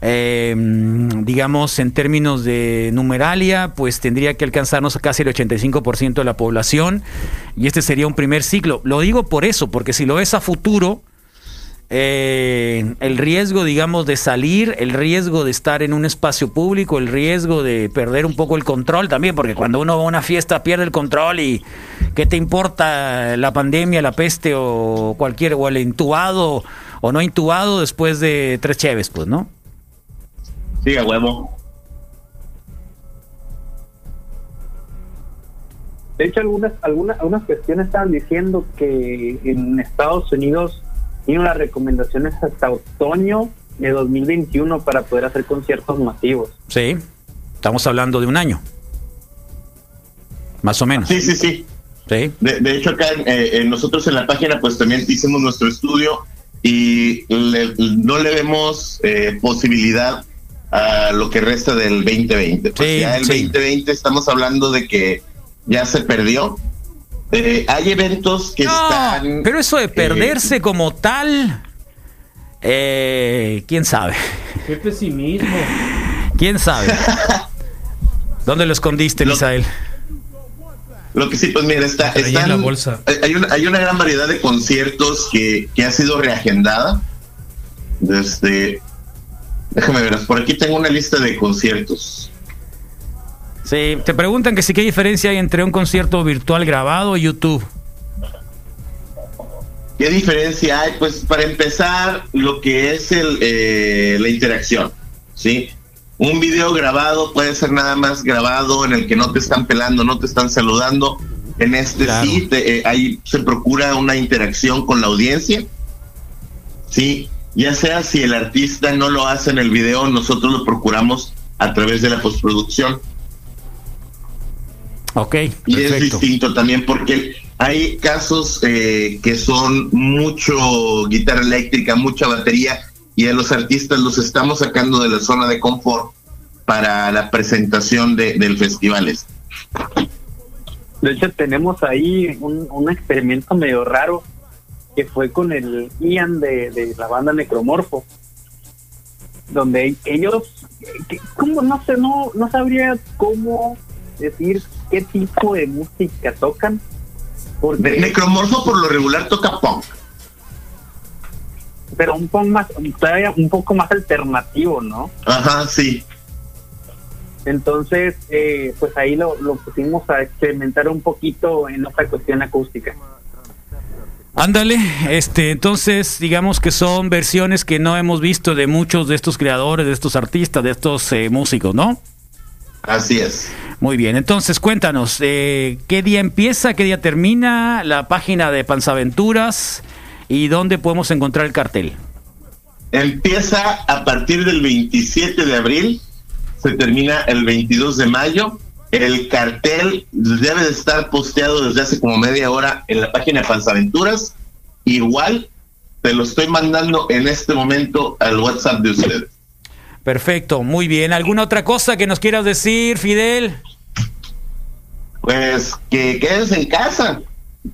eh, digamos, en términos de numeralia, pues tendría que alcanzarnos a casi el 85% de la población y este sería un primer ciclo. Lo digo por eso, porque si lo ves a futuro, eh, el riesgo, digamos, de salir, el riesgo de estar en un espacio público, el riesgo de perder un poco el control también, porque cuando uno va a una fiesta pierde el control y ¿qué te importa la pandemia, la peste o cualquier, o el intubado o no intubado después de tres cheves, pues, ¿no? Sí, a huevo. De hecho, algunas, algunas, algunas cuestiones estaban diciendo que en Estados Unidos tiene unas recomendaciones hasta otoño de 2021 para poder hacer conciertos masivos. Sí, estamos hablando de un año. Más o menos. Sí, sí, sí. Sí. De, de hecho, acá eh, eh, nosotros en la página, pues también hicimos nuestro estudio y le- no le vemos eh, posibilidad a lo que resta del 2020. Pues Sí, ya el sí. 2020 estamos hablando de que ya se perdió. Eh, hay eventos que están. Pero eso de perderse como tal, eh, quién sabe, Qué pesimismo. quién sabe. ¿Dónde lo escondiste, Misael? Lo que sí, pues mira, está, traía en están- la bolsa. hay- Hay una, hay una gran variedad de conciertos que, que ha sido reagendada. Desde. Déjame ver, por aquí tengo una lista de conciertos. Sí, te preguntan que si qué diferencia hay entre un concierto virtual grabado y YouTube. ¿Qué diferencia hay? Pues para empezar, lo que es el, eh, la interacción, ¿sí? Un video grabado puede ser nada más grabado en el que no te están pelando, no te están saludando. En este sí, te- eh, ahí se procura una interacción con la audiencia, ¿sí? Ya sea si el artista no lo hace en el video, nosotros lo procuramos a través de la postproducción. Ok, Y es distinto también porque hay casos eh, que son mucho guitarra eléctrica, mucha batería y a los artistas los estamos sacando de la zona de confort para la presentación de, del festival. este. De hecho, tenemos ahí un, un experimento medio raro que fue con el Ian de, de la banda Necromorfo, donde ellos, que- ¿cómo? No sé, no, no sabría cómo decir qué tipo de música tocan. Porque, Necromorfo por lo regular toca punk. pero un poco más, todavía un poco más alternativo, ¿no? Ajá, sí. Entonces, eh, pues ahí lo, lo pusimos a experimentar un poquito en esta cuestión acústica. Ándale, este, entonces digamos que son versiones que no hemos visto de muchos de estos creadores, de estos artistas, de estos eh, músicos, ¿no? Así es. Muy bien, entonces cuéntanos, eh, ¿qué día empieza, qué día termina la página de Panzaventuras y dónde podemos encontrar el cartel? Empieza a partir del 27 de abril, se termina el 22 de mayo. El cartel debe de estar posteado desde hace como media hora en la página de Panzaventuras. Igual te lo estoy mandando en este momento al WhatsApp de ustedes. Perfecto, muy bien. ¿Alguna otra cosa que nos quieras decir, Fidel? Pues que quédense en casa,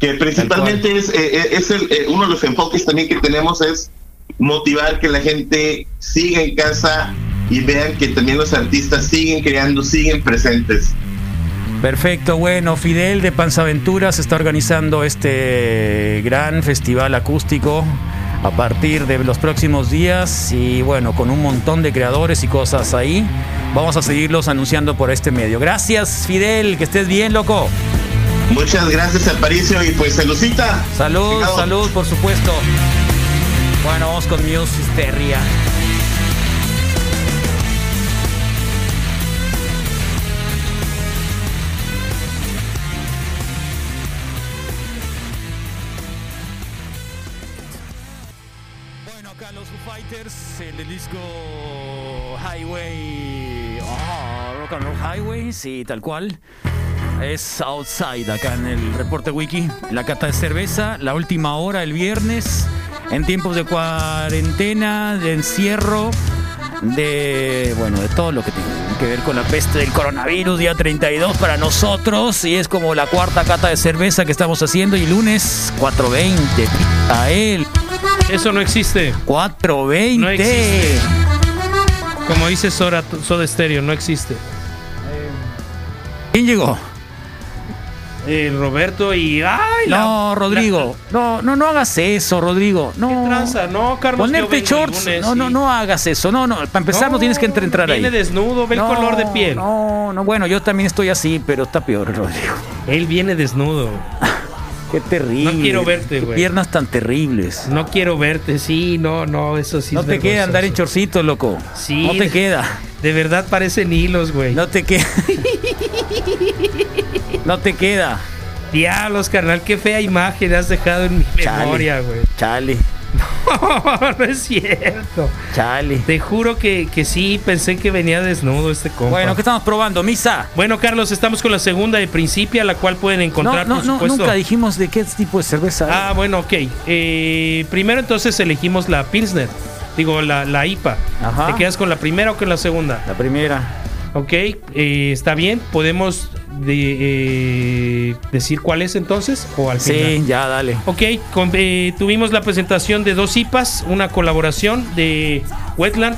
que principalmente es, eh, es el, eh, uno de los enfoques también que tenemos es motivar que la gente siga en casa y vean que también los artistas siguen creando, siguen presentes. Perfecto, bueno, Fidel de Panzaventuras está organizando este gran festival acústico a partir de los próximos días y bueno, con un montón de creadores y cosas ahí. Vamos a seguirlos anunciando por este medio. Gracias, Fidel, que estés bien, loco. Muchas gracias, Aparicio, y pues saludcita. Salud, salud, por supuesto. Bueno, vamos con Muse Acá los Foo Fighters, el disco Highway. Ah, Rock and Roll Highway, sí, tal cual. Es Outside acá en el reporte wiki. La cata de cerveza, la última hora el viernes, en tiempos de cuarentena, de encierro, de bueno, de todo lo que tiene que ver con la peste del coronavirus, día 32 para nosotros, y es como la cuarta cata de cerveza que estamos haciendo, y lunes 4.20, a él. Eso no existe. 4.20. No existe. Como dice Sora, Soda Stereo, no existe. ¿Quién llegó? Eh, Roberto y. ¡Ay! la- No, Rodrigo. No, no, no hagas eso, Rodrigo. No. ¿Qué tranza? No, Carlos. Ponerte shorts. lunes No, no, y- no hagas eso. No, no. Para empezar, no, tienes que entrar, entrar ahí. Viene desnudo, ve el color de piel. No, no, bueno, yo también estoy así, pero está peor, Rodrigo. Él viene desnudo. Qué terrible. No quiero verte, güey. Piernas tan terribles. No quiero verte, sí, no, no, eso sí. No es te queda andar en chorcitos, loco. Sí. No te queda. De verdad parecen hilos, güey. No te queda. No te queda. Diablos, carnal, qué fea imagen has dejado en mi Chale. memoria, güey. Chale, No, no es cierto. chale. Te juro que, que sí, pensé que venía desnudo este compa. Bueno, ¿qué estamos probando? Misa. Bueno, Carlos, estamos con la segunda de Principia, la cual pueden No, encontrar, no, por no, supuesto. nunca dijimos de qué tipo de cerveza. Ah, bueno, ok. Eh, primero entonces elegimos la Pilsner. Digo, la, la IPA. Ajá. ¿Te quedas con la primera o con la segunda? La primera. Ok, eh, está bien. ¿Podemos de- eh, decir cuál es entonces? ¿O al final? Sí, ya, dale. Ok, con- eh, tuvimos la presentación de dos IPAs, una colaboración de Wetland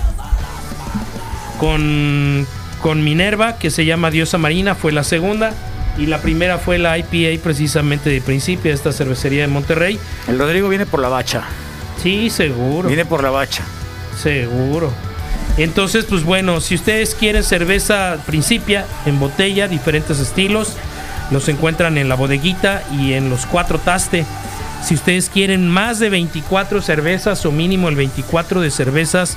con, con Minerva, que se llama Diosa Marina, fue la segunda. Y la primera fue la IPA precisamente de principio de esta cervecería de Monterrey. El Rodrigo viene por la bacha. Sí, seguro. Viene por la bacha. Seguro. Entonces, pues bueno, si ustedes quieren cerveza Principia en botella, diferentes estilos, los encuentran en la bodeguita y en los cuatro taste. Si ustedes quieren más de 24 cervezas o mínimo el 24 de cervezas,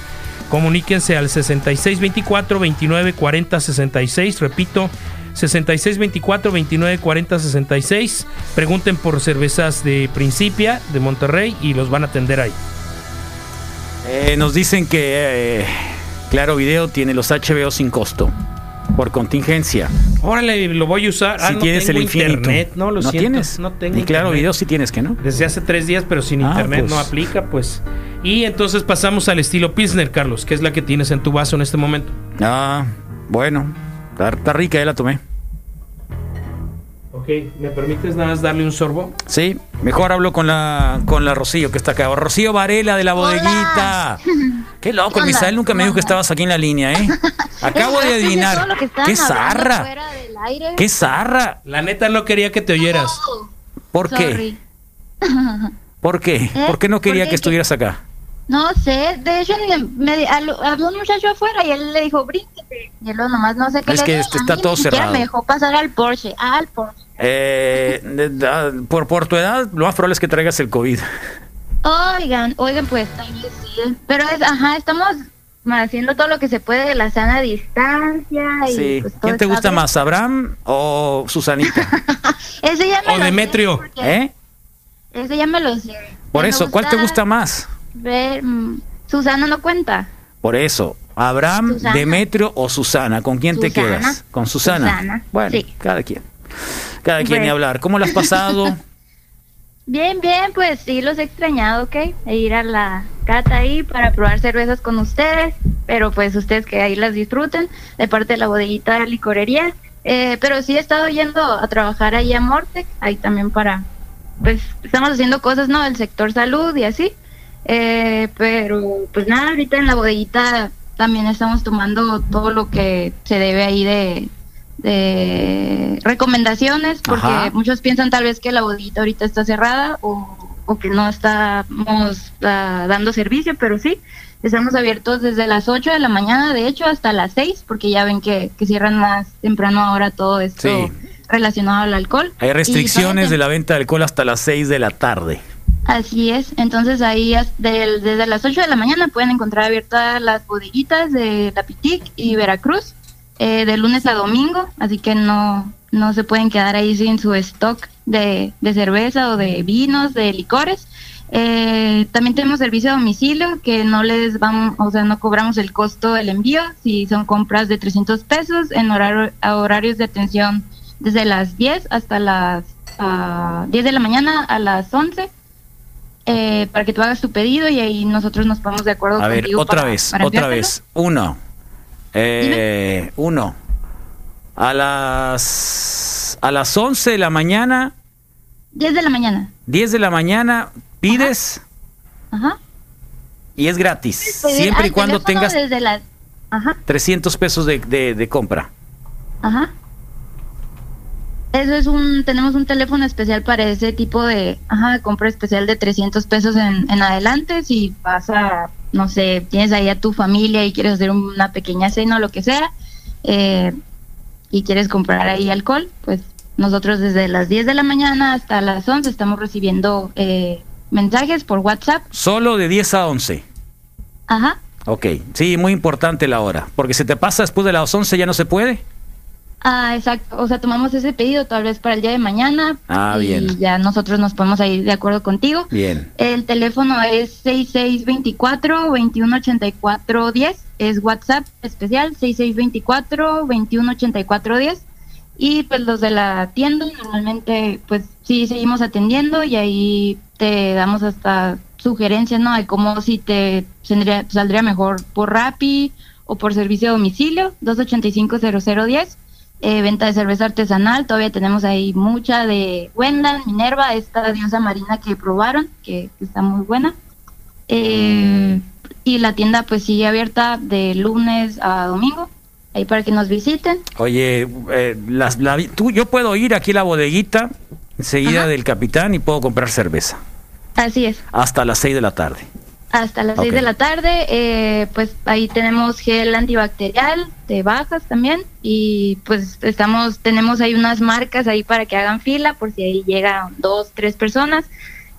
comuníquense al 6624 29 40 66. Repito, 6624 29 40 66. Pregunten por cervezas de Principia de Monterrey y los van a atender ahí. Eh, nos dicen que eh, Claro Video tiene los HBO sin costo. Por contingencia. Órale, lo voy a usar. Ah, si no tienes tengo el infinito. internet, no lo siento, tienes. No tengo Y Claro internet. Video sí tienes que, ¿no? Desde hace tres días, pero sin Ah, internet pues. no aplica, pues. Y entonces pasamos al estilo Pilsner, Carlos, que es la que tienes en tu vaso en este momento. Ah, bueno. Está rica, ya la tomé. ¿Me permites nada más darle un sorbo? Sí, mejor hablo con la con la Rocío que está acá. Rocío Varela de la bodeguita. Qué loco, ¿Qué onda? Misael nunca me dijo que estabas aquí en la línea, ¿eh? Acabo de adivinar. ¡Qué zarra! ¡Qué zarra! La neta no quería que te oyeras. ¿Por qué? ¿Por qué? ¿Eh? ¿Por qué no quería que estuvieras acá? No sé, de hecho me, me- al- habló un muchacho afuera y él le dijo, bríncate. Y él nomás no sé qué Es le que este a está mí todo cerrado. me dejó pasar al Porsche, al Porsche. Eh, de- da- por, por tu edad, lo más probable es que traigas el COVID. Oigan, oigan, pues sí. Pero es, ajá, estamos haciendo todo lo que se puede de la sana distancia y Sí. pues, todo ¿Quién te gusta bien. más, Abraham o Susanita? Ese ya me O lo Demetrio. ¿Eh? Ese ya me lo sé. Por Me eso, ¿cuál te gusta más? Ver, mm, Susana no cuenta. Por eso, Abraham, Susana. Demetrio o Susana, ¿con quién te quedas? Con Susana. Susana, Bueno, sí. cada quien. Cada quien ni hablar. ¿Cómo lo has pasado? Bien, bien, pues sí los he extrañado, ¿ok? E ir a la cata ahí para probar cervezas con ustedes, pero pues ustedes que ahí las disfruten, de parte de la bodeguita de licorería. Eh, pero sí he estado yendo a trabajar ahí a Mortec, ahí también para, pues estamos haciendo cosas, ¿no? Del sector salud y así. Eh, pero pues nada, ahorita en la bodeguita también estamos tomando todo lo que se debe ahí de, de recomendaciones, porque Ajá. muchos piensan tal vez que la bodeguita ahorita está cerrada o, o que no estamos ah, dando servicio, pero sí, estamos abiertos desde las 8 de la mañana, de hecho, hasta las 6, porque ya ven que, que cierran más temprano ahora todo esto Sí. relacionado al alcohol. Hay restricciones de la venta de alcohol hasta las 6 de la tarde. Así es, entonces ahí desde las 8 de la mañana pueden encontrar abiertas las bodeguitas de La Pitic y Veracruz eh, de lunes a domingo, así que no, no se pueden quedar ahí sin su stock de, de cerveza o de vinos, de licores. Eh, también tenemos servicio a domicilio que no les vamos, o sea, no cobramos el costo del envío si son compras de 300 pesos en horario, a horarios de atención desde las 10 hasta las ah, 10 de la mañana a las 11 eh, para que tú hagas tu pedido y ahí nosotros nos ponemos de acuerdo A ver, otra para- vez, para otra vez. Uno. Eh, uno. A las a las 11 de la mañana, 10 de la mañana. 10 de la mañana, pides Ajá. y es gratis. Pedir Siempre y cuando tengas Desde las, Ajá. 300 pesos de, de- de compra. Ajá. Eso es un, tenemos un teléfono especial para ese tipo de, ajá, compra especial de 300 pesos en, en adelante. Si vas a, no sé, tienes ahí a tu familia y quieres hacer una pequeña cena o lo que sea, eh, y quieres comprar ahí alcohol, pues nosotros desde las 10 de la mañana hasta las 11 estamos recibiendo eh, mensajes por WhatsApp. Solo de 10 a 11. Ajá. Ok, sí, muy importante la hora. Porque si te pasa después de las 11 ya no se puede. Ah, exacto. O sea, tomamos ese pedido tal vez para el día de mañana. Ah, y bien. ya nosotros nos ponemos ahí de acuerdo contigo. Bien. El teléfono es 6624-2184-10. Es WhatsApp especial 6624-2184-10. Y pues los de la tienda normalmente pues sí seguimos atendiendo y ahí te damos hasta sugerencias, ¿no? De cómo si te saldría, saldría mejor por Rappi o por servicio a domicilio, 285-0010. Eh, venta de cerveza artesanal, todavía tenemos ahí mucha de Wendan, Minerva, esta diosa marina que probaron, que, que está muy buena. Eh, y la tienda pues sigue abierta de lunes a domingo, ahí para que nos visiten. Oye, eh, las, la- tú, yo puedo ir aquí a la bodeguita enseguida del capitán y puedo comprar cerveza. Así es. Hasta las 6 de la tarde. Hasta las Ok. 6 de la tarde, eh, pues ahí tenemos gel antibacterial de bajas también y pues estamos, tenemos ahí unas marcas ahí para que hagan fila por si ahí llegan dos, tres personas.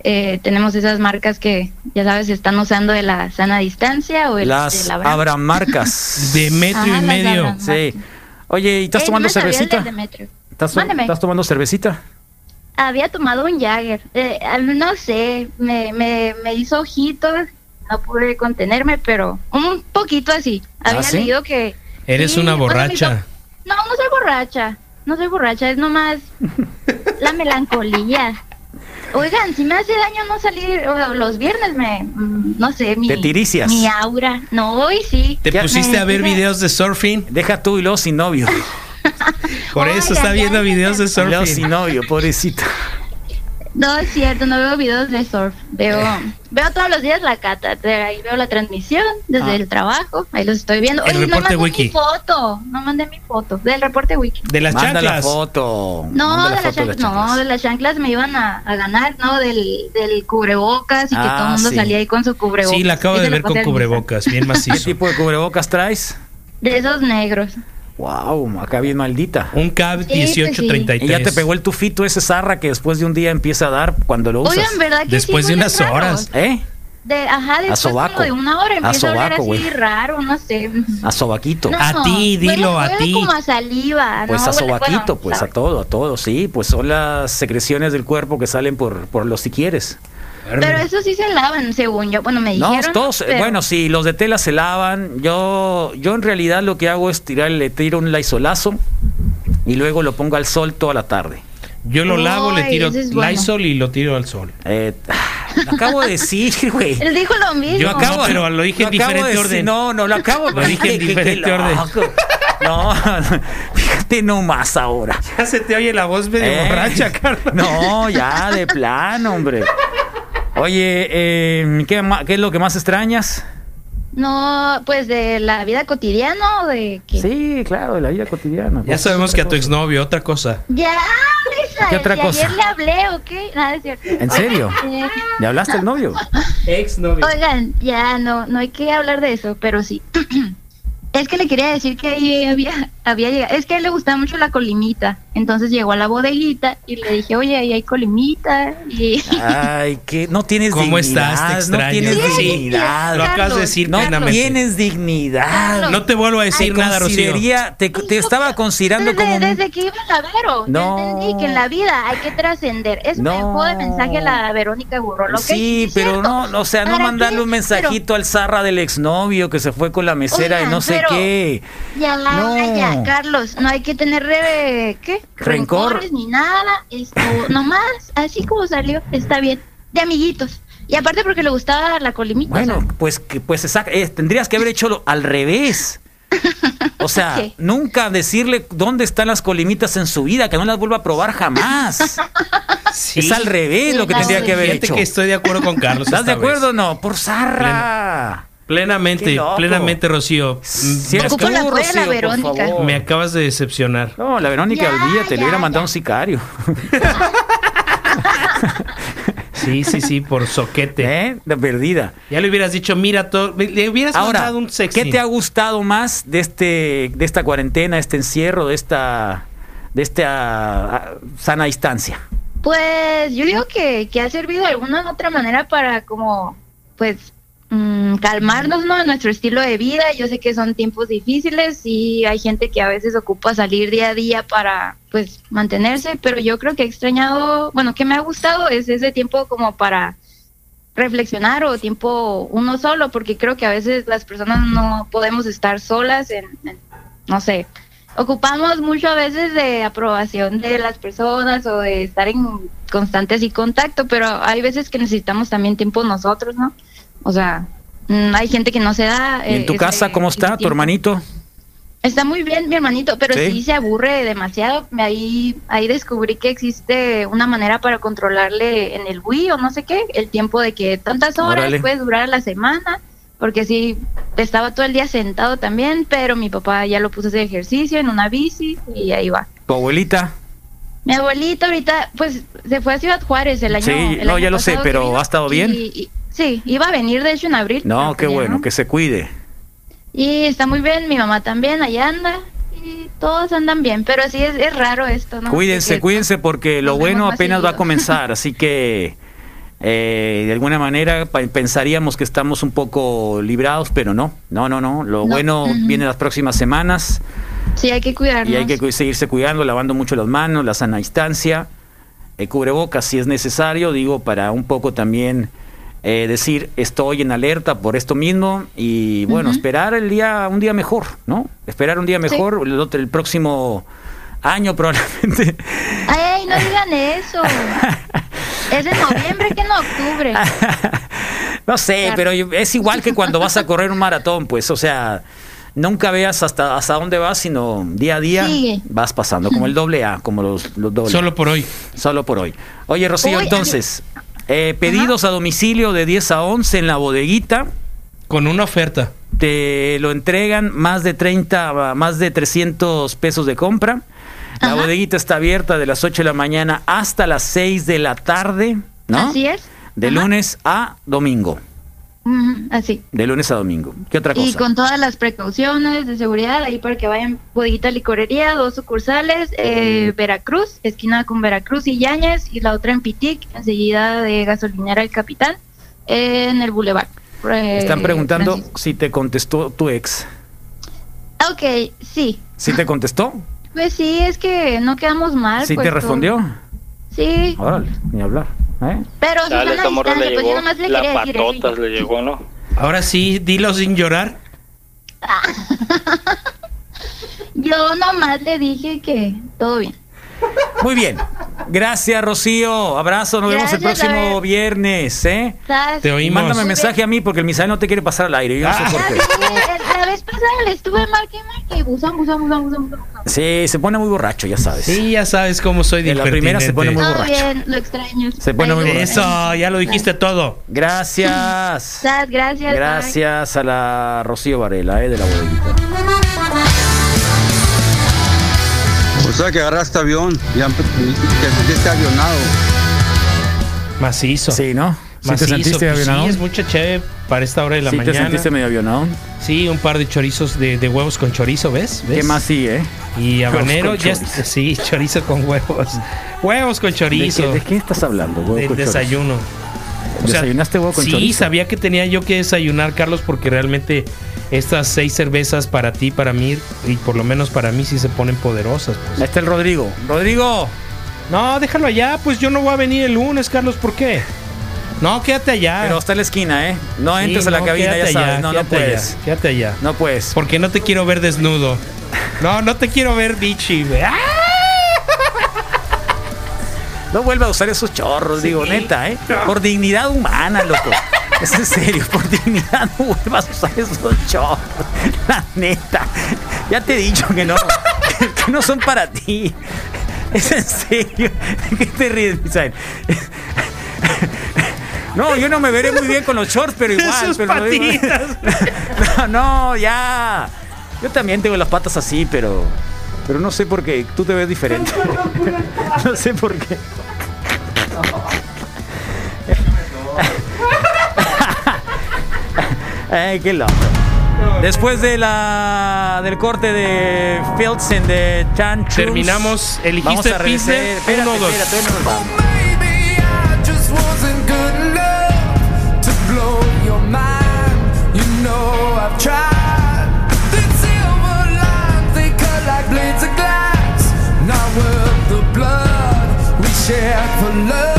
Eh, tenemos esas marcas que ya sabes están usando de la sana distancia o el, de Las la Brahma. Abraham marcas. De metro Ajá, y medio. Sí. Oye, ¿y estás Eh, tomando cervecita? de Demetrio. ¿Estás, estás tomando cervecita? Había tomado un Jagger, eh, no sé, me, me, me hizo ojitos, no pude contenerme, pero un poquito así. Había ¿Ah, sí? leído que... Eres Sí, una borracha. No, no soy borracha, no soy borracha, es nomás la melancolía. Oigan, si me hace daño no salir o los viernes, me, mm, no sé, mi, Te tiricias. mi aura. No, hoy sí. ¿Te Me- pusiste a ver me- videos de surfing? Deja tú y luego sin novio. Por eso está viendo videos de Y luego sin surfing. novio, pobrecita. No es cierto, no veo videos de surf. Veo, veo todos los días la cata. de ahí veo la transmisión desde Ah. el trabajo. Ahí los estoy viendo. El Oye, no reporte mandé wiki. mi foto. No mandé mi foto del reporte wiki. De las Manda la chanclas. foto. No, Manda de la las chanclas, no, de las chanclas me iban a, a ganar, ¿no? Del, del cubrebocas y que Ah, todo el mundo sí. salía ahí con su cubrebocas. Sí, la acabo de ver con cubrebocas, bien ¿Qué macizo. tipo de cubrebocas traes? De esos negros. Wow, acá bien maldita. Un CAB Sí, pues sí. 1833. Y ya te pegó el tufito ese zarra que después de un día empieza a dar cuando lo usas. Oigan, ¿verdad que Después sí de unas raros? horas. ¿Eh? De, ajá, después sobaco. como de una hora A empieza a, oler sobaco, así güey. raro, no sé. A sobaquito. No, A ti, dilo, huele- a ti. como a saliva. Pues ¿no? a Huele- sobaquito, bueno, pues a todo, a todo, sí. Pues son las secreciones del cuerpo que salen por, por los si quieres. Pero eso sí se lavan, según yo. Bueno, me No, dijeron. todos, pero- bueno, sí, los de tela se lavan. Yo, yo en realidad lo que hago es tirar, le tiro un laisolazo y luego lo pongo al sol toda la tarde. Yo lo lavo, le tiro es bueno. Lysol y lo tiro al sol. Eh, lo acabo de decir, güey. Él dijo lo mismo. Yo acabo- No, pero lo dije en de diferente decir, orden. No, no, lo acabo Lo dije en diferente orden. No, fíjate nomás ahora. Ya se te oye la voz medio Eh, borracha, Carlos. No, ya, de plano, hombre. Oye, eh, ¿qué, ¿qué es lo que más extrañas? No, pues de la vida cotidiana de que. Sí, claro, de la vida cotidiana. Ya sabemos que a tu exnovio, otra cosa. Ya, Lisa, ¿Qué otra si cosa? Ayer le hablé, ¿ok? Nada, es cierto. ¿En serio? Eh, ¿Le hablaste al novio? Exnovio. Oigan, ya no, no hay que hablar de eso, pero sí. Es que le quería decir que ahí había, había llegado, es que a él le gustaba mucho la colimita, entonces llegó a la bodeguita y le dije, oye, ahí hay colimita y Ay, que no tienes ¿Cómo dignidad. estás? Te no tienes Sí, dignidad. Lo acabas de decir no plenamente. tienes dignidad. No te vuelvo a decir nada, Rocío. Te, te estaba considerando desde, como... desde que iba a Vero, No. yo entendí que en la vida hay que trascender. Eso me dejó de mensaje a la Verónica Gurrolo. Sí, es pero cierto. no, no, o sea, no ¿Para mandarle qué? un mensajito al zarra del exnovio que se fue con la mesera y no sé pero- qué. Ya, No. ya, Carlos, no hay que tener re- ¿qué? Rencor. rencores ni nada, esto, nomás, así como salió, está bien, de amiguitos. Y aparte porque le gustaba la colimita. Bueno, pues que pues exact- eh, tendrías que haber hecho lo- al revés. O sea, ¿Qué? nunca decirle dónde están las colimitas en su vida, que no las vuelva a probar jamás. Es al revés lo que tendría que haber hecho. que estoy de acuerdo con Carlos. ¿Estás de acuerdo o no? Por zarra. Plenamente, plenamente, Rocío. Si eres Ocupo tú, la la Rocío, Verónica. Me acabas de decepcionar. No, la Verónica, Ya, olvídate, le ya, hubiera mandado un sicario. Sí, sí, sí, por soquete. ¿Eh? De perdida. Ya le hubieras dicho, mira, todo, le hubieras Ahora, mandado un sexy. ¿qué te ha gustado más de este de esta cuarentena, este encierro, de esta de esta ah, sana distancia? Pues yo digo que, que ha servido de alguna u otra manera para como, pues, mm, calmarnos, ¿no? Nuestro estilo de vida. Yo sé que son tiempos difíciles y hay gente que a veces ocupa salir día a día para, pues, mantenerse, pero yo creo que he extrañado, bueno, que me ha gustado es ese tiempo como para reflexionar o tiempo uno solo, porque creo que a veces las personas no podemos estar solas en, en- no sé, ocupamos mucho a veces de aprobación de las personas o de estar en constante así contacto, pero hay veces que necesitamos también tiempo nosotros, ¿no? O sea, mm, hay gente que no se da. ¿Y en eh, tu ese- casa cómo está tu hermanito? Está muy bien, mi hermanito, pero ¿Sí? sí, se aburre demasiado. Me Ahí, ahí descubrí que existe una manera para controlarle en el Wii o no sé qué, el tiempo de que tantas horas Órale. puede durar a la semana, porque sí, estaba todo el día sentado también, pero mi papá ya lo puso a hacer ejercicio en una bici y ahí va. ¿Tu abuelita? Mi abuelita ahorita, pues, se fue a Ciudad Juárez el año Sí, el no, año ya lo sé, pero ¿ha estado bien? y- y- sí, iba a venir de hecho en abril. No, qué ya bueno, no. que se cuide. Y está muy bien, mi mamá también, allá anda. Y todos andan bien, pero sí es, es raro esto, ¿no? Cuídense, cuídense porque lo bueno apenas va a comenzar, así que eh, de alguna manera pensaríamos que estamos un poco librados, pero no, no, no, no. Lo No, bueno viene las próximas semanas Sí, hay que cuidarnos. y hay que cu- seguirse cuidando, lavando mucho las manos, la sana distancia, el cubrebocas si es necesario, digo, para un poco también eh, decir estoy en alerta por esto mismo y bueno, esperar el día, un día mejor, ¿no? Esperar un día Sí. mejor, el, otro- el próximo año probablemente. Ay, no digan eso. es en noviembre que en octubre. No sé, Claro. pero es igual que cuando vas a correr un maratón, pues, o sea, nunca veas hasta, hasta dónde vas, sino día a día Sigue. vas pasando, como el doble A, como los, los doble A. Solo por hoy. Solo por hoy. Oye, Rocío, entonces, eh, pedidos a domicilio de 10 a 11 en la bodeguita, Con una oferta. te lo entregan más de 30, más de 300 pesos de compra. La Ajá. bodeguita está abierta de las 8 de la mañana hasta las 6 de la tarde, ¿no? Así es. De Ajá. lunes a domingo. Así. De lunes a domingo. ¿Qué otra cosa? Y con todas las precauciones de seguridad ahí para que vayan bodeguita licorería, dos sucursales, eh, Veracruz, esquina con Veracruz y Yañez, y la otra en Pitic, enseguida de gasolinera El Capitán, en el Boulevard. Eh, Están preguntando Francisco. si te contestó tu ex. Ok, sí. ¿Sí te contestó? Pues sí, es que no quedamos mal. ¿Sí pues, te todo- respondió? Sí, Órale, ni hablar. ¿Eh? pero sí Dale, morra le pues llegó nomás le la patotas, le llegó, ¿no? Ahora sí, dilo sin llorar. Yo nomás le dije que todo bien. Muy bien. Gracias, Rocío. Abrazo. Nos vemos el próximo viernes. ¿eh? Te oímos. mándame mensaje a mí porque el Misael no te quiere pasar al aire. Yo no sé por qué. La vez pasada le estuve marque marque, buzón, buzón, buzón, buzón, buzón. Sí, se pone muy borracho, ya sabes. Sí, ya sabes cómo soy de En la primera se pone muy Todo borracho. bien, lo extraño. Se pone muy borracho. Eso, ya lo dijiste todo. Gracias. Gracias. Gracias a la Rocío Varela, ¿eh? de la bodeguita. O sea que agarraste avión, ya te sentiste avionado. Macizo. Sí, ¿no? ¿Sí te sentiste pues avionado? Sí, es mucha chévere para esta hora de la ¿Sí te mañana. sentiste medio avionado? Sí, un par de chorizos de, de huevos con chorizo, ¿ves? ¿Ves? ¿Qué más sí, eh? Y habanero, ya est- sí, chorizo con huevos. Huevos con chorizo. ¿De qué, de qué estás hablando? Huevo Del con chorizo? desayuno. O sea, ¿Desayunaste huevo con sí, chorizo? sabía que tenía yo que desayunar, Carlos, porque realmente estas seis cervezas para ti, para mí, y por lo menos para mí, sí se ponen poderosas. pues. Ahí está el Rodrigo. Rodrigo. No, déjalo allá, pues yo no voy a venir el lunes, Carlos, ¿por qué? No, quédate allá. Pero está en la esquina, ¿eh? No Sí, entres a la no, cabina, ya sabes. allá, no, no puedes. allá, quédate allá. No puedes. Porque no te quiero ver desnudo. No, no te quiero ver bichi, güey. ¡Ah! No vuelva a usar esos chorros, digo, neta, ¿eh? Por dignidad humana, loco. Es en serio, por dignidad no vuelvas a usar esos chorros. La neta. Ya te he dicho que no, que no son para ti. Es en serio. ¿Qué te ríes, Misael? No, yo no me veré muy bien con los shorts, pero igual. Pero. No, ya. Yo también tengo las patas así, pero. Pero no sé por qué. Tú te ves diferente. No sé por qué. Ay, qué loco. Después de la, del corte de Fields en de Chan Terminamos. Elegiste el pincel. Espérate, espérate, espérate, check for love.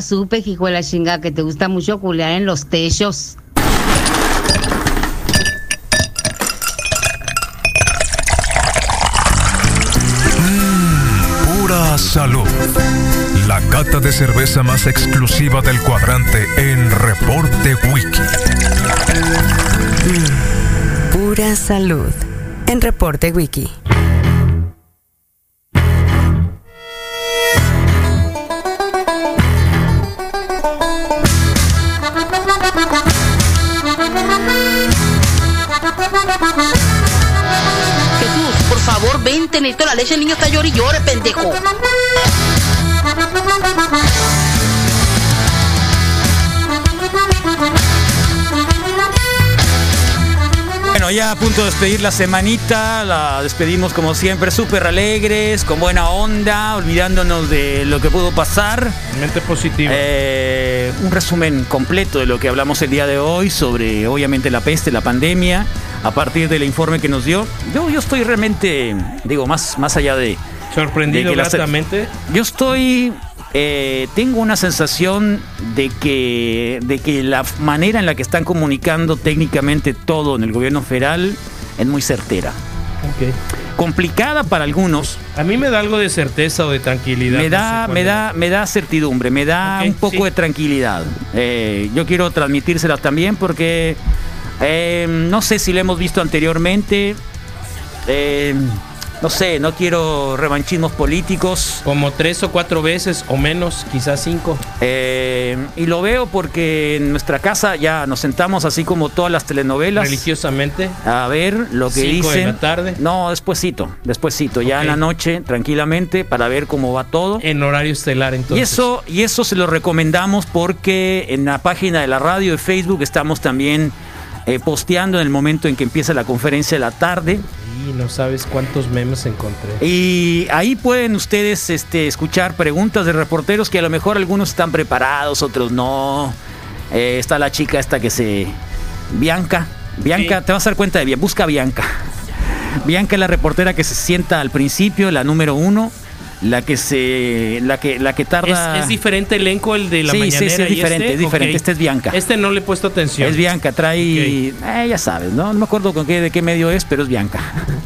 Supe, hijo la chinga, que te gusta mucho culear en los techos. Pura salud. La cata de cerveza más exclusiva del cuadrante en Reporte Wiki. Pura salud. En Reporte Wiki. está pendejo. Bueno, ya a punto de despedir la semanita, la despedimos como siempre, súper alegres, con buena onda, olvidándonos de lo que pudo pasar. Mente positiva. Eh, un resumen completo de lo que hablamos el día de hoy sobre, obviamente, la peste, la pandemia a partir del informe que nos dio. Yo, yo estoy realmente, digo, más, más allá de... Sorprendido gratamente. Yo estoy... Eh, tengo una sensación de que, de que la manera en la que están comunicando técnicamente todo en el gobierno federal es muy certera. Okay. Complicada para algunos. A mí me da algo de certeza o de tranquilidad. Me da, me da, me da certidumbre, me da un poco de tranquilidad. Eh, yo quiero transmitírselas también porque eh, no sé si lo hemos visto anteriormente. Eh, no sé, no quiero revanchismos políticos. Como tres o cuatro veces o menos, quizás cinco. Eh, y lo veo porque en nuestra casa ya nos sentamos así como todas las telenovelas. Religiosamente. A ver lo que Cinco de dicen. la tarde. No, despuesito, despuesito, ya en la noche, tranquilamente, para ver cómo va todo. En horario estelar, entonces. Y eso, y eso se lo recomendamos porque en la página de la radio de Facebook estamos también eh, posteando en el momento en que empieza la conferencia de la tarde. Y no sabes cuántos memes encontré. Y ahí pueden ustedes este, escuchar preguntas de reporteros que a lo mejor algunos están preparados, otros no. Eh, está la chica esta que se... Bianca. Bianca, te vas a dar cuenta de bien. Busca a Bianca. Bianca es la reportera que se sienta al principio, la número uno. La que se... La que, la que tarda... ¿Es, es diferente elenco el de la Sí, sí, mañanera sí, es y diferente, este? es diferente. Este es Bianca. Este no le he puesto atención. Es Bianca, trae... eh, ya sabes, ¿no? No me acuerdo con qué, de qué medio es, pero es Bianca.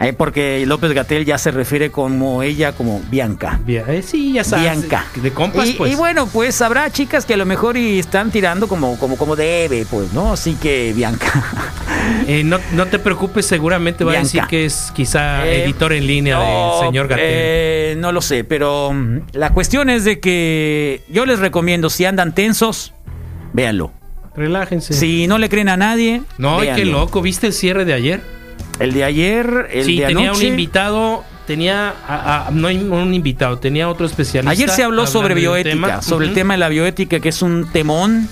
Eh, porque López Gatel ya se refiere como ella, como Bianca. Eh, sí, ya sabes. Bianca. De compas, y, pues. y bueno, pues habrá chicas que a lo mejor y están tirando como, como, como debe, pues, ¿no? Así que Bianca. Eh, no, no te preocupes, seguramente va a decir que es quizá Eh, editor en línea no, del señor Gatel. eh, no lo sé, pero mm, la cuestión es de que yo les recomiendo, si andan tensos, véanlo. Relájense. Si no le creen a nadie, no, ay, qué loco. ¿Viste el cierre de ayer? El de ayer, el sí, de tenía anoche. un invitado. Tenía, a- a- no hay un invitado, tenía otro especialista. Ayer se habló sobre bioética, sobre el tema de la bioética, que es un temón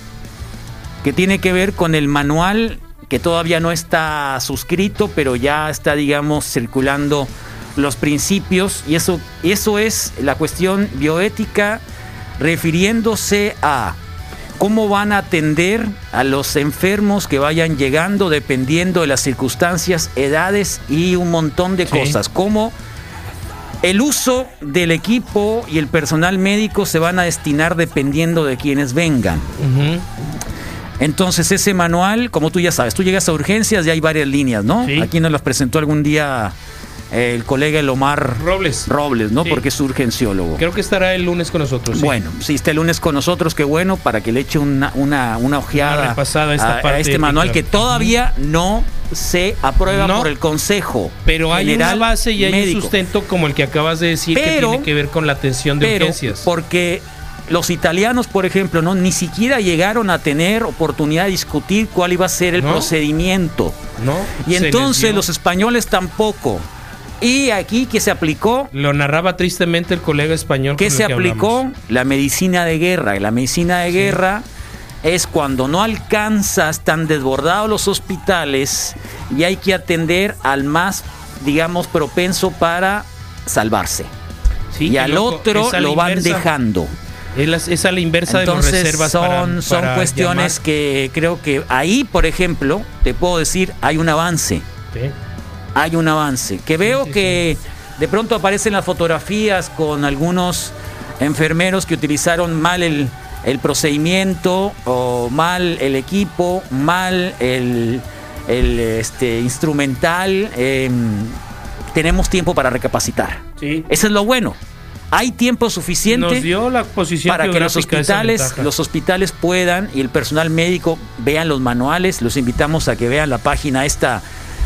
que tiene que ver con el manual que todavía no está suscrito, pero ya está, digamos, circulando los principios. Y eso, eso es la cuestión bioética refiriéndose a cómo van a atender a los enfermos que vayan llegando dependiendo de las circunstancias, edades y un montón de Sí. cosas. Cómo el uso del equipo y el personal médico se van a destinar dependiendo de quienes vengan. Entonces ese manual, como tú ya sabes, tú llegas a urgencias y hay varias líneas, ¿no? Aquí nos las presentó algún día eh, el colega el Omar Robles. Robles, ¿no? Sí. Porque es urgenciólogo. Creo que estará el lunes con nosotros. sí. Bueno, si está el lunes con nosotros, qué bueno, para que le eche una, una, una ojeada Una a esta parte este ética. manual que todavía no se aprueba No. por el Consejo Pero hay General una base y hay Médico. un sustento como el que acabas de decir que tiene que ver con la atención de Pero urgencias. porque los italianos, por ejemplo, no ni siquiera llegaron a tener oportunidad de discutir cuál iba a ser el ¿No? procedimiento. ¿No? Y entonces los españoles tampoco. Y aquí que se aplicó Lo narraba tristemente el colega español. ¿Qué con el se que aplicó? hablamos. La medicina de guerra. Y la medicina de guerra es cuando no alcanza, están desbordados los hospitales y hay que atender al más, digamos, propenso para salvarse. Sí, y al loco. otro lo van inversa. dejando. Es, la- es a la inversa de los reservas son, para- son cuestiones llamar. que creo que ahí, por ejemplo, te puedo decir, hay un avance. Sí. Hay un avance. Que veo que de pronto aparecen las fotografías con algunos enfermeros que utilizaron mal el, el procedimiento o mal el equipo, mal el, el, este, instrumental. em, tenemos tiempo para recapacitar. Eso es lo bueno. Hay tiempo suficiente Nos dio la posición para que los hospitales, los hospitales puedan y el personal médico vean los manuales. Los invitamos a que vean la página esta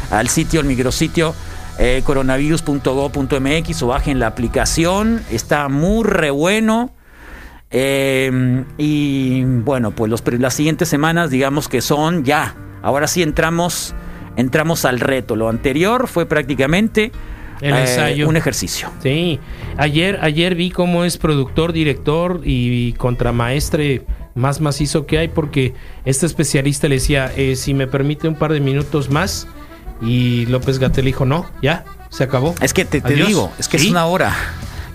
al sitio, al micrositio eh, coronavirus.gov.mx o bajen la aplicación. Está muy re bueno. Eh, y bueno, pues los, las siguientes semanas, digamos que son ya. Ahora sí entramos, entramos al reto. Lo anterior fue prácticamente El eh, ensayo. un ejercicio. Sí, ayer, ayer vi cómo es productor, director y contramaestre más macizo que hay porque este especialista le decía, eh, si me permite un par de minutos más y López Gatel dijo, no, ya, se acabó. Es que te, te digo, es que Sí. es una hora.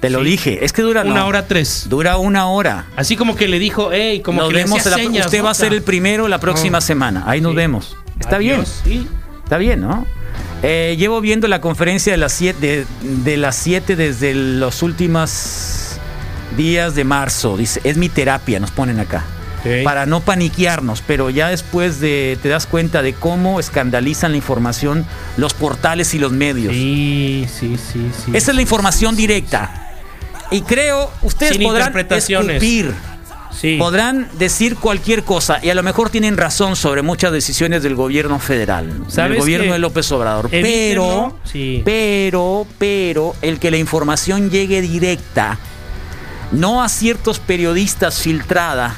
Te lo Sí. dije. Es que dura Una no, hora tres. Dura una hora. Así como que le dijo, hey, como Nos que le vemos hacía la- señas, usted va a ser el primero la próxima No. semana. Ahí nos Sí. vemos. Está Adiós, sí. bien. Está bien, ¿no? Eh, llevo viendo la conferencia de las 7 de, de las siete desde las últimas días de marzo. Dice, es mi terapia, nos ponen acá. Para no paniquearnos, pero ya después de te das cuenta de cómo escandalizan la información los portales y los medios. Sí, sí, sí, sí. Esa es la información directa. Y creo, ustedes Sin podrán escupir, Sí. podrán decir cualquier cosa y a lo mejor tienen razón sobre muchas decisiones del gobierno federal, del ¿Sabes gobierno de López Obrador. evítenlo? Pero, Sí. pero, pero, el que la información llegue directa, no a ciertos periodistas filtrada,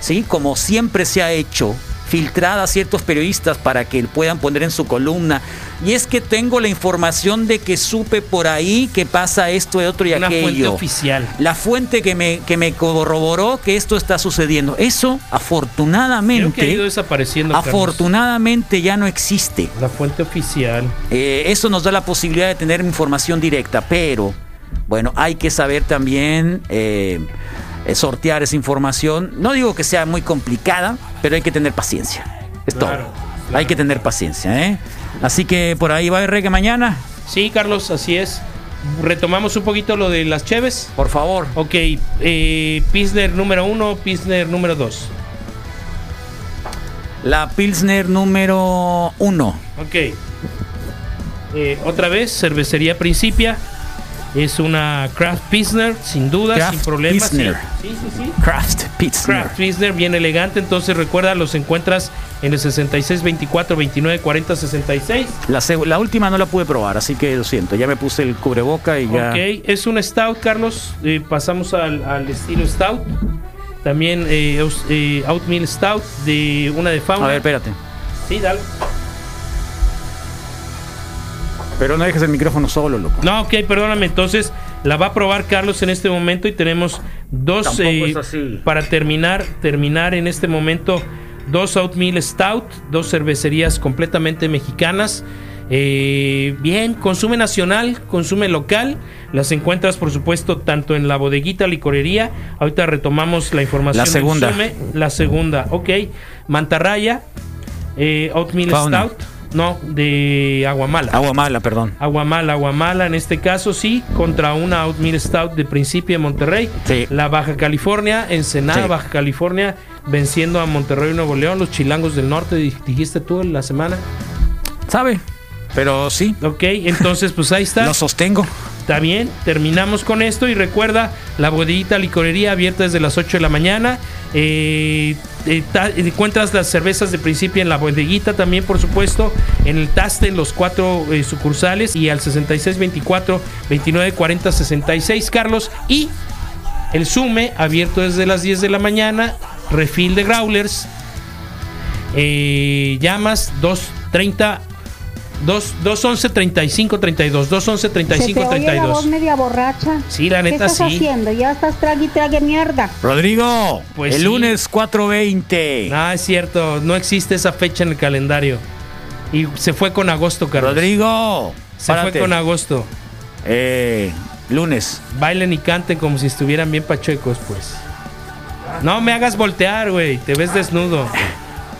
¿sí? Como siempre se ha hecho, filtrada a ciertos periodistas para que puedan poner en su columna. Y es que tengo la información de que supe por ahí que pasa esto y otro y Una aquello. fuente oficial. La fuente que me, que me corroboró que esto está sucediendo. Eso, Creo que ha afortunadamente, ido desapareciendo. Carlos. afortunadamente ya no existe. La fuente oficial. Eh, eso nos da la posibilidad de tener información directa, pero bueno, hay que saber también eh, sortear esa información. No digo que sea muy complicada, pero hay que tener paciencia. Es todo. Hay que tener paciencia, ¿eh? Así que por ahí va el reggae mañana. Sí, Carlos, así es. Retomamos un poquito lo de las Cheves. Por favor. Ok, eh, Pilsner número uno, Pilsner número dos. La Pilsner número uno. Ok. Eh, otra vez, cervecería Principia. Es una Craft Pilsner, sin duda, sin problemas. Pilsner. Sí, sí, sí. Craft Pilsner. Craft Pilsner, bien elegante. Entonces recuerda, los encuentras en el 66 24 29 40 66. La, la última no la pude probar, así que lo siento. Ya me puse el cubreboca y ya. Ok, es un stout, Carlos. Eh, pasamos al, al estilo stout. También eh, eh, oatmeal stout de una de fauna. A ver, espérate. Sí, dale. Pero no dejes el micrófono solo, loco. No, ok, perdóname. Entonces la va a probar Carlos en este momento y tenemos dos eh, es así. para terminar, terminar en este momento dos oatmeal stout, dos cervecerías completamente mexicanas. Eh, bien, consume nacional, consume local. Las encuentras, por supuesto, tanto en la bodeguita, licorería. Ahorita retomamos la información. La segunda. Sume. La segunda, ok. Mantarraya, eh, oatmeal Fauna. stout. No, de Aguamala. Agua mala, perdón. Aguamala, Aguamala en este caso sí, contra una Oatmeal Stout de Principio de Monterrey. La Baja California, Ensenada, Sí. Baja California, venciendo a Monterrey y Nuevo León, los chilangos del norte, di- dijiste tú en la semana. ¿Sabe? Pero sí. Ok, entonces pues ahí está. Lo sostengo. Está bien, terminamos con esto y recuerda la bodeguita licorería abierta desde las 8 de la mañana. Eh, encuentras las cervezas de principio en la bodeguita también, por supuesto, en el Taste, los cuatro eh, sucursales y al 66 24 29 40 66, Carlos. Y el Sume abierto desde las 10 de la mañana, refil de Growlers, eh, llamas 230. 2, 211 35 32 211 35 Se te oye la voz 32 media borracha. Sí, la neta ¿Qué estás sí. haciendo? Ya estás trague y trague mierda. Rodrigo, Pues el sí. lunes 4.20. Ah, es cierto, no existe esa fecha en el calendario. Y se fue con agosto, Carlos. Rodrigo, Se párate. fue con agosto. Eh, lunes. Bailen y canten como si estuvieran bien pachecos, pues. No me hagas voltear, güey. Te ves desnudo.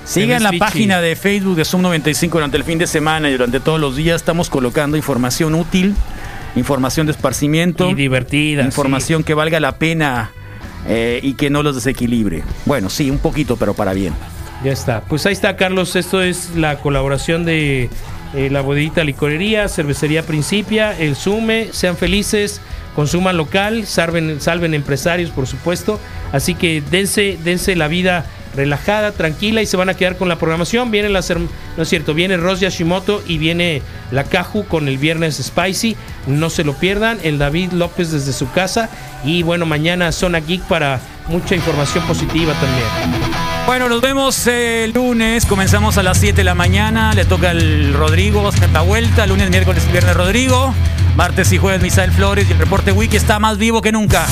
Sigan la página de Facebook de Zoom 95 durante el fin de semana y durante todos los días. Estamos colocando información útil, información de esparcimiento. Y divertida. Información que valga la pena eh, y que no los desequilibre. Bueno, sí, un poquito, pero para bien. Ya está. Pues ahí está, Carlos. Esto es la colaboración de eh, la bodeguita licorería, cervecería Principia, el Sume. Sean felices, consuman local, salven, salven empresarios, por supuesto. Así que dense, dense la vida relajada, tranquila y se van a quedar con la programación. Viene la no es cierto, viene Ross Yashimoto y viene la Caju con el viernes Spicy. No se lo pierdan. El David López desde su casa. Y bueno, mañana Zona Geek para mucha información positiva también. Bueno, nos vemos el lunes. Comenzamos a las 7 de la mañana. Le toca al Rodrigo, vamos a hacer la vuelta. Lunes, miércoles viernes Rodrigo. Martes y jueves Misael Flores y el reporte Wiki está más vivo que nunca.